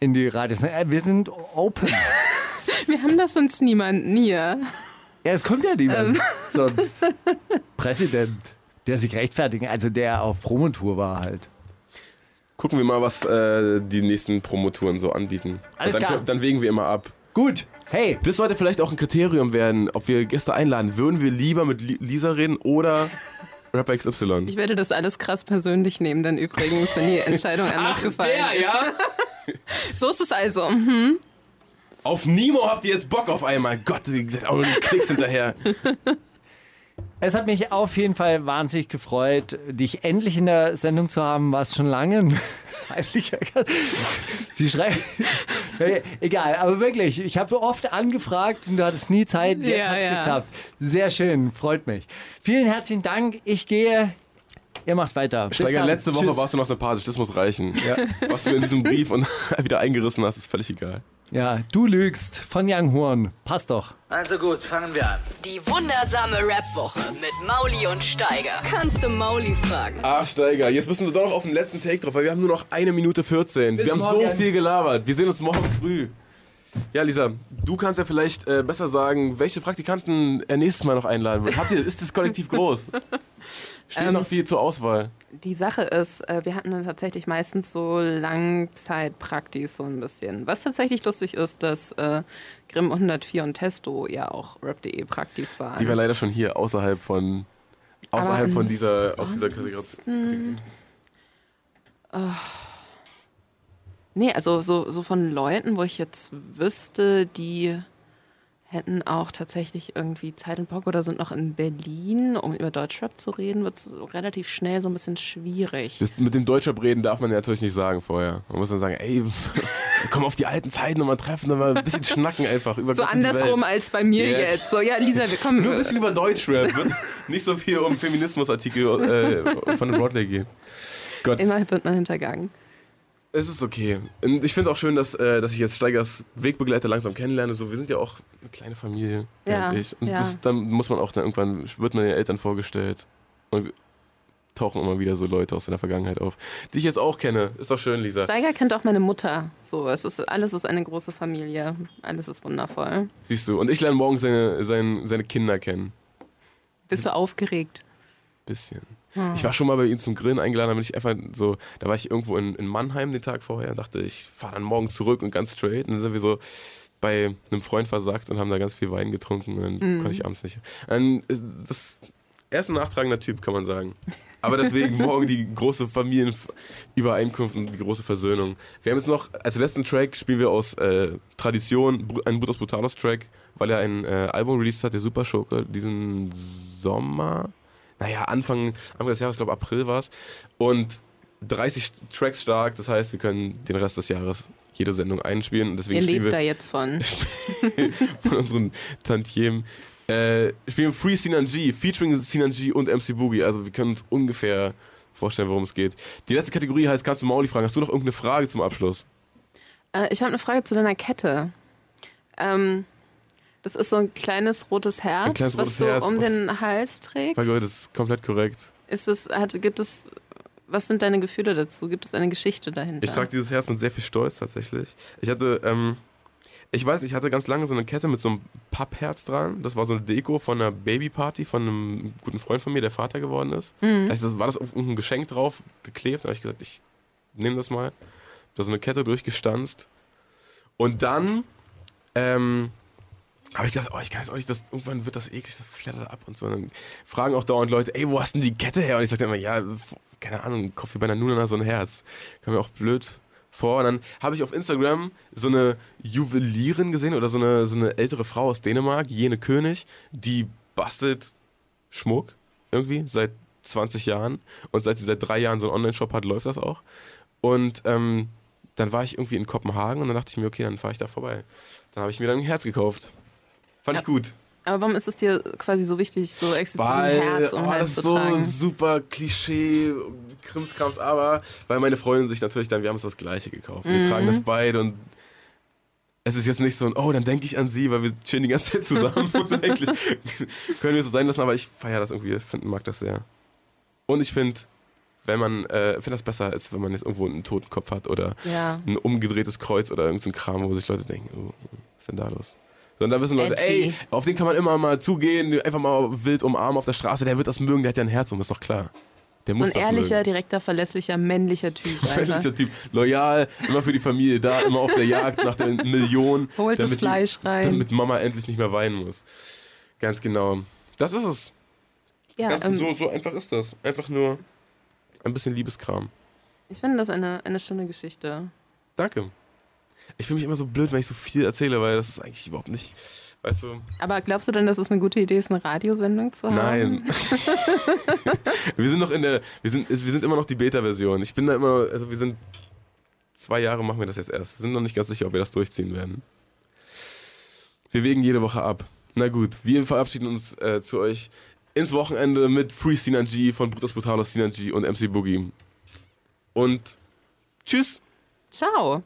in die Radios. Äh, Wir sind open. Wir haben das sonst niemanden hier. Ja, es kommt ja Ähm. niemand sonst. Präsident, der sich rechtfertigen, also der auf Promotour war halt. Gucken wir mal, was äh, die nächsten Promotouren so anbieten. Alles dann, klar. dann wägen wir immer ab. Gut. Hey, Das sollte vielleicht auch ein Kriterium werden, ob wir Gäste einladen. Würden wir lieber mit Li- Lisa reden oder Rapper XY? Ich werde das alles krass persönlich nehmen, dann übrigens, wenn die Entscheidung anders gefallen ist. ja? So ist es also. Mhm. Auf Nemo habt ihr jetzt Bock auf einmal. Gott, die auch nur die Klicks hinterher. Es hat mich auf jeden Fall wahnsinnig gefreut, dich endlich in der Sendung zu haben. War es schon lange? Sie schreiben. Egal, aber wirklich, ich habe oft angefragt und du hattest nie Zeit. Jetzt Ja, hat es ja. geklappt. Sehr schön, freut mich. Vielen herzlichen Dank. Ich gehe. Ihr macht weiter. Bis Steiger, dann. letzte Woche Tschüss. warst du noch sympathisch, das muss reichen. Was du in diesem Brief und wieder eingerissen hast, ist völlig egal. Ja, du lügst von Young Horn. Passt doch. Also gut, fangen wir an. Die wundersame Rap-Woche mit Mauli und Steiger. Kannst du Mauli fragen? Ach, Steiger, jetzt müssen wir doch noch auf den letzten Take drauf, weil wir haben nur noch eine Minute 14. Bis wir haben morgen. so viel gelabert. Wir sehen uns morgen früh. Ja, Lisa, du kannst ja vielleicht äh, besser sagen, welche Praktikanten er nächstes Mal noch einladen wird. Habt ihr, ist das Kollektiv groß? Steht Ähm, noch viel zur Auswahl. Die Sache ist, äh, wir hatten dann tatsächlich meistens so Langzeitpraktis so ein bisschen. Was tatsächlich lustig ist, dass äh, Grimm 104 und Testo ja auch Rap.de Praktis waren. Die war leider schon hier, außerhalb von, außerhalb von dieser, aus dieser Kategorie. ansonsten- Nee, also so, so von Leuten, wo ich jetzt wüsste, die hätten auch tatsächlich irgendwie Zeit und Bock oder sind noch in Berlin, um über Deutschrap zu reden, wird es relativ schnell so ein bisschen schwierig. Das, mit dem Deutschrap reden darf man ja natürlich nicht sagen vorher. Man muss dann sagen, ey, komm auf die alten Zeiten nochmal treffen, nochmal ein bisschen schnacken einfach über So Gott und andersrum als bei mir Ja. jetzt. So, ja, Lisa, wir kommen. Nur ein bisschen über Deutschrap. Wird nicht so viel um Feminismusartikel äh, von Broadway gehen. Gott. Immer wird man hintergangen. Es ist okay. Und ich finde auch schön, dass, äh, dass ich jetzt Steigers Wegbegleiter langsam kennenlerne. So, wir sind ja auch eine kleine Familie, Ja, und ich. Und ja. das, dann muss man auch dann irgendwann, wird man den Eltern vorgestellt. Und tauchen immer wieder so Leute aus seiner Vergangenheit auf, die ich jetzt auch kenne. Ist doch schön, Lisa. Steiger kennt auch meine Mutter. So, es ist, alles ist eine große Familie. Alles ist wundervoll. Siehst du. Und ich lerne morgen seine, seine, seine Kinder kennen. Bist du aufgeregt? Bisschen. Ich war schon mal bei ihm zum Grillen eingeladen, da bin ich einfach so, da war ich irgendwo in, in Mannheim den Tag vorher und dachte, ich fahre dann morgen zurück und ganz straight. Und dann sind wir so bei einem Freund versagt und haben da ganz viel Wein getrunken und dann konnte ich abends nicht. Dann, das, er ist ein nachtragender Typ, kann man sagen. Aber deswegen morgen die große Familienübereinkunft und die große Versöhnung. Wir haben jetzt noch, als letzten Track spielen wir aus äh, Tradition einen Brutus Brutalos Track, weil er ein äh, Album released hat, der Super Schurke, diesen Sommer. Naja, Anfang, Anfang des Jahres, ich glaube April war es. Und 30 Tracks stark, das heißt, wir können den Rest des Jahres jede Sendung einspielen. Und deswegen Ihr lebt wir da jetzt von. von unseren Tantiemen. Äh, spielen Free Sinan G, featuring Sinan G und MC Boogie. Also wir können uns ungefähr vorstellen, worum es geht. Die letzte Kategorie heißt, kannst du Mauli fragen? Hast du noch irgendeine Frage zum Abschluss? Äh, ich habe eine Frage zu deiner Kette. Ähm, das ist so ein kleines rotes Herz, Ein kleines was rotes du Herz, um was- den Hals trägst. Frage, das ist komplett korrekt. Ist es, hat, gibt es, was sind deine Gefühle dazu? Gibt es eine Geschichte dahinter? Ich trage dieses Herz mit sehr viel Stolz tatsächlich. Ich hatte, ähm, ich weiß, ich hatte ganz lange so eine Kette mit so einem Pappherz dran. Das war so eine Deko von einer Babyparty von einem guten Freund von mir, der Vater geworden ist. Also das war das auf irgendein Geschenk drauf geklebt. Da habe ich gesagt, ich nehme das mal. Da so eine Kette durchgestanzt. Und dann ähm, habe ich gedacht, oh, ich kann jetzt auch nicht, das, irgendwann wird das eklig, das flattert ab und so. Und dann fragen auch dauernd Leute, ey, wo hast denn die Kette her? Und ich sagte immer, ja, keine Ahnung, kauf dir bei einer Nuna so ein Herz. Kam mir auch blöd vor. Und dann habe ich auf Instagram so eine Juwelierin gesehen oder so eine, so eine ältere Frau aus Dänemark, Jene König, die bastelt Schmuck irgendwie seit 20 Jahren. Und seit sie seit drei Jahren so einen Online-Shop hat, läuft das auch. Und ähm, dann war ich irgendwie in Kopenhagen und dann dachte ich mir, okay, dann fahre ich da vorbei. Dann habe ich mir dann ein Herz gekauft. Fand ich gut. Aber warum ist es dir quasi so wichtig, so explizit Weil, Herz um oh, Hals das ist zu so tragen? super Klischee, Krimskrams, aber weil meine Freundin sich natürlich dann, wir haben uns das Gleiche gekauft. Wir tragen das beide und es ist jetzt nicht so ein, oh, dann denke ich an sie, weil wir chillen die ganze Zeit zusammen und eigentlich können wir es so sein lassen, aber ich feiere das irgendwie, find, mag das sehr. Und ich finde, wenn man, äh, finde das besser, als wenn man jetzt irgendwo einen toten Kopf hat oder Ja. ein umgedrehtes Kreuz oder irgendein so Kram, wo sich Leute denken, oh, was ist denn da los? Sondern da wissen Leute, Edgy. ey, auf den kann man immer mal zugehen, einfach mal wild umarmen auf der Straße, der wird das mögen, der hat ja ein Herz um, ist doch klar. Der So muss ein das ehrlicher, mögen. direkter, verlässlicher, männlicher Typ. Männlicher Typ, loyal, immer für die Familie da, immer auf der Jagd nach der Million, Holt das damit, die, Fleisch rein. damit Mama endlich nicht mehr weinen muss. Ganz genau. Das ist es. ja, Ganz ähm, so, so einfach ist das. Einfach nur ein bisschen Liebeskram. ich finde das eine, eine schöne Geschichte. Danke. Ich fühle mich immer so blöd, wenn ich so viel erzähle, weil das ist eigentlich überhaupt nicht, weißt du, Aber glaubst du denn, dass es eine gute Idee ist, eine Radiosendung zu haben? Nein. wir sind noch in der, wir sind, wir sind immer noch die Beta-Version. Ich bin da immer, also wir sind, zwei Jahre machen wir das jetzt erst. Wir sind noch nicht ganz sicher, ob wir das durchziehen werden. Wir wägen jede Woche ab. Na gut, wir verabschieden uns äh, zu euch ins Wochenende mit Free G von Brutus Brutalos G und MC Boogie. Und tschüss. Ciao.